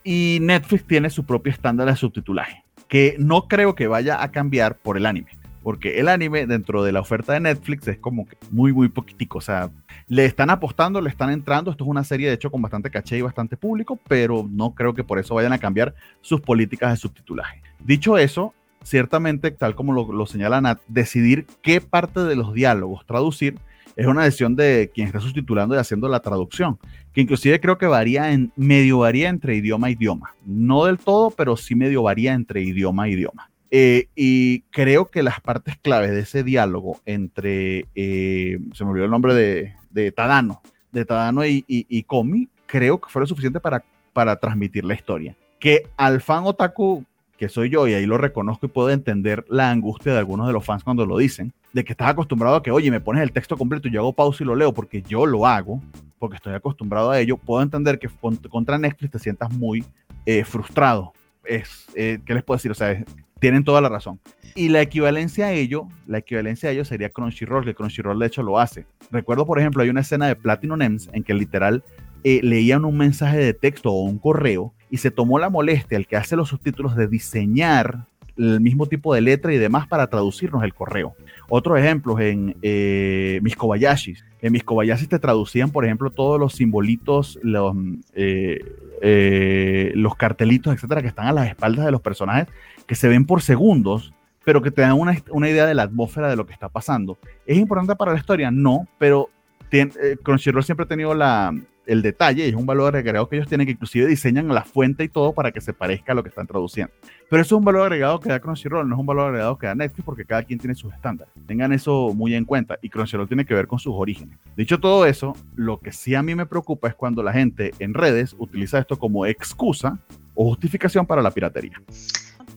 y Netflix tiene su propio estándar de subtitulaje, que no creo que vaya a cambiar por el anime porque el anime dentro de la oferta de Netflix es como que muy, muy poquitico. O sea, le están apostando, le están entrando. Esto es una serie, de hecho, con bastante caché y bastante público, pero no creo que por eso vayan a cambiar sus políticas de subtitulaje. Dicho eso, ciertamente, tal como lo, lo señala Nat, decidir qué parte de los diálogos traducir es una decisión de quien está sustitulando y haciendo la traducción, que inclusive creo que varía en, medio varía entre idioma a idioma. No del todo, pero sí medio varía entre idioma a idioma. Eh, y creo que las partes claves de ese diálogo entre, eh, se me olvidó el nombre de, de Tadano, de Tadano y, y, y Komi, creo que fueron suficiente para, para transmitir la historia. Que al fan otaku, que soy yo, y ahí lo reconozco y puedo entender la angustia de algunos de los fans cuando lo dicen, de que estás acostumbrado a que, oye, me pones el texto completo y yo hago pausa y lo leo porque yo lo hago, porque estoy acostumbrado a ello, puedo entender que contra Netflix te sientas muy eh, frustrado. Es, eh, ¿Qué les puedo decir? O sea, tienen toda la razón. Y la equivalencia a ello, la equivalencia a ello sería Crunchyroll, que Crunchyroll de hecho lo hace. Recuerdo, por ejemplo, hay una escena de Platinum Ems en que literal eh, leían un mensaje de texto o un correo y se tomó la molestia, el que hace los subtítulos, de diseñar el mismo tipo de letra y demás para traducirnos el correo. Otro ejemplo en eh, mis Kobayashis. En mis Kobayashis te traducían, por ejemplo, todos los simbolitos, los, eh, eh, los cartelitos, etcétera, que están a las espaldas de los personajes, que se ven por segundos, pero que te dan una, una idea de la atmósfera de lo que está pasando. ¿Es importante para la historia? No, pero eh, Crunchyroll siempre ha tenido la, el detalle es un valor agregado que ellos tienen, que inclusive diseñan la fuente y todo para que se parezca a lo que están traduciendo. Pero eso es un valor agregado que da Crunchyroll, no es un valor agregado que da Netflix porque cada quien tiene sus estándares. Tengan eso muy en cuenta y Crunchyroll tiene que ver con sus orígenes. Dicho todo eso, lo que sí a mí me preocupa es cuando la gente en redes utiliza esto como excusa o justificación para la piratería.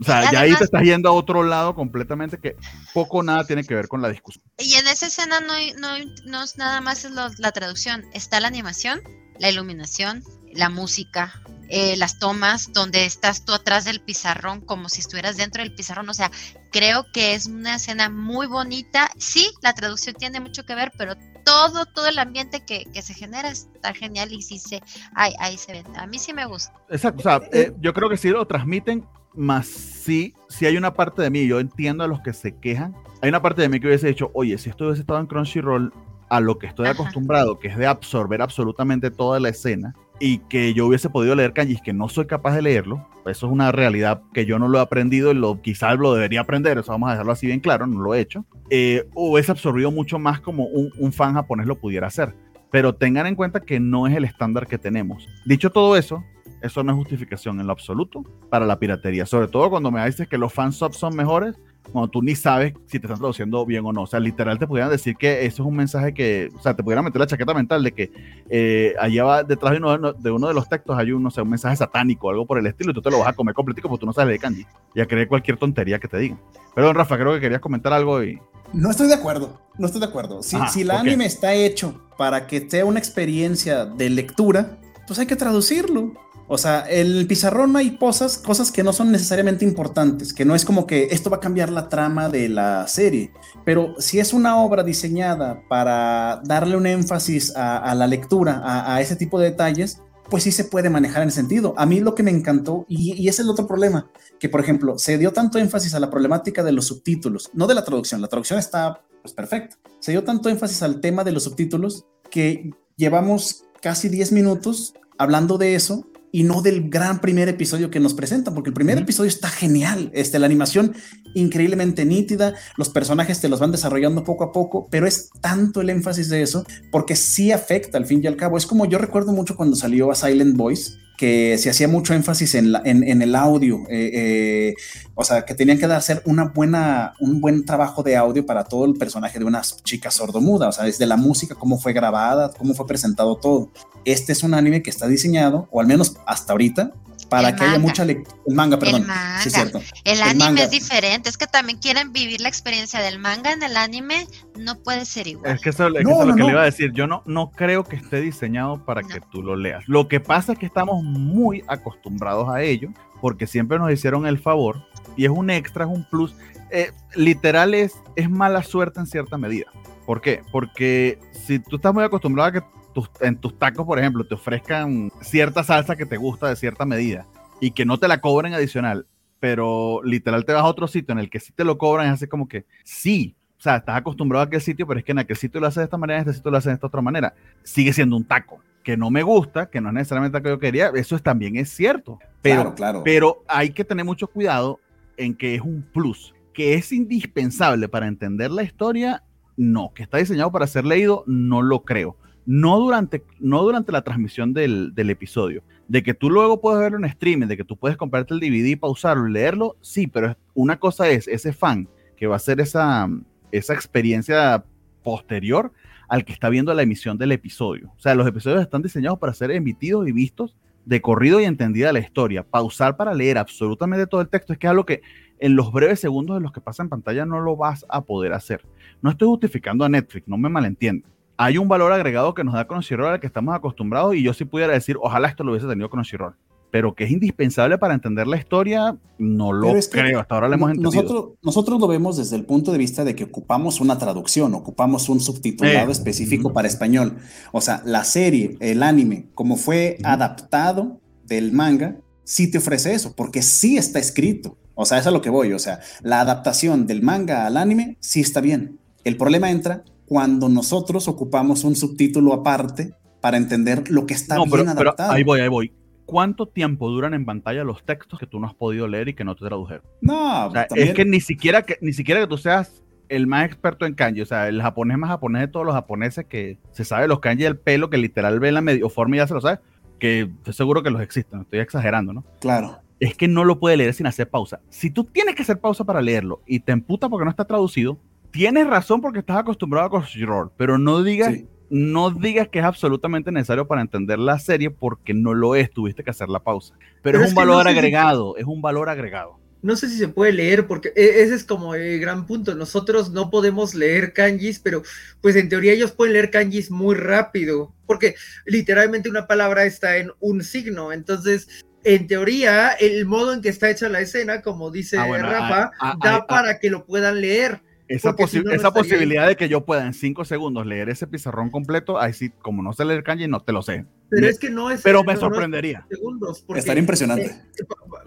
O sea, ya ahí te estás yendo a otro lado completamente que poco o nada tiene que ver con la discusión. Y en esa escena no, no, no es nada más lo, la traducción, está la animación, la iluminación, la música, eh, las tomas donde estás tú atrás del pizarrón como si estuvieras dentro del pizarrón. O sea, creo que es una escena muy bonita. Sí, la traducción tiene mucho que ver, pero todo, todo el ambiente que, que se genera está genial y sí se, ahí, ahí se ve. A mí sí me gusta. Exacto, o sea, eh, yo creo que sí lo transmiten, más sí, sí hay una parte de mí, yo entiendo a los que se quejan. Hay una parte de mí que hubiese dicho, oye, si esto hubiese estado en Crunchyroll, a lo que estoy Ajá. acostumbrado, que es de absorber absolutamente toda la escena, y que yo hubiese podido leer kanjis que no soy capaz de leerlo, eso es una realidad que yo no lo he aprendido y lo, quizás lo debería aprender, eso vamos a dejarlo así bien claro, no lo he hecho, eh, hubiese absorbido mucho más como un, un fan japonés lo pudiera hacer. Pero tengan en cuenta que no es el estándar que tenemos. Dicho todo eso, eso no es justificación en lo absoluto para la piratería. Sobre todo cuando me dices que los fansubs son mejores, cuando tú ni sabes si te están traduciendo bien o no. O sea, literal te pudieran decir que eso es un mensaje que, o sea, te pudieran meter la chaqueta mental de que eh, allá va detrás de uno, de uno, de los textos hay un, no sé, un mensaje satánico algo por el estilo y tú te lo vas a comer completico porque tú no sabes de kanji y a creer cualquier tontería que te digan. Perdón, Rafa, creo que querías comentar algo y... No estoy de acuerdo, no estoy de acuerdo. Si, Ajá, si el okay. anime está hecho para que sea una experiencia de lectura, pues hay que traducirlo. O sea, el pizarrón hay cosas, cosas que no son necesariamente importantes, que no es como que esto va a cambiar la trama de la serie, pero si es una obra diseñada para darle un énfasis a, la lectura, a, ese tipo de detalles, pues sí se puede manejar en ese sentido. A mí lo que me encantó, y, es el otro problema, que por ejemplo, se dio tanto énfasis a la problemática de los subtítulos, no de la traducción, la traducción está pues perfecta, se dio tanto énfasis al tema de los subtítulos que llevamos casi 10 minutos hablando de eso y no del gran primer episodio que nos presentan, porque el primer uh -huh. episodio está genial, este, la animación increíblemente nítida, los personajes te los van desarrollando poco a poco, pero es tanto el énfasis de eso, porque sí afecta al fin y al cabo. Es como yo recuerdo mucho cuando salió a Silent Voice, que se hacía mucho énfasis en, en el audio, eh, eh, o sea, que tenían que hacer una buena, un buen trabajo de audio para todo el personaje de una chica sordomuda, o sea, desde la música, cómo fue grabada, cómo fue presentado todo. Este es un anime que está diseñado, o al menos hasta ahorita, para el que manga. haya mucha lectura. El manga, perdón. El manga. Sí, cierto. El, el anime manga. es diferente. Es que también quieren vivir la experiencia del manga en el anime. No puede ser igual. Es que eso, es no, eso no, es lo que no. le iba a decir. Yo no, no creo que esté diseñado para que tú lo leas. Lo que pasa es que estamos muy acostumbrados a ello, porque siempre nos hicieron el favor. Y es un extra, es un plus. Eh, literal es, es mala suerte en cierta medida. ¿Por qué? Porque si tú estás muy acostumbrado a que tus, en tus tacos, por ejemplo, te ofrezcan cierta salsa que te gusta de cierta medida y que no te la cobren adicional, pero literal te vas a otro sitio en el que sí te lo cobran, es así como que sí, o sea, estás acostumbrado a aquel sitio, pero es que en aquel sitio lo haces de esta manera, en este sitio lo haces de esta otra manera. Sigue siendo un taco que no me gusta, que no es necesariamente lo que yo quería, eso es, también es cierto, pero, claro, claro. pero hay que tener mucho cuidado en que es un plus, que es indispensable para entender la historia, no. Que está diseñado para ser leído, no lo creo. No durante, no durante la transmisión del, del episodio. De que tú luego puedes verlo en streaming, de que tú puedes comprarte el DVD, pausarlo y leerlo, sí, pero una cosa es ese fan que va a hacer esa, esa experiencia posterior al que está viendo la emisión del episodio. O sea, los episodios están diseñados para ser emitidos y vistos de corrido y entendida la historia. Pausar para leer absolutamente todo el texto es que es algo que en los breves segundos de los que pasa en pantalla no lo vas a poder hacer. No estoy justificando a Netflix, no me malentiendan. Hay un valor agregado que nos da Crunchyroll al que estamos acostumbrados y yo sí pudiera decir, ojalá esto lo hubiese tenido Crunchyroll pero que es indispensable para entender la historia, no lo creo. Hasta ahora lo hemos entendido. Nosotros, nosotros lo vemos desde el punto de vista de que ocupamos una traducción, ocupamos un subtitulado eh, específico para español. O sea, la serie, el anime, como fue adaptado del manga, sí te ofrece eso, porque sí está escrito. O sea, eso es a lo que voy. O sea, la adaptación del manga al anime sí está bien. El problema entra cuando nosotros ocupamos un subtítulo aparte para entender lo que está bien adaptado. ahí voy, ahí voy cuánto tiempo duran en pantalla los textos que tú no has podido leer y que no te tradujeron. No, es que ni siquiera que ni siquiera que tú seas el más experto en kanji, o sea, el japonés más japonés de todos los japoneses que se sabe los kanji del pelo, que literal ve la medio forma y ya se lo sabe, que estoy seguro que los existen, estoy exagerando, ¿no? Claro. Es que no lo puede leer sin hacer pausa. Si tú tienes que hacer pausa para leerlo y te emputa porque no está traducido, tienes razón porque estás acostumbrado a Crunchyroll, pero no digas no digas que es absolutamente necesario para entender la serie porque no lo es, tuviste que hacer la pausa. Pero, es, un valor agregado, es un valor agregado. No sé si se puede leer porque e, ese es como el gran punto. Nosotros no podemos leer kanjis, pero pues en teoría ellos pueden leer kanjis muy rápido porque literalmente una palabra está en un signo. Entonces, en teoría, el modo en que está hecha la escena, como dice ah, Rafa, ah, ah, da para que lo puedan leer esa, esa posibilidad de que yo pueda en cinco segundos leer ese pizarrón completo, ahí sí, como no sé leer kanji, no te lo sé. Pero es que no es. Pero me sorprendería. segundos Estaría impresionante. Eh,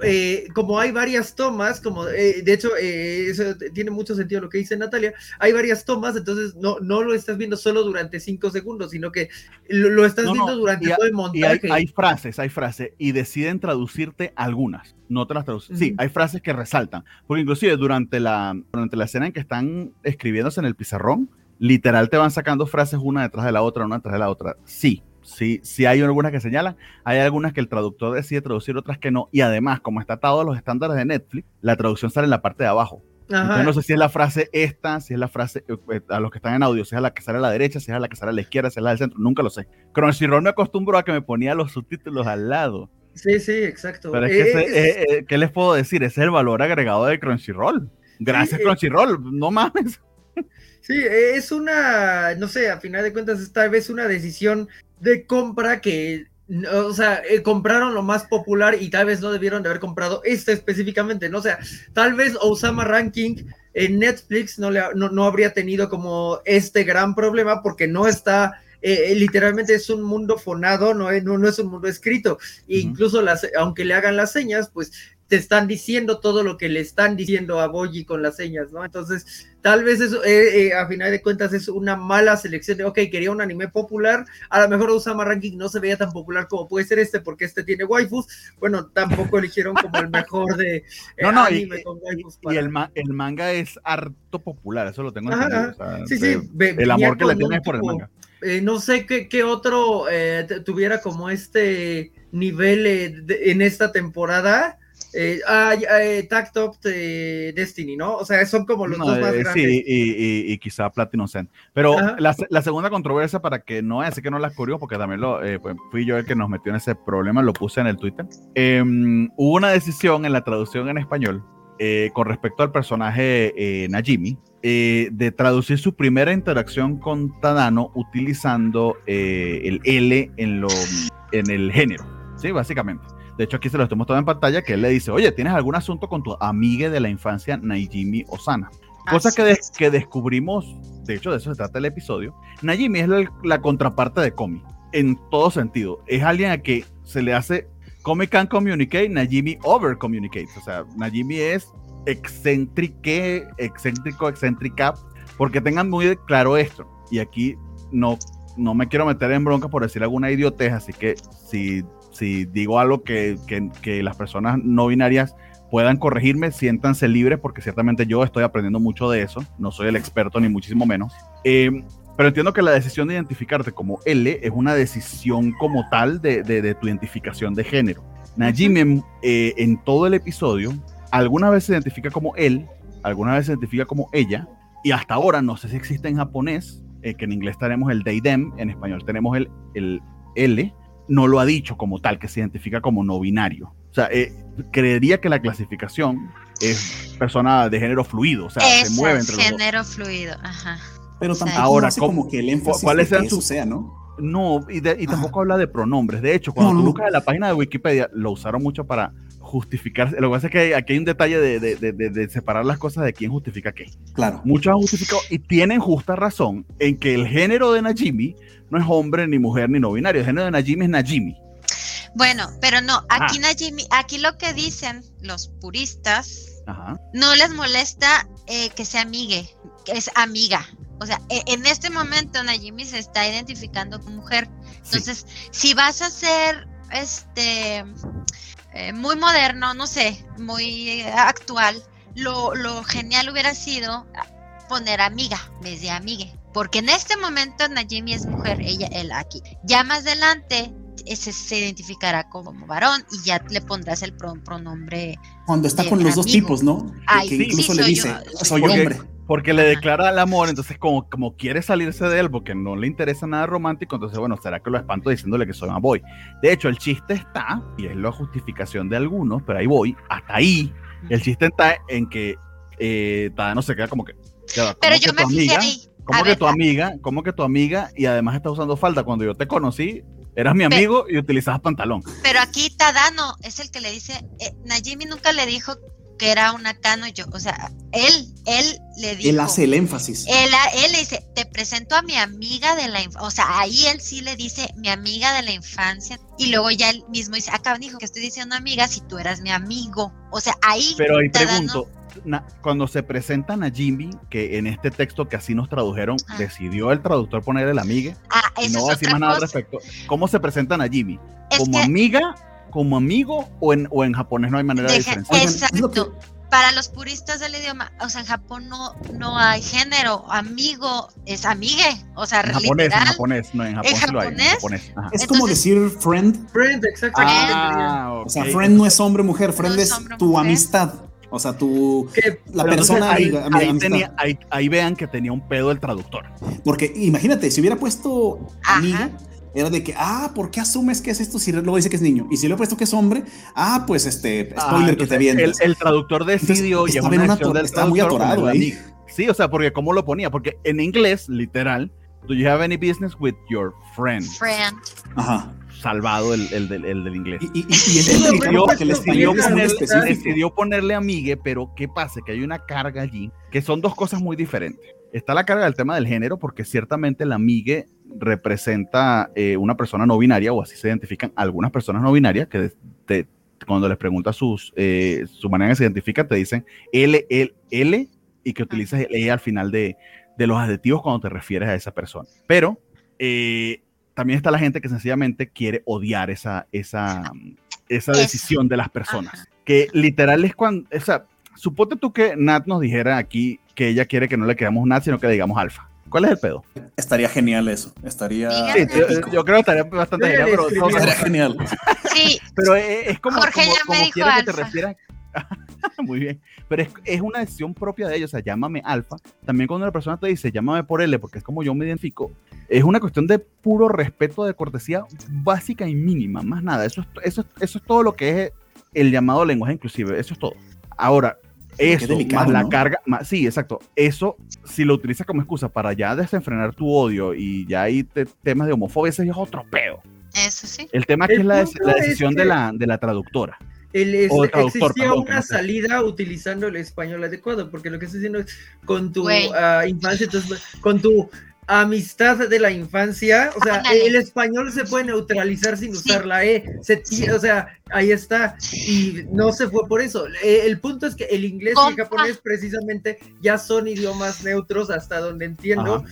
eh, como hay varias tomas, como eh, de hecho, eso tiene mucho sentido lo que dice Natalia. Hay varias tomas, entonces no, no lo estás viendo solo durante cinco segundos, sino que lo, estás viendo durante todo el montaje. Y hay, frases, hay frases, y deciden traducirte algunas. No te las traducen. Sí, hay frases que resaltan. Porque inclusive durante la, durante la escena en que están escribiéndose en el pizarrón, literal te van sacando frases una detrás de la otra, una detrás de la otra. Sí, Sí, sí hay algunas que señalan, hay algunas que el traductor decide traducir, otras que no. Y además, como está atado a los estándares de Netflix, la traducción sale en la parte de abajo. Entonces, no sé si es la frase esta, si es la frase eh, eh, a los que están en audio, si es la que sale a la derecha, si es la que sale a la izquierda, si es la del centro, nunca lo sé. Crunchyroll me acostumbró a que me ponía los subtítulos al lado. Sí, sí, exacto. Pero es que eh, ¿qué les puedo decir? Ese es el valor agregado de Crunchyroll. Gracias, Crunchyroll, no mames. Sí, es una, no sé, a final de cuentas es tal vez una decisión de compra que, o sea, eh, compraron lo más popular y tal vez no debieron de haber comprado este específicamente, ¿no? O sea, tal vez Osama Ranking en Netflix no, le, no, habría tenido como este gran problema porque no está... Eh, eh, literalmente es un mundo fonado, no, no, no es un mundo escrito. E incluso las, aunque le hagan las señas, pues te están diciendo todo lo que le están diciendo a Boyi con las señas, ¿no? Entonces, tal vez eso, eh, eh, a final de cuentas, es una mala selección de, ok, quería un anime popular, a lo mejor Usama Ranking no se veía tan popular como puede ser este, porque este tiene waifus, bueno, tampoco eligieron como el mejor de eh, no, no, anime y, con waifus. Y el, manga es harto popular, eso lo tengo entendido. sí, sí, el amor que le tienes por el manga. No sé qué, qué otro tuviera como este nivel en esta temporada, eh, ah, eh, Top de Destiny, ¿no? O sea, son como los dos más eh, grandes. Sí, y, quizá Platinum Zen. Pero la, segunda controversia, para que no así que no la curió, porque también lo, eh, pues, fui yo el que nos metió en ese problema, lo puse en el Twitter. Em, hubo una decisión en la traducción en español con respecto al personaje Najimi, de traducir su primera interacción con Tadano utilizando el L en, lo, en el género, ¿sí? Básicamente. De hecho, aquí se lo estoy mostrando en pantalla que él le dice, oye, ¿tienes algún asunto con tu amiga de la infancia, Najimi Osana? Cosa que, que descubrimos, de hecho, de eso se trata el episodio. Najimi es la, contraparte de Komi, en todo sentido. Es alguien a que se le hace Komi can communicate, Najimi over communicate. O sea, Najimi es excéntrico, excéntrico, excéntrica, porque tengan muy claro esto. Y aquí no, no me quiero meter en bronca por decir alguna idiotez, así que si si digo algo que, que, las personas no binarias puedan corregirme, siéntanse libres porque ciertamente yo estoy aprendiendo mucho de eso, no soy el experto ni muchísimo menos. Eh, pero entiendo que la decisión de identificarte como L es una decisión como tal de, de, tu identificación de género. Najimi eh, en todo el episodio, alguna vez se identifica como él, alguna vez se identifica como ella, y hasta ahora no sé si existe en japonés, eh, que en inglés tenemos el they, them, en español tenemos el, el L, no lo ha dicho como tal, que se identifica como no binario. O sea, eh, creería que la clasificación es persona de género fluido, o sea, se mueve entre los género fluido, ajá. Pero tampoco ahora, como que el énfasis ¿cuáles sean su... sea, ¿no? No, y, tampoco habla de pronombres. De hecho, cuando tú buscas en la página de Wikipedia, lo usaron mucho para justificar. Lo que pasa es que aquí hay un detalle de, de, de, separar las cosas de quién justifica qué. Claro. Muchos han justificado y tienen justa razón en que el género de Najimi no es hombre, ni mujer, ni no binario. El género de Najimi es Najimi. Bueno, pero no, aquí Najimi, aquí lo que dicen los puristas, no les molesta eh, que sea amigue, que es amiga. O sea, e, en este momento Najimi se está identificando como mujer. Entonces, si vas a ser este eh, muy moderno, no sé, muy actual, lo, lo, genial hubiera sido poner amiga en vez de amigue. Porque en este momento Najimi es mujer, ella, él aquí. Ya más adelante ese se identificará como varón y ya le pondrás el pronombre. Cuando está con los dos tipos, ¿no? que incluso le dice, soy, hombre. Porque le declara el amor, entonces como, como quiere salirse de él porque no le interesa nada romántico, entonces bueno, será que lo espanto diciéndole que soy un boy. De hecho, el chiste está, y es la justificación de algunos, pero ahí voy, hasta ahí, el chiste está en que eh, no se queda como que... pero yo me fijé ahí. ¿Cómo que tu amiga? ¿Cómo que tu amiga? Y además está usando falda. Cuando yo te conocí, eras mi amigo y utilizabas pantalón. Pero aquí Tadano es el que le dice, eh, Najimi nunca le dijo que era una cano yo, o sea, él, él le dijo. Él hace el énfasis. Él, él le dice, te presento a mi amiga de la infancia, o sea, ahí él sí le dice, mi amiga de la infancia, y luego ya él mismo dice, acá dijo que estoy diciendo amiga si tú eras mi amigo, o sea, ahí. Pero ahí pregunto, cuando se presentan a Jimmy, que en este texto que así nos tradujeron, ah. decidió el traductor poner el amigue. Ah, no decir más nada al respecto. ¿Cómo se presentan a Jimmy? ¿Como amiga, como amigo o en, o en japonés no hay manera de diferenciar? Exacto. Para los puristas del idioma, o sea, en Japón no, no hay género, amigo es amigue, o sea, en japonés, en japonés, no, en japonés, Es como decir friend. Friend, exacto. Ah, O sea, friend no es hombre mujer, friend es, tu amistad. O sea, tú, la persona ahí, ahí, vean que tenía un pedo el traductor. Porque imagínate, si hubiera puesto amiga, era de que, ah, ¿por qué asumes que es esto si luego dice que es niño? Y si le he puesto que es hombre, ah, pues este, ah, spoiler que te viene. El, traductor decidió y está muy atorado ahí. Sí, o sea, porque ¿cómo lo ponía? Porque en inglés, literal, do you have any business with your friend? Friend. Ajá salvado el, el, del, el del inglés. Y, y, y el decidió, decidió, ponerle, decidió ponerle amigue, pero ¿qué pasa? Que hay una carga allí, que son dos cosas muy diferentes. Está la carga del tema del género, porque ciertamente la amigue representa eh, una persona no binaria, o así se identifican algunas personas no binarias, que te, cuando les preguntas sus, eh, su manera de se identifican, te dicen L, L, L, y que utilizas el E al final de, de los adjetivos cuando te refieres a esa persona. Pero eh, también está la gente que sencillamente quiere odiar esa, esa, esa decisión de las personas. Que literal es cuando, o sea, suponte tú que Nat nos dijera aquí que ella quiere que no le quedamos Nat, sino que le digamos alfa. ¿Cuál es el pedo? Estaría genial eso. Estaría. Sí, yo, creo que estaría bastante genial, pero. Estaría genial. Sí. Pero es, como. Jorge como, como que te refieras. Muy bien. Pero es, una decisión propia de ellos. O sea, llámame alfa. También cuando la persona te dice llámame por L, porque es como yo me identifico, es una cuestión de puro respeto, de cortesía básica y mínima. Más nada. Eso es, eso, eso es todo lo que es el llamado lenguaje inclusive. Eso es todo. Ahora, eso, más la carga, sí, exacto. Eso, si lo utilizas como excusa para ya desenfrenar tu odio y ya hay temas de homofobia, ese es otro peo. Eso sí. El tema que es la, decisión de, la, de la traductora. El existía una salida utilizando el español adecuado, porque lo que estoy diciendo es con tu ah, infancia, entonces, con tu amistad de la infancia, o sea, Ándale. el español se puede neutralizar sin Sí. usar la E, se ti- Sí. o sea, ahí está, y no se fue por eso. Eh, El punto es que el inglés y el japonés precisamente ya son idiomas neutros hasta donde entiendo, Ajá.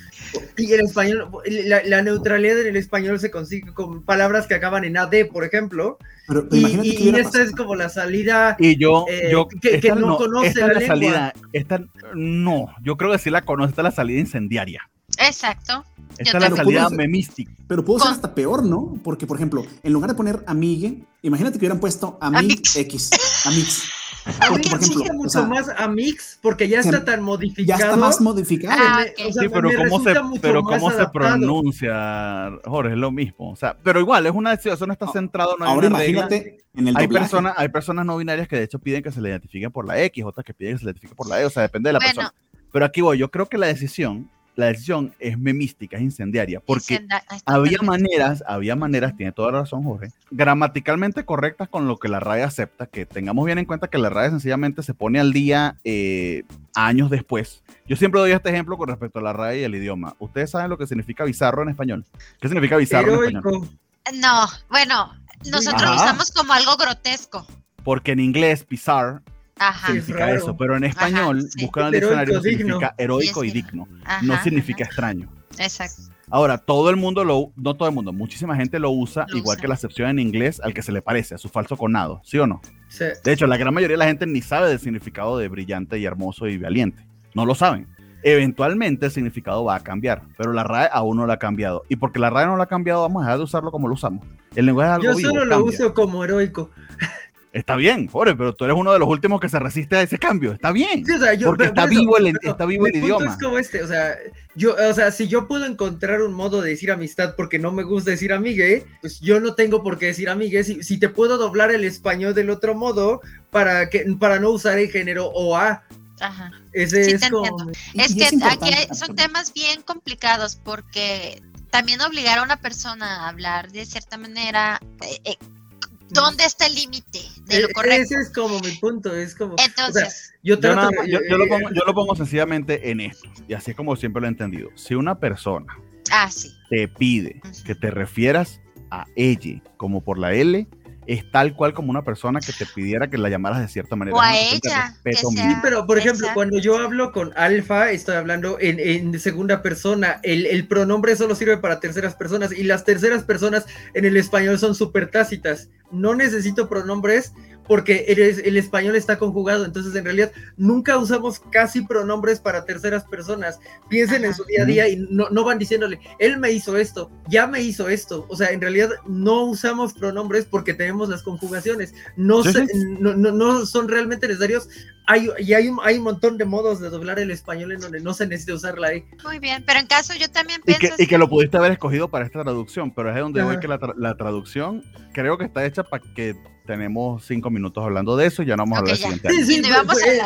y el español, la, la neutralidad en el español se consigue con palabras que acaban en AD, por ejemplo, Pero, pero y, y- esta es como la salida Y yo, Eh, yo que- no conoce esta la salida, esta no, yo creo que sí la conoce, esta es la salida incendiaria. Exacto. Esta Yo es la salida Pero ¿cómo se- memística. Pero pudo ser hasta peor, ¿no? Porque, por ejemplo, en lugar de poner amigue, imagínate que hubieran puesto amig Amix. X, amix. A mí Porque, por ejemplo, gusta o mucho sea, más a Mix porque ya está tan ya modificado. está más modificado. Ah, que me- ok. o sea, Sí, pero cómo se, resulta mucho pero más cómo se pronuncia, Jorge, es lo mismo. O sea, pero igual, es una decisión, eso no está centrado, no hay Ahora una regla. imagínate en el Hay personas, hay personas no binarias que de hecho piden que se le identifiquen por la X, otras que piden que se le identifique por la E, o sea, depende de la Bueno. persona. Pero aquí voy, yo creo que la decisión, la decisión es memística, es incendiaria, porque había maneras, había maneras, tiene toda la razón Jorge, gramaticalmente correctas con lo que la RAE acepta, que tengamos bien en cuenta que la RAE sencillamente se pone al día eh, años después. Yo siempre doy este ejemplo con respecto a la RAE y el idioma. ¿Ustedes saben lo que significa bizarro en español? ¿Qué significa bizarro en español? No, bueno, nosotros Ajá. lo usamos como algo grotesco. Porque en inglés, bizarre Ajá. Sí. significa raro. eso, pero en español, sí. buscan el Heroico, diccionario, digno. significa heroico Sí, y sí. digno. ajá, No significa ajá, extraño. Exacto. Ahora, todo el mundo lo, no todo el mundo, muchísima gente lo usa, Lo igual usa. que la acepción en inglés al que se le parece, a su falso conado, ¿sí o no? Sí. De hecho, la gran mayoría de la gente ni sabe del significado de brillante y hermoso y valiente. No lo saben. Eventualmente el significado va a cambiar, pero la RAE aún no lo ha cambiado. Y porque la RAE no lo ha cambiado, vamos a dejar de usarlo como lo usamos. El lenguaje es algo Yo vivo, solo lo cambia. uso como heroico. Está bien, Jorge, pero tú eres uno de los últimos que se resiste a ese cambio. Está bien. Sí, o sea, yo- Porque pero está por eso, vivo el- pero está vivo el mi punto idioma. Es como este, o sea, yo, o sea, si yo puedo encontrar un modo de decir amistad porque no me gusta decir amigue, pues yo no tengo por qué decir amigue. Si, si te puedo doblar el español del otro modo para que para no usar el género OA. Ajá. Ese Sí, es te como. Es que aquí importante- hay- son temas bien complicados porque también obligar a una persona a hablar de cierta manera, eh, eh, ¿dónde está el límite de lo e- correcto? Ese es como mi punto, es como. o sea, Entonces, yo Yo, trato nada yo- yo lo pongo, yo lo pongo sencillamente en esto, y así es como siempre lo he entendido. Si una persona ah, sí. te pide que te refieras a ella como por la L, es tal cual como una persona que te pidiera que la llamaras de cierta manera. O a ella, respeto que sea- mínimo. Pero, por ejemplo, Exacto. cuando yo hablo con alfa, estoy hablando en, en segunda persona. El, el pronombre solo sirve para terceras personas y las terceras personas en el español son súper tácitas. No necesito pronombres porque eres- el español está conjugado. Entonces, en realidad, nunca usamos casi pronombres para terceras personas. Piensen en su día a día y no, no van diciéndole, él me hizo esto, ya me hizo esto. O sea, en realidad no usamos pronombres porque tenemos las conjugaciones. No, Sí, se- no, no, no son realmente necesarios hay, y hay un, hay un montón de modos de doblar el español en donde no se necesita usar la E. Muy bien, pero en caso yo también Y pienso que, y que lo pudiste haber escogido para esta traducción, pero es donde voy Ajá. que la, tra- la traducción creo que está hecha para que tenemos cinco minutos hablando de eso y ya no vamos a hablar del siguiente Sí, a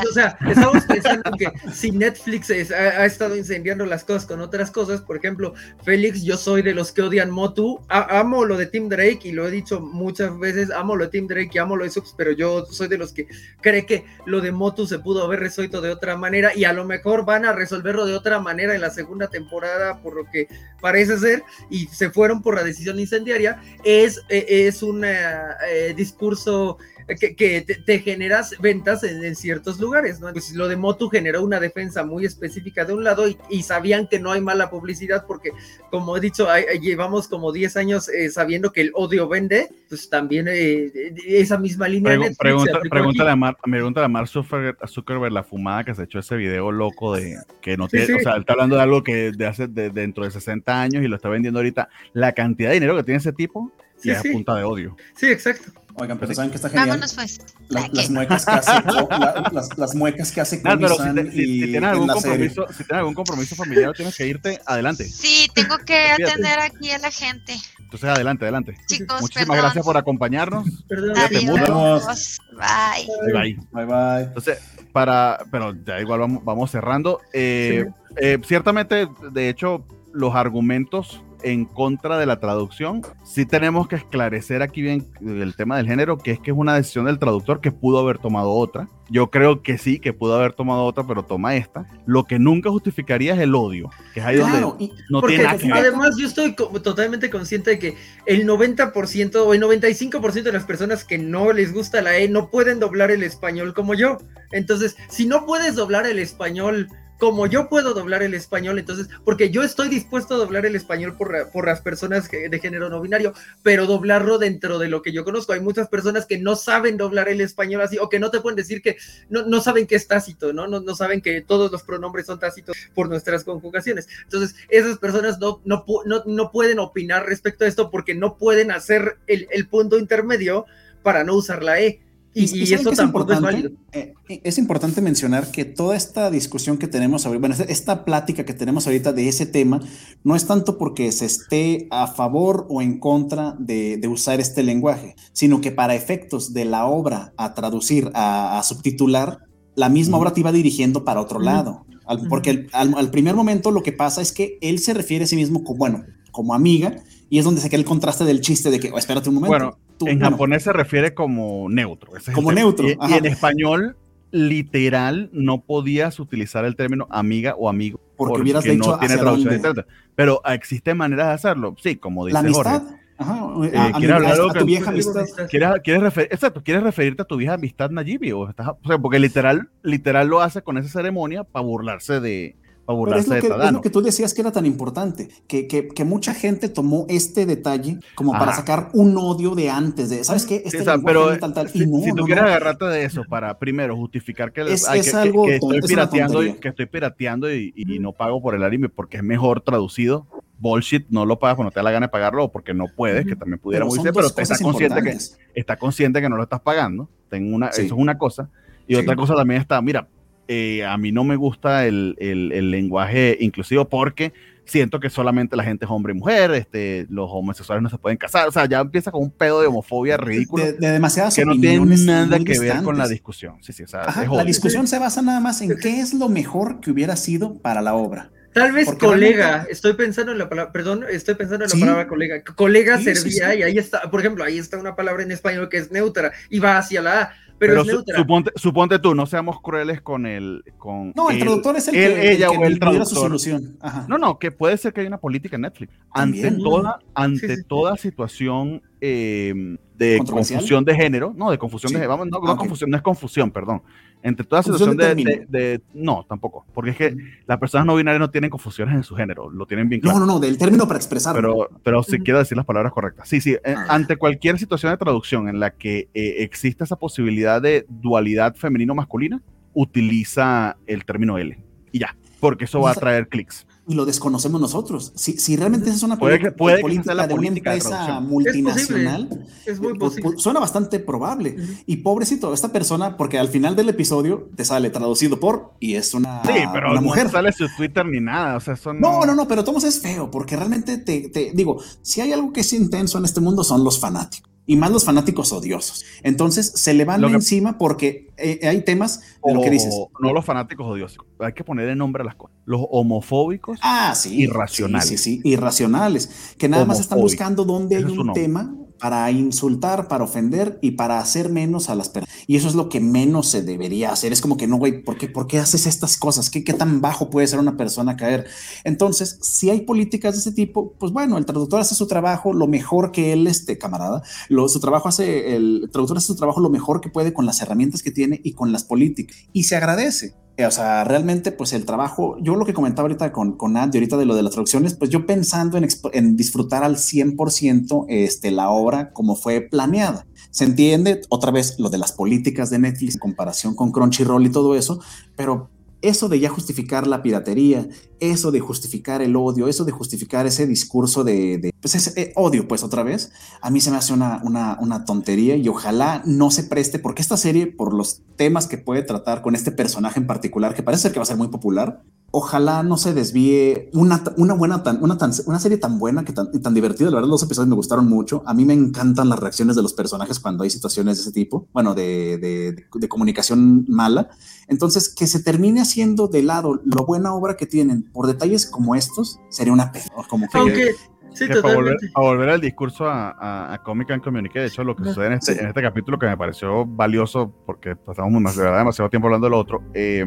o sea, estamos pensando en que si Netflix es- ha, ha estado incendiando las cosas con otras cosas, por ejemplo, Félix, yo soy de los que odian Motu, A- amo lo de Tim Drake y lo he dicho muchas veces, amo lo de Tim Drake y amo lo de Subs, pero yo soy de los que cree que lo de Motu se pudo haber resuelto de otra manera y a lo mejor van a resolverlo de otra manera en la segunda temporada, por lo que parece ser, y se fueron por la decisión incendiaria, es, eh, es un eh, discurso que, que te, te generas ventas en, en ciertos lugares, ¿no? Pues lo de Motu generó una defensa muy específica de un lado y, y sabían que no hay mala publicidad porque, como he dicho, hay- llevamos como 10 años eh, sabiendo que el odio vende, pues también eh, esa misma línea de Pregu- Netflix pregunta, pregúntale, a Mar, pregúntale a Mark Zuckerberg, a Zuckerberg la fumada que se echó ese video loco de que no Sí, tiene, sí. o sea, él está hablando de algo que de hace de, dentro de 60 años y lo está vendiendo ahorita. La cantidad de dinero que tiene ese tipo Sí, y es a sí. punta de odio. Sí, exacto. Oigan, pero ¿saben que está genial? vámonos pues. La- ¿A las, muecas que hace, la- las, las muecas que hace No, pero si, te- si- y si tienes en algún compromiso, si tienes algún compromiso familiar, tienes que irte adelante. Sí, tengo que Fíjate. atender aquí a la gente. Entonces, adelante, adelante. Chicos, Muchísimas perdón. gracias por acompañarnos. Perdón. Adiós. Bye. Bye. Bye bye. Entonces, para, pero ya igual vamos, vamos cerrando. Eh, eh, ciertamente, de hecho, los argumentos en contra de la traducción. Sí tenemos que esclarecer aquí bien el tema del género, que es que es una decisión del traductor que pudo haber tomado otra. Yo creo que sí, que pudo haber tomado otra, pero toma esta. Lo que nunca justificaría es el odio, que es ahí claro, donde no tiene nada que ver. Además, yo estoy totalmente consciente de que el 90% o el 95% de las personas que no les gusta la E no pueden doblar el español como yo. Entonces, si no puedes doblar el español como yo puedo doblar el español, entonces, porque yo estoy dispuesto a doblar el español por, por, las personas de género no binario, pero doblarlo dentro de lo que yo conozco. Hay muchas personas que no saben doblar el español así, o que no te pueden decir que no, no saben que es tácito, ¿no? ¿no? No saben que todos los pronombres son tácitos por nuestras conjugaciones. Entonces, esas personas no, no, no, no pueden opinar respecto a esto porque no pueden hacer el, el punto intermedio para no usar la E. Y, eso tampoco es válido. Eh, es importante mencionar que toda esta discusión que tenemos ahorita, bueno, esta plática que tenemos ahorita de ese tema, no es tanto porque se esté a favor o en contra de, usar este lenguaje, sino que para efectos de la obra a traducir, a, subtitular, la misma obra te iba dirigiendo para otro lado. porque al, primer momento lo que pasa es que él se refiere a sí mismo como, bueno, como amiga, y es donde se queda el contraste del chiste de que, oh, espérate un momento. Bueno, en japonés se refiere como neutro. como neutro. Y, en español, literal, no podías utilizar el término amiga o amigo. Porque, hubieras dicho no tiene traducción. Pero existen maneras de hacerlo. Sí, como dice La amistad. Ajá, eh, ¿quieres hablar a, tu vieja amistad. ¿Quieres, quieres refer exacto, ¿quieres referirte a tu vieja amistad Nayibi? O, estás, o sea, porque literal, literal lo hace con esa ceremonia para burlarse de, pero es lo, que, es lo que tú decías que era tan importante, que, que, que mucha gente tomó este detalle como para sacar un odio de antes, de, ¿sabes qué? Este pero tal, tal, si, si tú quieres agarrarte de eso para primero justificar que, es, que, algo que, estoy pirateando, y, que estoy pirateando y, y, no pago por el anime porque es mejor traducido, bullshit, no lo pagas cuando te da la gana de pagarlo porque no puedes, que también pudiera ser, pero te está consciente, que, está consciente que no lo estás pagando, Tengo una, eso es una cosa. Y otra cosa también está, mira, eh, a mí no me gusta el, el, lenguaje inclusivo porque siento que solamente la gente es hombre y mujer, este, los homosexuales no se pueden casar, o sea, ya empieza con un pedo de homofobia ridículo. De, demasiadas que no tiene nada que ver con la discusión. Sí, sí, o sea, la discusión se basa nada más en qué es lo mejor que hubiera sido para la obra. Tal vez colega, estoy pensando en la palabra, perdón, estoy pensando en la palabra colega. Colega servía y ahí está, por ejemplo, ahí está una palabra en español que es neutra y va hacia la A pero, suponte, suponte, tú, no seamos crueles con el. Con no, el, traductor es el que, ella o el traductor. su solución. No, no, que puede ser que haya una política en Netflix. Ante toda, ante toda situación eh, de confusión de género, no, de confusión de vamos, no, no, confusión, no es confusión, perdón. Entre toda situación de, de, no, tampoco, porque es que las personas no binarias no tienen confusiones en su género, lo tienen bien claro. No, no, no, del término para expresarlo. Pero, pero sí quiero decir las palabras correctas. Sí, sí, eh, ah. ante cualquier situación de traducción en la que eh, exista esa posibilidad de dualidad femenino-masculina, utiliza el término L. Y ya, porque eso va a traer clics y lo desconocemos nosotros. Si, si realmente es una puede política de una empresa multinacional, es, muy eh, posible. suena bastante probable. Y pobrecito, esta persona, porque al final del episodio te sale traducido por y es una, sí, pero una mujer. No sale su Twitter ni nada. O sea, son no... no, no, pero Tomás es feo, porque realmente te, te digo, si hay algo que es intenso en este mundo son los fanáticos y más los fanáticos odiosos. Entonces se le van encima porque eh, hay temas de lo que dices. No los fanáticos odiosos, hay que poner el nombre a las cosas. Los homofóbicos ah, sí, irracionales. Sí, sí, irracionales, que nada más están buscando dónde hay un tema para insultar, para ofender y para hacer menos a las personas. Y eso es lo que menos se debería hacer. Es como que no, güey, ¿por qué, ¿por qué haces estas cosas? ¿Qué, ¿Qué tan bajo puede ser una persona caer? Entonces, si hay políticas de ese tipo, pues bueno, el traductor hace su trabajo lo mejor que él, este camarada, lo, su trabajo hace, el traductor hace su trabajo lo mejor que puede con las herramientas que tiene y con las políticas. Y se agradece. O sea, realmente, pues el trabajo, yo lo que comentaba ahorita con, con Andy, ahorita de lo de las traducciones, pues yo pensando en, en disfrutar al 100% este, la obra como fue planeada. Se entiende otra vez lo de las políticas de Netflix en comparación con Crunchyroll y todo eso, pero eso de ya justificar la piratería, eso de justificar el odio, eso de justificar ese discurso de, pues ese eh, odio, pues otra vez, a mí se me hace una, una, tontería y ojalá no se preste, porque esta serie, por los temas que puede tratar con este personaje en particular, que parece ser que va a ser muy popular, ojalá no se desvíe una, una buena, tan, una, una serie tan buena que tan, tan divertida. La verdad, los episodios me gustaron mucho. A mí me encantan las reacciones de los personajes cuando hay situaciones de ese tipo, bueno, de, de, de comunicación mala. Entonces, que se termine haciendo de lado lo buena obra que tienen por detalles como estos, sería una pena. Como que... Aunque Sí, que para volver, para volver al discurso a, a, a Comic and Communicate, de hecho, lo que No, sucede en este, sí. en este capítulo que me pareció valioso, porque pasamos de verdad demasiado tiempo hablando de lo otro, eh,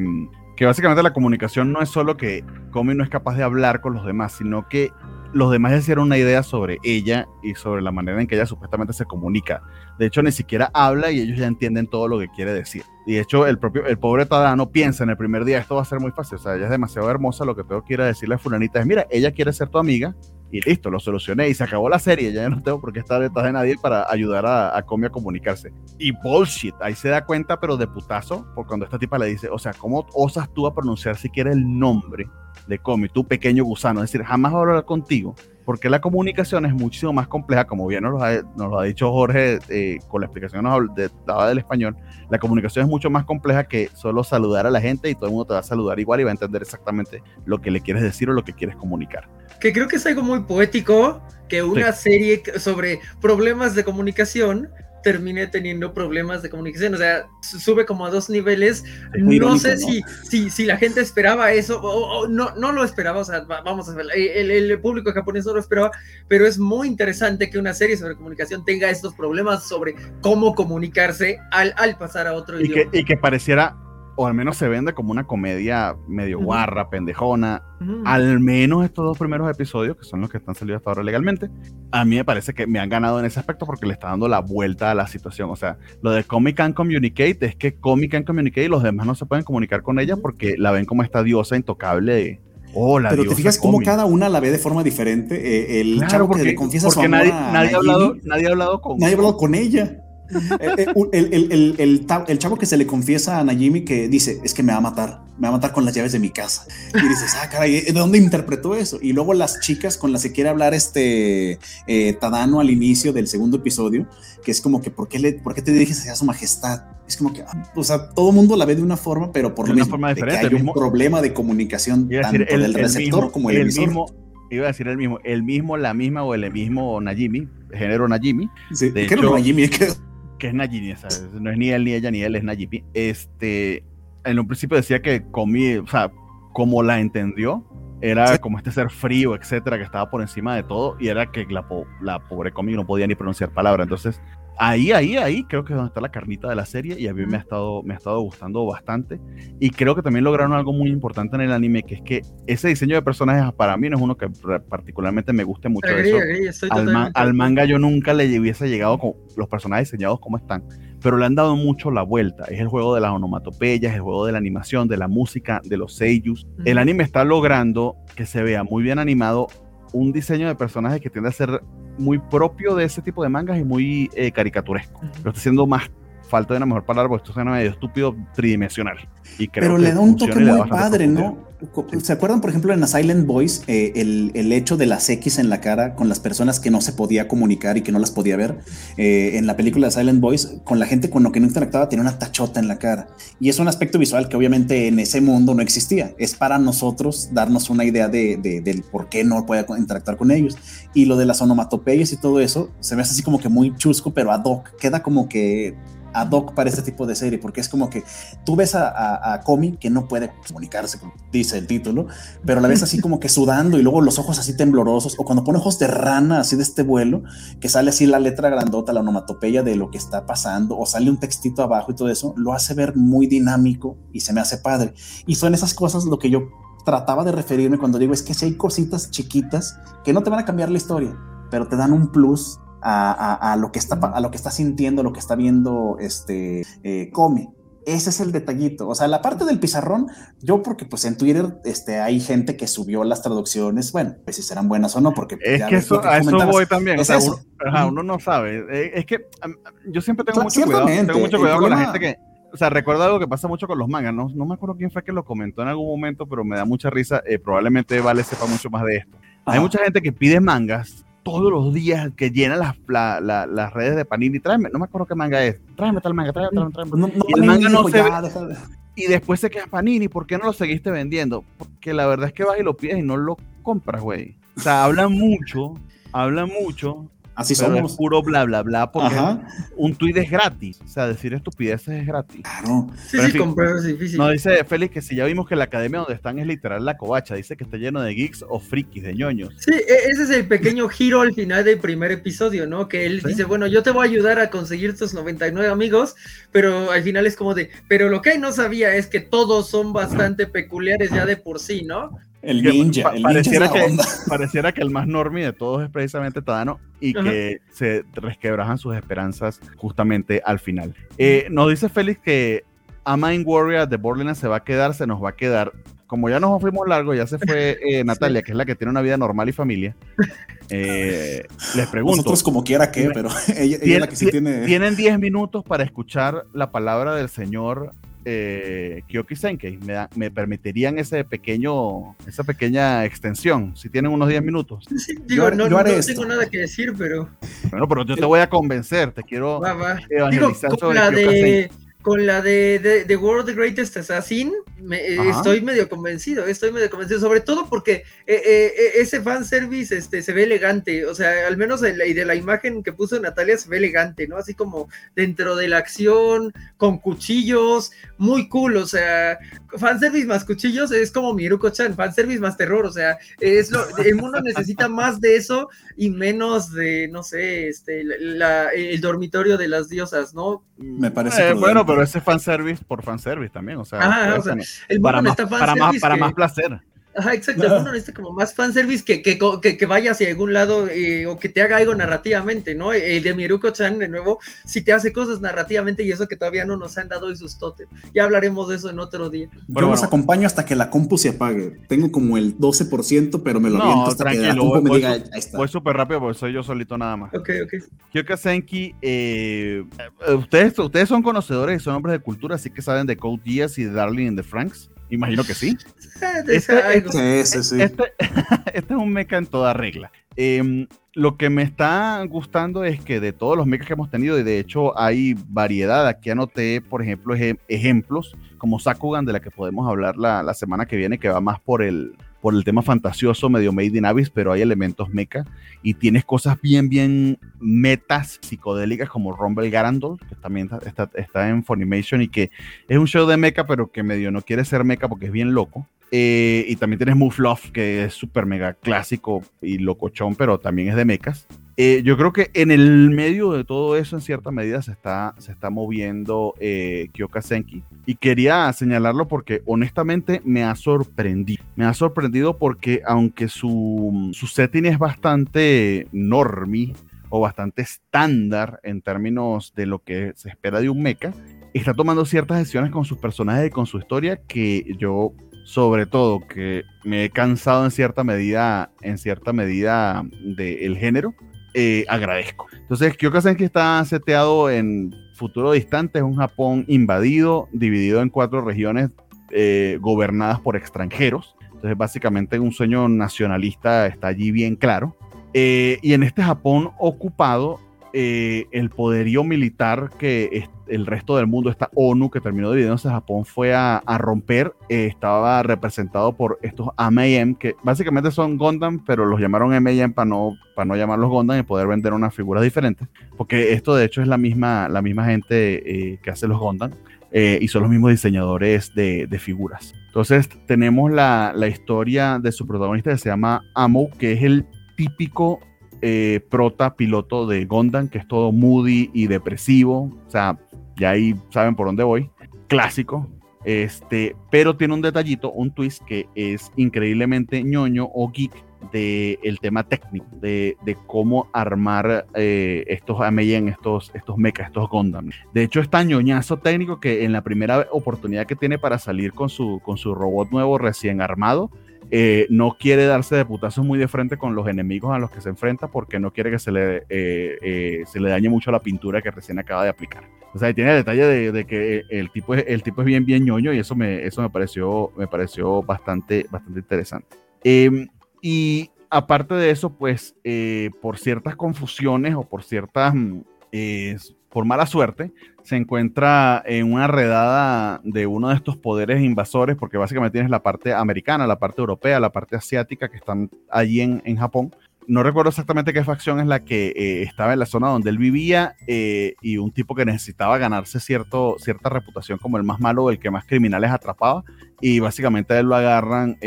que básicamente la comunicación no es solo que Comi no es capaz de hablar con los demás, sino que los demás ya hicieron una idea sobre ella y sobre la manera en que ella supuestamente se comunica. De hecho, ni siquiera habla y ellos ya entienden todo lo que quiere decir. Y de hecho, el propio, el pobre Tadano piensa en el primer día, esto va a ser muy fácil. O sea, ella es demasiado hermosa, lo que tengo que ir a decirle a fulanita es, mira, ella quiere ser tu amiga y listo, lo solucioné y se acabó la serie. Ya no tengo por qué estar detrás de nadie para ayudar a, a Comi a comunicarse. Y bullshit, ahí se da cuenta, pero de putazo, por cuando esta tipa le dice, o sea, ¿cómo osas tú a pronunciar siquiera el nombre de Comi, tu pequeño gusano? Es decir, jamás va a hablar contigo, porque la comunicación es muchísimo más compleja, como bien nos lo ha, nos lo ha dicho Jorge eh, con la explicación que nos de- daba del español. La comunicación es mucho más compleja que solo saludar a la gente y todo el mundo te va a saludar igual y va a entender exactamente lo que le quieres decir o lo que quieres comunicar. Que creo que es algo muy poético que una serie que- sobre problemas de comunicación termine teniendo problemas de comunicación. O sea, su- sube como a dos niveles. No irónico, sé ¿no? Si, si, si la gente esperaba eso o, o no, no lo esperaba. O sea, va- vamos a ver, el, el público japonés no lo esperaba, pero es muy interesante que una serie sobre comunicación tenga estos problemas sobre cómo comunicarse al, al pasar a otro Y que, idioma. y que pareciera, o al menos se vende como una comedia medio Ujú. guarra, pendejona. Ujú. Al menos estos dos primeros episodios, que son los que están salidos hasta ahora legalmente, a mí me parece que me han ganado en ese aspecto porque le está dando la vuelta a la situación. O sea, lo de Comic and Communicate es que Comic and Communicate y los demás no se pueden comunicar con ella porque la ven como esta diosa intocable de, oh, la Pero diosa te fijas cómo Comi". cada una la ve de forma diferente. Eh, el Claro, chavo porque, que le confiesa su porque amor nadie, a nadie, ha hablado, nadie ha hablado con nadie ha hablado con ella. Eh, eh, el, el- el- el chavo que se le confiesa a Najimi que dice, es que me va a matar, me va a matar con las llaves de mi casa. Y dices, ah, caray, ¿de dónde interpretó eso? Y luego las chicas con las que quiere hablar este eh, Tadano al inicio del segundo episodio, que es como que, ¿por qué, le, ¿por qué te diriges hacia su majestad? Es como que, ah, o sea, todo el mundo la ve de una forma, pero por lo mismo, forma de que diferente, hay un mismo- problema de comunicación tanto decir el- del el receptor mismo- como el el emisor. mismo, iba a decir el mismo, el mismo, la misma o el mismo Najimi, género Najimi, Sí, de ¿qué era hecho- Najimi? ¿Qué- que es Najimi, o sea, no es ni él ni ella ni él, es Najimi. Este, en un principio decía que comí, o sea, como la entendió, era Sí. como este ser frío, etcétera, que estaba por encima de todo, y era que la, po- la pobre Comi no podía ni pronunciar palabras. Entonces, ahí, ahí, ahí creo que es donde está la carnita de la serie, y a mí me ha estado, me ha estado gustando bastante. Y creo que también lograron algo muy importante en el anime, que es que ese diseño de personajes para mí no es uno que particularmente me guste mucho. Agreed, eso estoy al, manga yo nunca le hubiese llegado con los personajes diseñados como están, pero le han dado mucho la vuelta. Es el juego de las onomatopeyas, el juego de la animación, de la música, de los seiyus. El anime está logrando que se vea muy bien animado un diseño de personajes que tiende a ser muy propio de ese tipo de mangas y muy eh, caricaturesco. Lo está haciendo más falta de una mejor palabra, porque esto suena medio estúpido tridimensional. Y creo Pero que le da un toque muy padre. ¿no? Co- ¿Se acuerdan, por ejemplo, en la Silent Voice, eh, el, el hecho de las X en la cara con las personas que no se podía comunicar y que no las podía ver? Eh, en la película de Silent Voice, con la gente con lo que no interactuaba, tenía una tachota en la cara. Y es un aspecto visual que obviamente en ese mundo no existía. Es para nosotros darnos una idea de, de- del por qué no puede interactuar con ellos. Y lo de las onomatopeyas y todo eso, se me hace así como que muy chusco, pero ad hoc. Queda como que ad hoc para este tipo de serie, porque es como que tú ves a, a, Comi que no puede comunicarse, dice el título, pero la ves así como que sudando y luego los ojos así temblorosos, o cuando pone ojos de rana así de este vuelo, que sale así la letra grandota, la onomatopeya de lo que está pasando, o sale un textito abajo y todo eso, lo hace ver muy dinámico y se me hace padre. Y son esas cosas lo que yo trataba de referirme cuando digo es que si hay cositas chiquitas que no te van a cambiar la historia, pero te dan un plus a, a- a lo que está a lo que está sintiendo, lo que está viendo este eh, Come. Ese es el detallito. O sea, la parte del pizarrón, yo porque pues en Twitter este, hay gente que subió las traducciones, bueno, pues si serán buenas o no, porque Es ya que eso, que a eso voy también. O Es sea, eso. uno, ajá, uno no sabe. Eh, Es que yo siempre tengo mucho cuidado. Tengo mucho cuidado con la gente que. O sea, recuerdo algo que pasa mucho con los mangas. No, no me acuerdo quién fue que lo comentó en algún momento, pero me da mucha risa. eh, probablemente Vale sepa mucho más de esto. Hay mucha gente que pide mangas todos los días, que llena las, la- la- las redes de Panini. Tráeme, no me acuerdo qué manga es. Tráeme tal manga, tráeme, tráeme, tráeme. Pues no- no Y el manga no dijo, se. Y después se queda Panini, ¿por qué no lo seguiste vendiendo? Porque la verdad es que vas y lo pides y no lo compras, güey. O sea, hablan mucho, hablan mucho, Así pero somos. es puro bla bla bla porque Ajá. un tweet es gratis. O sea, decir estupideces es gratis. Claro. Sí, Pero sí, fin. comprar es difícil. No dice Félix que si ya vimos que la academia donde están es literal la covacha, dice que está lleno de geeks o frikis, de ñoños. Sí, e- ese es el pequeño giro al final del primer episodio, ¿no? Que él Sí. dice, bueno, yo te voy a ayudar a conseguir tus 99 amigos, pero al final es como de, pero lo que él no sabía es que todos son bastante peculiares ya de por sí, ¿no? El ninja. pa- el pareciera, que, pareciera que el más normie de todos es precisamente Tadano y Ajá. que se resquebrajan sus esperanzas justamente al final. Eh, nos dice Félix que A Mind Warrior de Borderlands se va a quedar, se nos va a quedar. Como ya nos fuimos largo, ya se fue eh, Natalia, que es la que tiene una vida normal y familia. Eh, les pregunto, Nosotros como quiera que, pero ella, ella es la que sí ti- tiene... tienen 10 minutos para escuchar la palabra del señor eh, Kyoki Senkei. ¿Me, da- me permitirían ese pequeño, esa pequeña extensión? Si tienen unos 10 minutos. Sí, digo, haré- no, yo haré no tengo nada que decir, pero Bueno, pero yo te voy a convencer, te quiero va, va. Digo, evangelizar con sobre la Kyoka Senkei. Con la de, de, de World the Greatest Assassin, me- eh, estoy medio convencido, estoy medio convencido, sobre todo porque eh, eh, eh, ese fanservice este, se ve elegante, o sea, al menos de la, y de la imagen que puso Natalia se ve elegante, ¿no? Así como dentro de la acción, con cuchillos, muy cool, o sea, fanservice más cuchillos es como Miruko-chan, fanservice más terror, o sea, es lo, el mundo necesita más de eso y menos de, no sé, este, la- la- el dormitorio de las diosas, ¿no? Me parece Eh, bueno, pero ese es fanservice por fanservice tamén, o sea, o El para, más, para, más, para más placer. Ajá, exacto. El mundo necesita como más fanservice que, que, que, que vaya hacia algún lado eh, o que te haga algo narrativamente, ¿no? El de Miruko-chan, de nuevo, si te hace cosas narrativamente y eso que todavía no nos han dado hoy sus. Ya hablaremos de eso en otro día. Yo Bueno, los acompaño hasta que la compu se apague. Tengo como el 12%, pero me lo No, aviento hasta que la tranquilo, compu me voy- diga, voy- ahí está. Voy súper rápido porque soy yo solito nada más. Ok, ok. Kyoka Senki, eh, eh, ustedes, ustedes son conocedores y son hombres de cultura, así que saben de Code Geass y de Darling in the Franks. Imagino que sí. Este- sí. Este, este es un mecha en toda regla. Em, lo que me está gustando es que de todos los mechas que hemos tenido, y de hecho hay variedad, aquí anoté, por ejemplo, eje- ejemplos como Sakugan, de la que podemos hablar la, la semana que viene, que va más por el, por el tema fantasioso, medio made in abyss, pero hay elementos mecha, y tienes cosas bien, bien metas psicodélicas como Rumble Garandol, que también está, está, está en Funimation y que es un show de mecha, pero que medio no quiere ser mecha porque es bien loco. Eh, y también tienes Love, que es súper mega clásico y locochón, pero también es de mechas. Eh, yo creo que en el medio de todo eso, en cierta medida, se está, se está moviendo eh, Kyoka Senki. Y quería señalarlo porque honestamente me ha sorprendido. Me ha sorprendido porque aunque su, su setting es bastante normie o bastante estándar en términos de lo que se espera de un mecha, está tomando ciertas decisiones con sus personajes y con su historia que yo sobre todo que me he cansado en cierta medida en cierta medida del género eh, agradezco. Entonces Kyoka Senki está seteado en futuro distante es un Japón invadido dividido en cuatro regiones eh, gobernadas por extranjeros. Entonces básicamente un sueño nacionalista está allí bien claro. Eh, y en este Japón ocupado eh, el poderío militar que el resto del mundo, esta ONU que terminó dividiéndose, Japón fue a, romper, eh, estaba representado por estos AMAM, que básicamente son Gundam, pero los llamaron AMAM para no, para no llamarlos Gundam y poder vender unas figuras diferentes, porque esto de hecho es la misma, la misma gente eh, que hace los Gundam. eh, y son los mismos diseñadores de, de figuras. Entonces tenemos la, la historia de su protagonista que se llama Amo, que es el típico eh, prota piloto de Gondam, que es todo moody y depresivo. O sea, ya ahí saben por dónde voy. Clásico. Este, pero tiene un detallito, un twist que es increíblemente ñoño o geek del el tema técnico, de, de cómo armar eh, estos Ameyen, estos, estos mechas, estos Gundam. De hecho, es tan ñoñazo técnico que en la primera oportunidad que tiene para salir con su, con su robot nuevo recién armado, eh, no quiere darse de putazos muy de frente con los enemigos a los que se enfrenta porque no quiere que se le, eh, eh, se le dañe mucho la pintura que recién acaba de aplicar. O sea, tiene el detalle de, de que el tipo, es, el tipo es bien, bien ñoño y eso me, eso me pareció, me pareció bastante, bastante interesante. Eh, y aparte de eso, pues eh, por ciertas confusiones o por ciertas, mm, por mala suerte, se encuentra en una redada de uno de estos poderes invasores, porque básicamente tienes la parte americana, la parte europea, la parte asiática que están allí en, en Japón. no recuerdo exactamente qué facción es la que eh, estaba en la zona donde él vivía eh, y un tipo que necesitaba ganarse cierto, cierta reputación como el más malo, el que más criminales atrapaba y básicamente a él lo agarran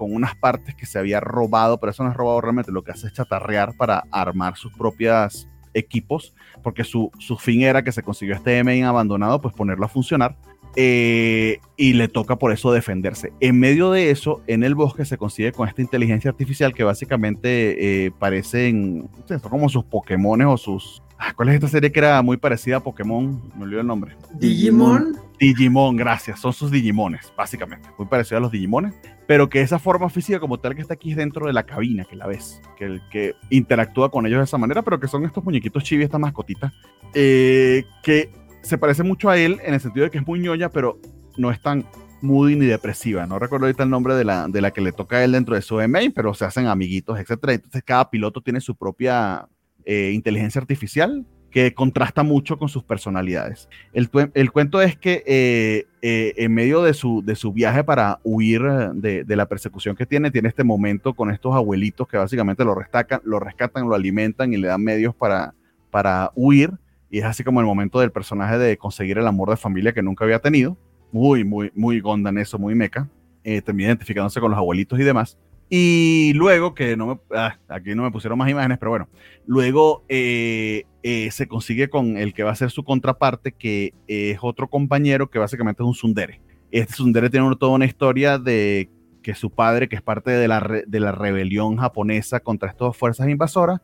con unas partes que se había robado, pero eso no es robado realmente, lo que hace es chatarrear para armar sus propias equipos, porque su, su fin era que se consiguió este main abandonado, pues ponerlo a funcionar eh, y le toca por eso defenderse. En medio de eso, en el bosque se consigue con esta inteligencia artificial que básicamente eh, parecen como sus Pokémon o sus... Ah, ¿Cuál es esta serie que era muy parecida a Pokémon? Me olvidó el nombre. Digimon. Digimon, gracias. Son sus Digimones, básicamente. Muy parecido a los Digimones. Pero que esa forma física como tal que está aquí dentro de la cabina, que la ves. Que, el, que interactúa con ellos de esa manera, pero que son estos muñequitos chibi, estas mascotitas. Eh, que se parece mucho a él en el sentido de que es muy ñoña, pero no es tan moody ni depresiva. No recuerdo ahorita el nombre de la, de la que le toca a él dentro de su main, pero se hacen amiguitos, etcétera. Entonces cada piloto tiene su propia eh, inteligencia artificial que contrasta mucho con sus personalidades. El, cuento es que eh, eh, en medio de su, de su viaje para huir de, de, la persecución que tiene, tiene este momento con estos abuelitos que básicamente lo, restacan, lo rescatan, lo alimentan y le dan medios para, para huir y es así como el momento del personaje de conseguir el amor de familia que nunca había tenido. Muy, muy, muy Gondan eso, muy meca. Eh, termina identificándose con los abuelitos y demás. Y luego, que no me, ah, aquí no me pusieron más imágenes, pero bueno, luego eh, eh, se consigue con el que va a ser su contraparte, que es otro compañero que básicamente es un Sundere. Este Sundere tiene toda una historia de que su padre, que es parte de la, de la rebelión japonesa contra estas fuerzas invasoras,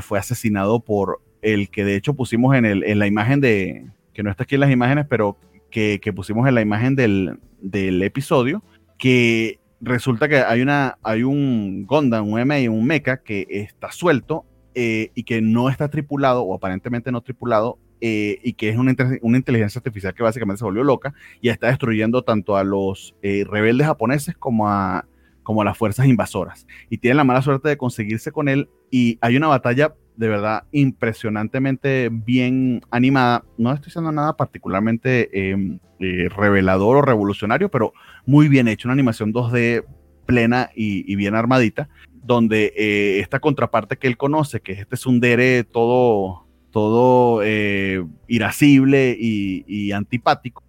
fue asesinado por el que de hecho pusimos en, el, en la imagen de, que no está aquí en las imágenes, pero que, que pusimos en la imagen del, del, episodio, que resulta que hay, una, hay un Gondam, un MI, un mecha que está suelto eh, y que no está tripulado, o aparentemente no tripulado, eh, y que es una, una, inteligencia artificial que básicamente se volvió loca y está destruyendo tanto a los eh, rebeldes japoneses como a, como a las fuerzas invasoras. Y tiene la mala suerte de conseguirse con él y hay una batalla de verdad impresionantemente bien animada. No estoy diciendo nada particularmente em, eh, revelador o revolucionario, pero muy bien hecho, una animación 2D plena y, bien armadita, donde eh, esta contraparte que él conoce, que este es un dere todo, todo eh, irascible y, antipático,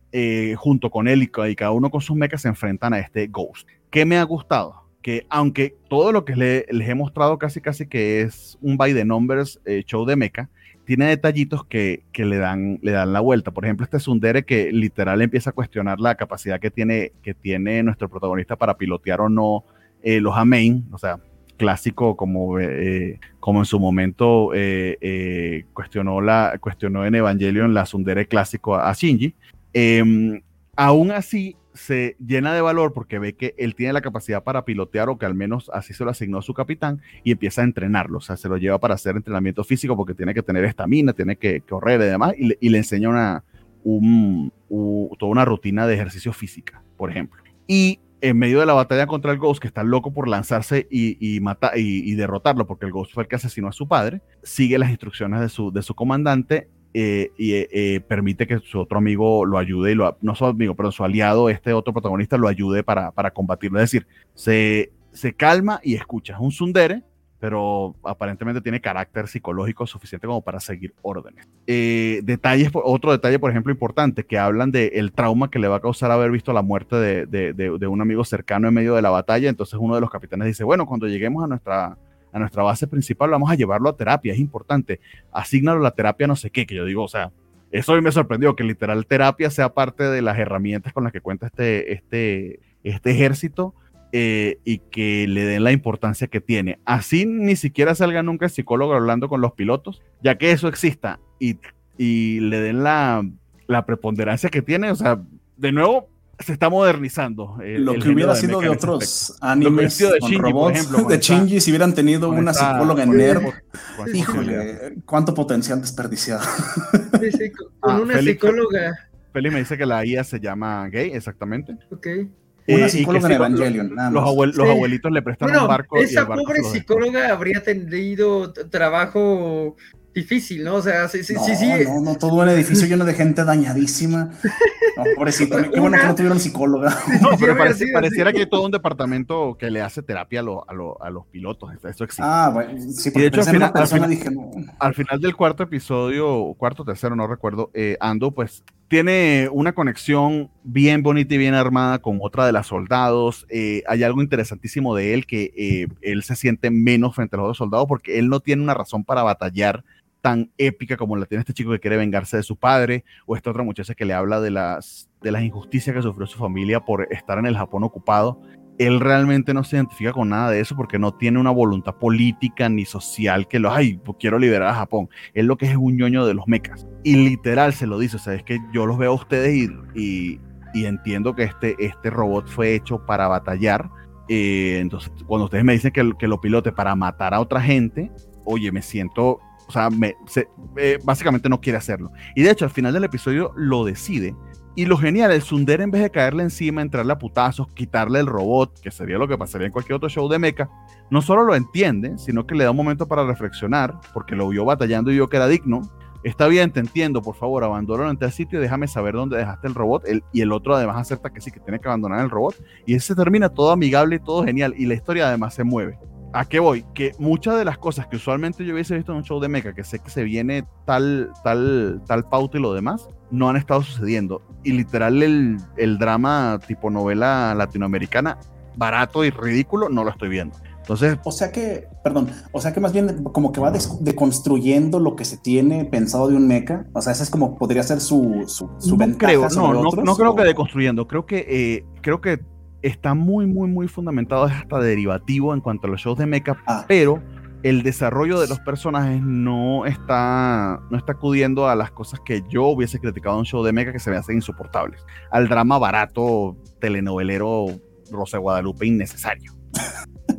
junto con él y, cada uno con sus mechas se enfrentan a este Ghost. ¿Qué me ha gustado? Que aunque todo lo que les he mostrado casi casi que es un by the numbers eh, show de mecha, tiene detallitos que, que, le, dan, le dan la vuelta. Por ejemplo, este Sundere que literal empieza a cuestionar la capacidad que tiene, que tiene nuestro protagonista para pilotear o no eh, los Amain, o sea, clásico como, eh, como en su momento cuestionó, la, cuestionó en Evangelion la Sundere clásico a, a Shinji. Em, aún así, se llena de valor porque ve que él tiene la capacidad para pilotear o que al menos así se lo asignó a su capitán y empieza a entrenarlo, o sea, se lo lleva para hacer entrenamiento físico porque tiene que tener estamina, tiene que correr y demás y le, enseña una, toda una rutina de ejercicio física, por ejemplo. Y en medio de la batalla contra el Ghost, que está loco por lanzarse y, y, y, derrotarlo, porque el Ghost fue el que asesinó a su padre, sigue las instrucciones de su, de su comandante eh, y eh, permite que su otro amigo lo ayude, y no su amigo, pero su aliado, este otro protagonista, lo ayude para, para combatirlo. Es decir, se, se calma y escucha. Es un sundere, pero aparentemente tiene carácter psicológico suficiente como para seguir órdenes. Eh, detalles, otro detalle, por ejemplo, importante, que hablan del trauma que le va a causar haber visto la muerte de, de, de, un amigo cercano en medio de la batalla. Entonces uno de los capitanes dice, bueno, cuando lleguemos a nuestra a nuestra base principal, vamos a llevarlo a terapia, es importante. Asignalo a la terapia no sé qué, que yo digo, o sea, eso hoy me sorprendió, que literal terapia sea parte de las herramientas con las que cuenta este, este, este ejército eh, y que le den la importancia que tiene. Así ni siquiera salga nunca el psicólogo hablando con los pilotos, ya que eso exista y, y le den la, la preponderancia que tiene, o sea, de nuevo, se está modernizando. lo que hubiera sido de otros animes de con robots, de Shinji, si hubieran tenido una psicóloga en NERV. Híjole, cuánto potencial desperdiciado. Sí, con, ah, una psicóloga. Feli me dice que la IA se llama gay, exactamente. Ok. Una psicóloga en Evangelion. Los, abuelitos le prestan un barco. Esa pobre psicóloga habría tenido trabajo difícil, ¿no? O sea, sí, sí, no, sí, sí. No, no, todo un edificio lleno de gente dañadísima. No, pobrecito, qué bueno que no tuvieron psicóloga. No, pero pareciera que hay todo un departamento que le hace terapia a, lo, a, lo, a los pilotos. Eso existe. Ah, bueno, sí, Y de hecho, al pensé en una final, al persona, final- dije, no. al final del cuarto episodio, cuarto, tercero, no recuerdo, eh, Ando pues tiene una conexión bien bonita y bien armada con otra de las soldados. Eh, hay algo interesantísimo de él que eh, él se siente menos frente a los otros soldados porque él no tiene una razón para batallar tan épica como la tiene este chico que quiere vengarse de su padre o esta otra muchacha que le habla de las, de las injusticias que sufrió su familia por estar en el Japón ocupado él realmente no se identifica con nada de eso porque no tiene una voluntad política ni social que lo, ay, pues quiero liberar a Japón. Él lo que es es un ñoño de los mechas. Y literal se lo dice, o sea, es que yo los veo a ustedes y, y, y entiendo que este, este robot fue hecho para batallar. Eh, entonces, cuando ustedes me dicen que, que lo pilote para matar a otra gente, oye, me siento, o sea, eh, básicamente no quiere hacerlo. Y de hecho, al final del episodio lo decide. Y lo genial, el Sundere en vez de caerle encima, entrarle a putazos, quitarle el robot, que sería lo que pasaría en cualquier otro show de mecha, no solo lo entiende, sino que le da un momento para reflexionar, porque lo vio batallando y vio que era digno. Está bien, te entiendo, por favor, abandónalo en tal sitio y déjame saber dónde dejaste el robot. Y el otro además acepta que sí, que tiene que abandonar el robot. Y ese termina todo amigable y todo genial. Y la historia además se mueve. ¿A qué voy? Que muchas de las cosas que usualmente yo hubiese visto en un show de mecha, que sé que se viene tal, tal, tal pauta y lo demás, no han estado sucediendo. Y literal el, el drama tipo novela latinoamericana, barato y ridículo, no lo estoy viendo. Entonces, O sea que, perdón, o sea que más bien como que va deconstruyendo lo que se tiene pensado de un mecha. O sea, esa es como podría ser su, su, su no ventaja creo, no, no, otros, no creo o- que deconstruyendo, creo que eh, creo que está muy, muy, muy fundamentado, es hasta derivativo en cuanto a los shows de mecha, Ah. pero el desarrollo de los personajes no está, no está acudiendo a las cosas que yo hubiese criticado en un show de mecha que se me hacen insoportables, al drama barato, telenovelero, Rosa Guadalupe innecesario,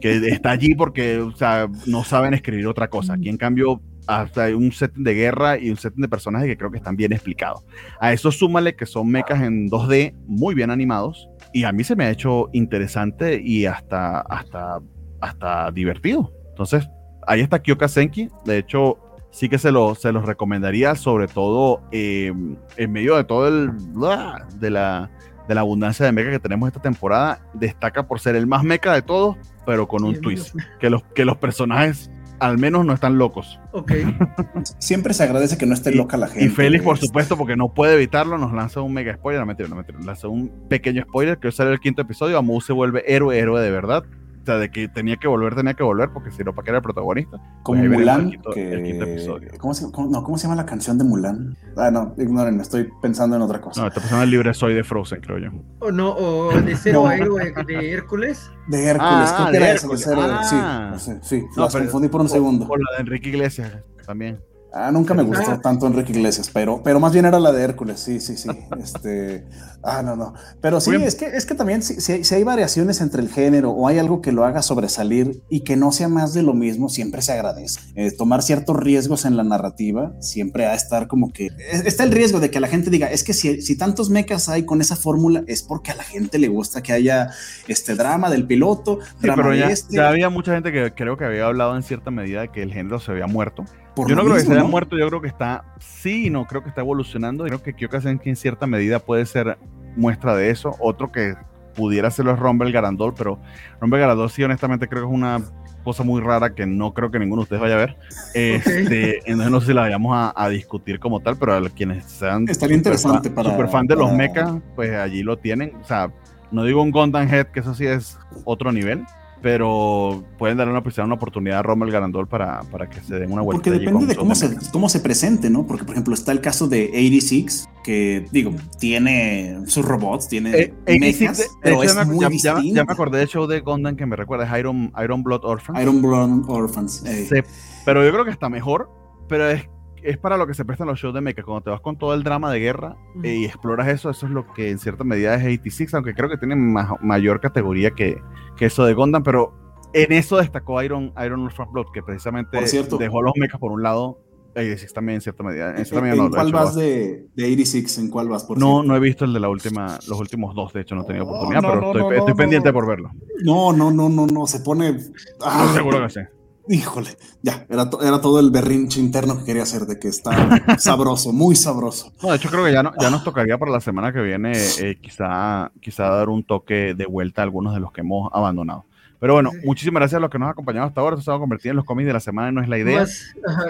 que está allí porque o sea, no saben escribir otra cosa. Aquí en cambio hasta hay un set de guerra y un set de personajes que creo que están bien explicados. A eso súmale que son mechas en 2D muy bien animados y a mí se me ha hecho interesante y hasta, hasta, hasta divertido. Entonces, ahí está Kyoka Senki. De hecho, sí que se, lo, se los recomendaría, sobre todo eh, en medio de todo el bla, de la, de la abundancia de mecha que tenemos esta temporada. Destaca por ser el más mecha de todos, pero con un Sí, twist. Que los, que los personajes al menos no están locos. Ok. Siempre se agradece que no esté Y- loca la gente. Y Félix, por supuesto, porque no puede evitarlo, nos lanza un mega spoiler. No, mentira, no, mentira. Lanza un pequeño spoiler que hoy sale el quinto episodio. Amu se vuelve héroe, héroe de verdad. O sea, de que tenía que volver, tenía que volver, porque si no, ¿para qué era el protagonista? Como veremos Mulan, el quinto- que... el quinto episodio. ¿cómo, se, cómo- no, ¿Cómo se llama la canción de Mulan? Ah, no, ignórenme, estoy pensando en otra cosa. No, esta persona libre soy de Frozen, creo yo. O no, o de cero No. a héroe de Hércules. De Hércules, Ah, que de era esa, de Hércules. cero, sí, Ah. no sé, sí, No, las pero- confundí por un O- segundo. O la de Enrique Iglesias también. Ah, nunca me gustó Ah. tanto Enrique Iglesias, pero, pero más bien era la de Hércules, sí, sí, sí. Este, ah, no, no. Pero sí, es que, es que también si, si hay, si hay variaciones entre el género o hay algo que lo haga sobresalir y que no sea más de lo mismo, siempre se agradece. Eh, tomar ciertos riesgos en la narrativa siempre a estar como que es- está el riesgo de que la gente diga, es que si, si tantos mechas hay con esa fórmula es porque a la gente le gusta que haya este drama del piloto, Sí, drama pero de ya, este. ya había mucha gente que creo que había hablado en cierta medida de que el género se había muerto. Por yo no creo que mismo, se haya ¿no? muerto, yo creo que está, sí, no creo que está evolucionando. Creo que Kyoka Senki en cierta medida puede ser muestra de eso. Otro que pudiera serlo es Rumble Garandol, pero Rumble Garandol sí, honestamente creo que es una cosa muy rara que no creo que ninguno de ustedes vaya a ver. Este, entonces no sé si la vayamos a, a discutir como tal, pero a quienes sean Estaría super interesante fan, para- super fan de los para- mechas, pues allí lo tienen. O sea, no digo un Gundam Head, que eso sí es otro nivel, pero pueden darle una, una oportunidad a Rommel Garandol para, para que se den una vuelta. Porque depende de cómo se, cómo se presente, ¿no? Porque, por ejemplo, está el caso de 86, que, digo, tiene sus robots, tiene Eh, 86, mechas, de- de pero hecho, es ya me- muy ya, ya- distinto. ya me acordé del show de Gundam que me recuerda es Iron, Iron Blood Orphan. Iron Blood Orphans. eh. Sí, pero yo creo que está mejor, pero es, es para lo que se prestan los shows de mecha. Cuando te vas con todo el drama de guerra eh, y exploras eso, eso es lo que en cierta medida es 86, aunque creo que tiene ma- mayor categoría que, que eso de Gundam, pero en eso destacó Iron, Iron Orphan Blood, que precisamente Por cierto. dejó a los mechas por un lado. 86 también en cierta medida. En, cierta ¿En, medida no, lo he cuál vas de, de 86? ¿En cuál vas? Por no, cierto? no he visto el de la última, los últimos dos, de hecho no he tenido No, oportunidad, no, pero no, estoy, no, estoy no, pendiente no. por verlo. no, no, no, no, no, se pone... ah, seguro que sí. Híjole, ya, era, era todo el berrinche interno que quería hacer de que está sabroso, muy sabroso. No, de hecho creo que ya, no, ya nos tocaría para la semana que viene eh, quizá, quizá dar un toque de vuelta a algunos de los que hemos abandonado. Pero bueno, muchísimas gracias a los que nos han acompañado hasta ahora. Esto se va a convertir en los cómics de la semana, no es la idea.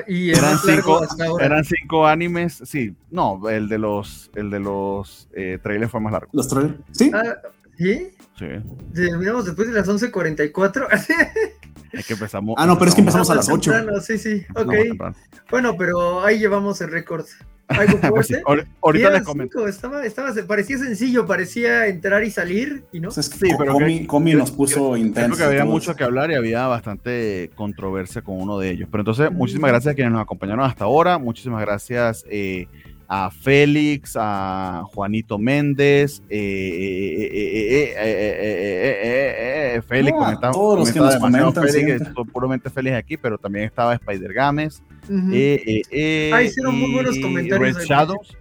y eran, cinco, eran cinco animes. Sí, no, el de los, el de los eh, trailers fue más largo. ¿Los trailers? ¿Sí? Ah, ¿Sí? Sí. Terminamos después de las 11.44. Es que empezamos. Ah, no, pero es que empezamos a las 8. sí, sí, ok. bueno, pero ahí llevamos el récord. ¿Algo pues sí, ahorita les comento. Estaba, estaba, parecía sencillo, parecía entrar y salir, y no. Pues sí, pero Comi, Comi nos puso intenso. Creo que había mucho que hablar y había bastante controversia con uno de ellos. Pero entonces, muchísimas gracias a quienes nos acompañaron hasta ahora. Muchísimas gracias eh, a Félix, a Juanito Méndez, Félix, comentaba, todos los que nos comentan, Félix, puramente Félix aquí, pero también estaba Spider Games. ah, hicieron muy buenos comentarios. Red Shadows.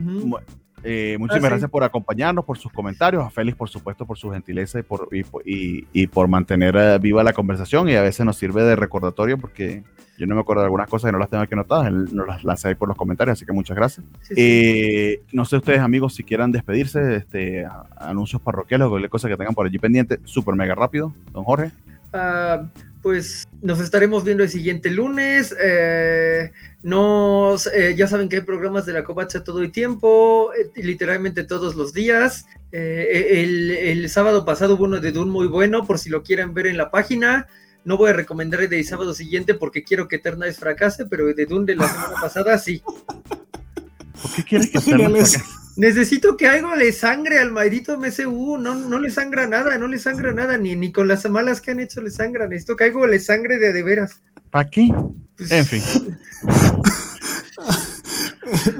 Eh, muchísimas gracias por acompañarnos, por sus comentarios, a Félix por supuesto por su gentileza y por, y, y, por mantener viva la conversación y a veces nos sirve de recordatorio porque yo no me acuerdo de algunas cosas y no las tengo aquí anotadas, él nos las lanza ahí por los comentarios, así que muchas gracias. Eh, no sé ustedes amigos si quieran despedirse, este, anuncios parroquiales o cualquier cosa que tengan por allí pendiente, súper mega rápido, don Jorge. Uh, pues nos estaremos viendo el siguiente lunes. Eh, nos, eh, ya saben que hay programas de la Covacha todo el tiempo, eh, literalmente todos los días. El, el, sábado pasado hubo uno de Dune muy bueno, por si lo quieren ver en la página. No voy a recomendar el del sábado siguiente porque quiero que Eternals fracase, pero el de Dune de la semana pasada sí. ¿Por qué quieres que Eternals fracase? Necesito que algo le sangre al maldito MCU. No, no le sangra nada, no le sangra nada, ni, ni con las malas que han hecho le sangra. Necesito que algo le sangre de de veras. ¿Para qué? Pues, en fin.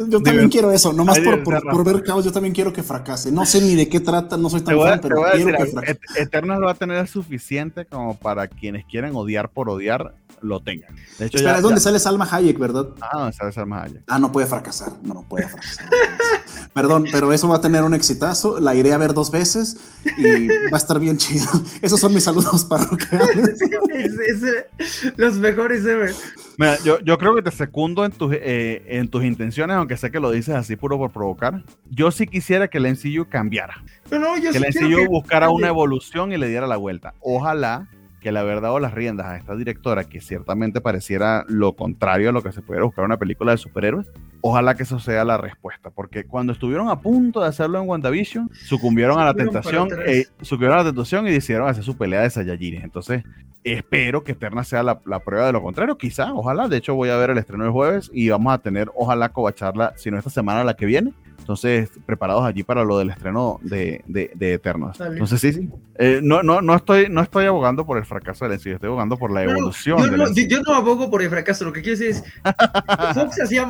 yo también quiero eso, nomás por, por, ver caos, yo también quiero que fracase. No sé ni de qué trata, no soy tan fan, pero quiero que fracase. Eternal va a tener suficiente como para quienes quieren odiar por odiar lo tengan. De hecho, Espera, ya, ¿dónde sale Salma Hayek, verdad? Ah, ¿dónde sale Salma Hayek? Ah, no puede fracasar. No, no puede fracasar. Perdón, pero eso va a tener un exitazo. La iré a ver dos veces y va a estar bien chido. Esos son mis saludos parroquiales. los mejores ever. Mira, yo, yo, creo que te secundo en tus, eh, en tus intenciones, aunque sé que lo dices así puro por provocar. Yo sí quisiera que el MCU cambiara. No, no, yo que el MCU buscara una evolución y le diera la vuelta. Ojalá que la verdad o las riendas a esta directora, que ciertamente pareciera lo contrario a lo que se pudiera buscar en una película de superhéroes, ojalá que eso sea la respuesta, porque cuando estuvieron a punto de hacerlo en WandaVision, sucumbieron a la tentación, eh, sucumbieron a la tentación y decidieron hacer su pelea de Saiyajines. Entonces, espero que Eterna sea la, la, prueba de lo contrario, quizá, ojalá. De hecho, voy a ver el estreno el jueves y vamos a tener, ojalá, covacharla, si no esta semana, la que viene, entonces, preparados allí para lo del estreno de, de, de Eternos. Entonces, sí, sí. Eh, no, no, no, estoy, no estoy abogando por el fracaso del MCU, estoy abogando por la evolución. yo, no, yo, no, abogo por el fracaso, lo que quiero decir es, Fox hacía,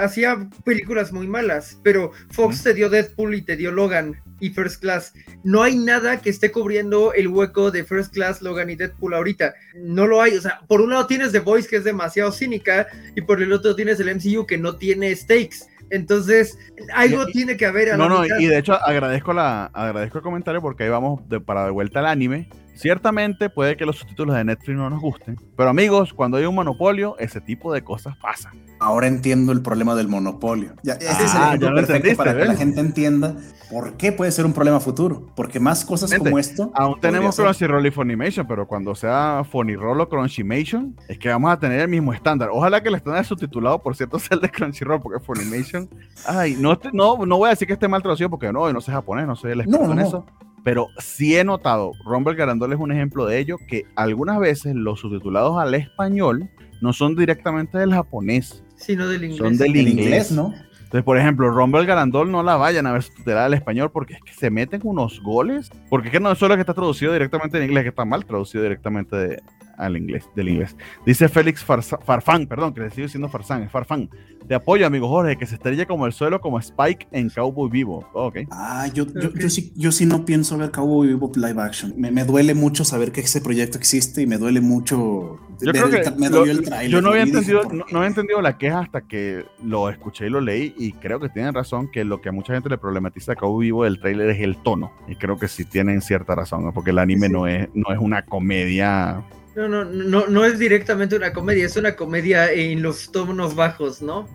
hacía películas muy malas, pero Fox te dio Deadpool y te dio Logan y First Class. No hay nada que esté cubriendo el hueco de First Class, Logan y Deadpool ahorita. No lo hay. O sea, por un lado tienes The Voice, que es demasiado cínica, y por el otro tienes el MCU, que no tiene stakes. Entonces, algo tiene que haber. A no, no, y de hecho agradezco, la, agradezco el comentario porque ahí vamos de, para de vuelta al anime. Ciertamente puede que los subtítulos de Netflix no nos gusten, pero amigos, cuando hay un monopolio, ese tipo de cosas pasan. Ahora entiendo el problema del monopolio. Ya, ese es el ah, ejemplo perfecto para que la gente entienda por qué puede ser un problema futuro. Porque más cosas como esto. Aún tenemos Crunchyroll y Funimation, pero cuando sea Funnyroll o Crunchymation, es que vamos a tener el mismo estándar. Ojalá que el estándar subtitulado, por cierto, sea el de Crunchyroll, porque Funimation. Ay, no, no, no voy a decir que esté mal traducido, porque no, no sé japonés, no soy el experto en eso pero sí he notado, Rumble Garandol es un ejemplo de ello, que algunas veces los subtitulados al español no son directamente del japonés, sino del inglés. Son del inglés, ¿no? Entonces, por ejemplo, Rumble Garandol no la vayan a ver subtitulada al español porque es que se meten unos goles. Porque es que no es solo que está traducido directamente en inglés, que está mal traducido directamente de, al inglés, del inglés. Dice Félix Farfán, perdón, que le sigo diciendo Farsán, es Farfán. Te apoyo, amigo Jorge, que se estrella como el suelo, como Spike en Cowboy Vivo. Oh, Ah, yo, yo, yo, sí, yo sí no pienso ver Cowboy Vivo live action. Me, me, duele mucho saber que ese proyecto existe y me duele mucho. Yo creo que me dolió el trailer. Yo no había, entendido, no, no había entendido la queja hasta que lo escuché y lo leí y creo que tienen razón que lo que a mucha gente le problematiza a Cowboy Vivo del trailer es el tono. Y creo que sí tienen cierta razón, porque el anime sí. no, es, no es una comedia No, no, no, no es directamente una comedia, es una comedia en los tonos bajos, ¿no?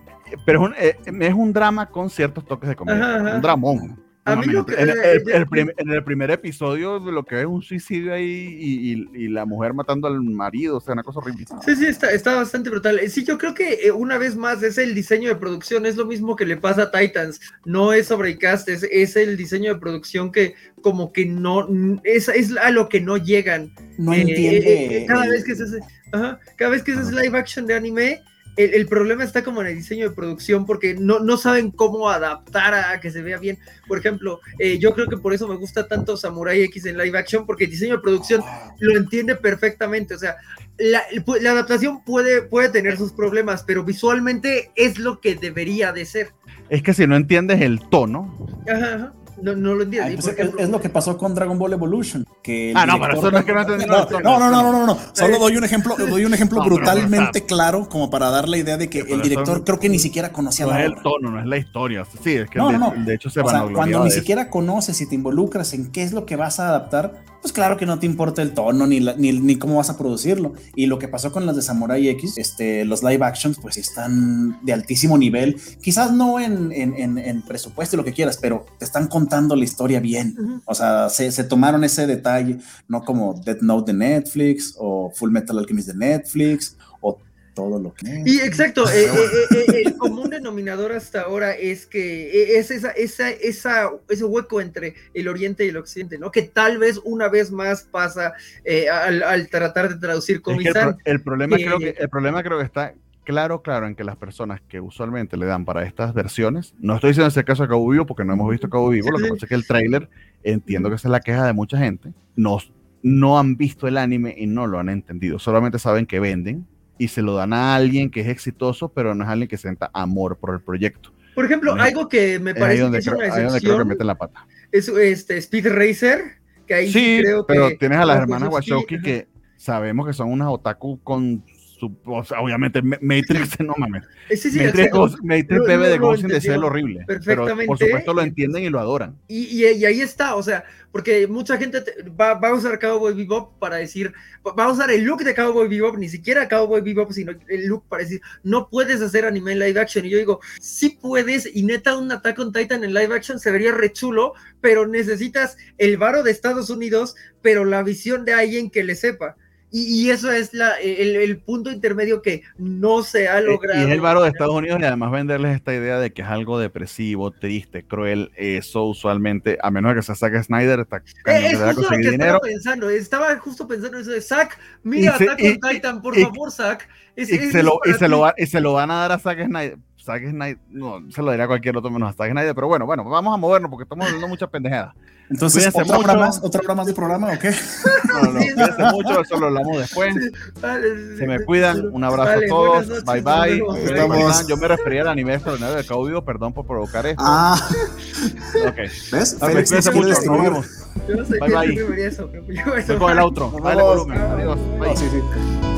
Pero es un, eh, es un drama con ciertos toques de comedia. Ajá, ajá. Un dramón. A mí lo que- en, el, el- el prim- en el primer episodio lo que es un suicidio ahí y, y- y la mujer matando al marido, o sea, una cosa horrible. Sí, sí, está, está bastante brutal. Sí, yo creo que eh, una vez más es el diseño de producción, es lo mismo que le pasa a Titans, no es sobre cast, es, es el diseño de producción que como que no, es, es a lo que no llegan. No Eh, entiende. eh, eh, cada vez que se hace, ajá, cada vez que se hace live action de anime, el, el problema está como en el diseño de producción porque no, no saben cómo adaptar a, que se vea bien. Por ejemplo, eh, yo creo que por eso me gusta tanto Samurai X en live action porque el diseño de producción lo entiende perfectamente. O sea, la adaptación puede, puede tener sus problemas, pero visualmente es lo que debería de ser. Es que si no entiendes el tono. Ajá, ajá. No, no lo entiendo. Ay, Y pues es, ejemplo- es lo que pasó con Dragon Ball Evolution. Que Ah, no, pero eso no es que no entendí, No, no, no, no, no, no. Solo doy un ejemplo, doy un ejemplo No, brutalmente no claro como para dar la idea de que el director eso- creo que ni siquiera conocía No la es el tono, no es la historia. Sí, es que No, de, no, no. de hecho se O sea, vanagloriaba cuando ni siquiera conoces y te involucras en qué es lo que vas a adaptar, pues claro que no te importa el tono ni, la- ni, ni cómo vas a producirlo. Y lo que pasó con las de Samurai X, este, los live actions, pues están de altísimo nivel. Quizás no en, en- en- en presupuesto y lo que quieras, pero te están contando la historia bien. O sea, se, se tomaron ese detalle, no como Death Note de Netflix o Full Metal Alchemist de Netflix todo lo que... Y exacto, eh, eh, eh, el común denominador hasta ahora es que eh, es esa, esa, esa, ese hueco entre el oriente y el occidente, ¿no? Que tal vez una vez más pasa eh, al, al tratar de traducir Es que el, el problema que- creo que el problema creo que está claro, claro, en que las personas que usualmente le dan para estas versiones, no estoy diciendo ese caso de Cabo Vivo porque no hemos visto Cabo Vivo, lo que pasa es que el tráiler, entiendo que esa es la queja de mucha gente, no, no han visto el anime y no lo han entendido, solamente saben que venden y se lo dan a alguien que es exitoso, pero no es alguien que sienta amor por el proyecto. Por ejemplo, algo que me Es ahí parece que donde, es creo, una ahí donde creo que excepción meten la pata. es este Speed Racer, que ahí sí, creo que... pero tienes a las hermanas Wachowski que sabemos que son unas otaku con su, o sea, obviamente Ma- Matrix, no mames. Sí, sí, Matrix, Matrix Lo- bebe de Ghost entendió Shell horrible. Pero perfectamente. por supuesto lo entienden y lo adoran. Y, y- y ahí está, o sea, porque mucha gente te- va, va a usar Cowboy Bebop para decir, va a usar el look de Cowboy Bebop, ni siquiera Cowboy Bebop, sino el look para decir, no puedes hacer anime en live action. Y yo digo, sí puedes, y neta, un Attack on Titan en live action se vería re chulo, pero necesitas el varo de Estados Unidos, pero la visión de alguien que le sepa. Y, y eso es la, el, el punto intermedio que no se ha Eh, logrado. Y es el varo de Estados Unidos y además venderles esta idea de que es algo depresivo, triste, cruel. Eso usualmente, a menos que se saque Snyder, está Eh, es justo lo que dinero. estaba pensando, estaba justo pensando eso de Zack, mira Attack on Titan, por y- favor, Zack. Es- Y es- se, lo, y, se lo va- y se lo van a dar a Zack Snyder. Zack Snyder, no, se lo diría a cualquier otro menos a Zack Snyder, pero bueno, bueno, vamos a movernos porque estamos hablando mucha pendejada. Entonces, Cuídense ¿otra hora, más, ¿otra hora más de programa o qué? No, no, cuídense mucho, eso lo hablamos después. Vale, Se me cuidan, un abrazo Vale, a todos, noches, bye bye. Estamos- Yo me refería al anime extraordinario de Cabo Vivo, perdón por provocar esto. Ah, Ok, ¿ves? Ok, Félix cuídense mucho, nos vemos. Yo no sé Bye, qué bye. eso, yo eso. Voy con el outro, dale volumen, adiós. bye. No, sí, sí.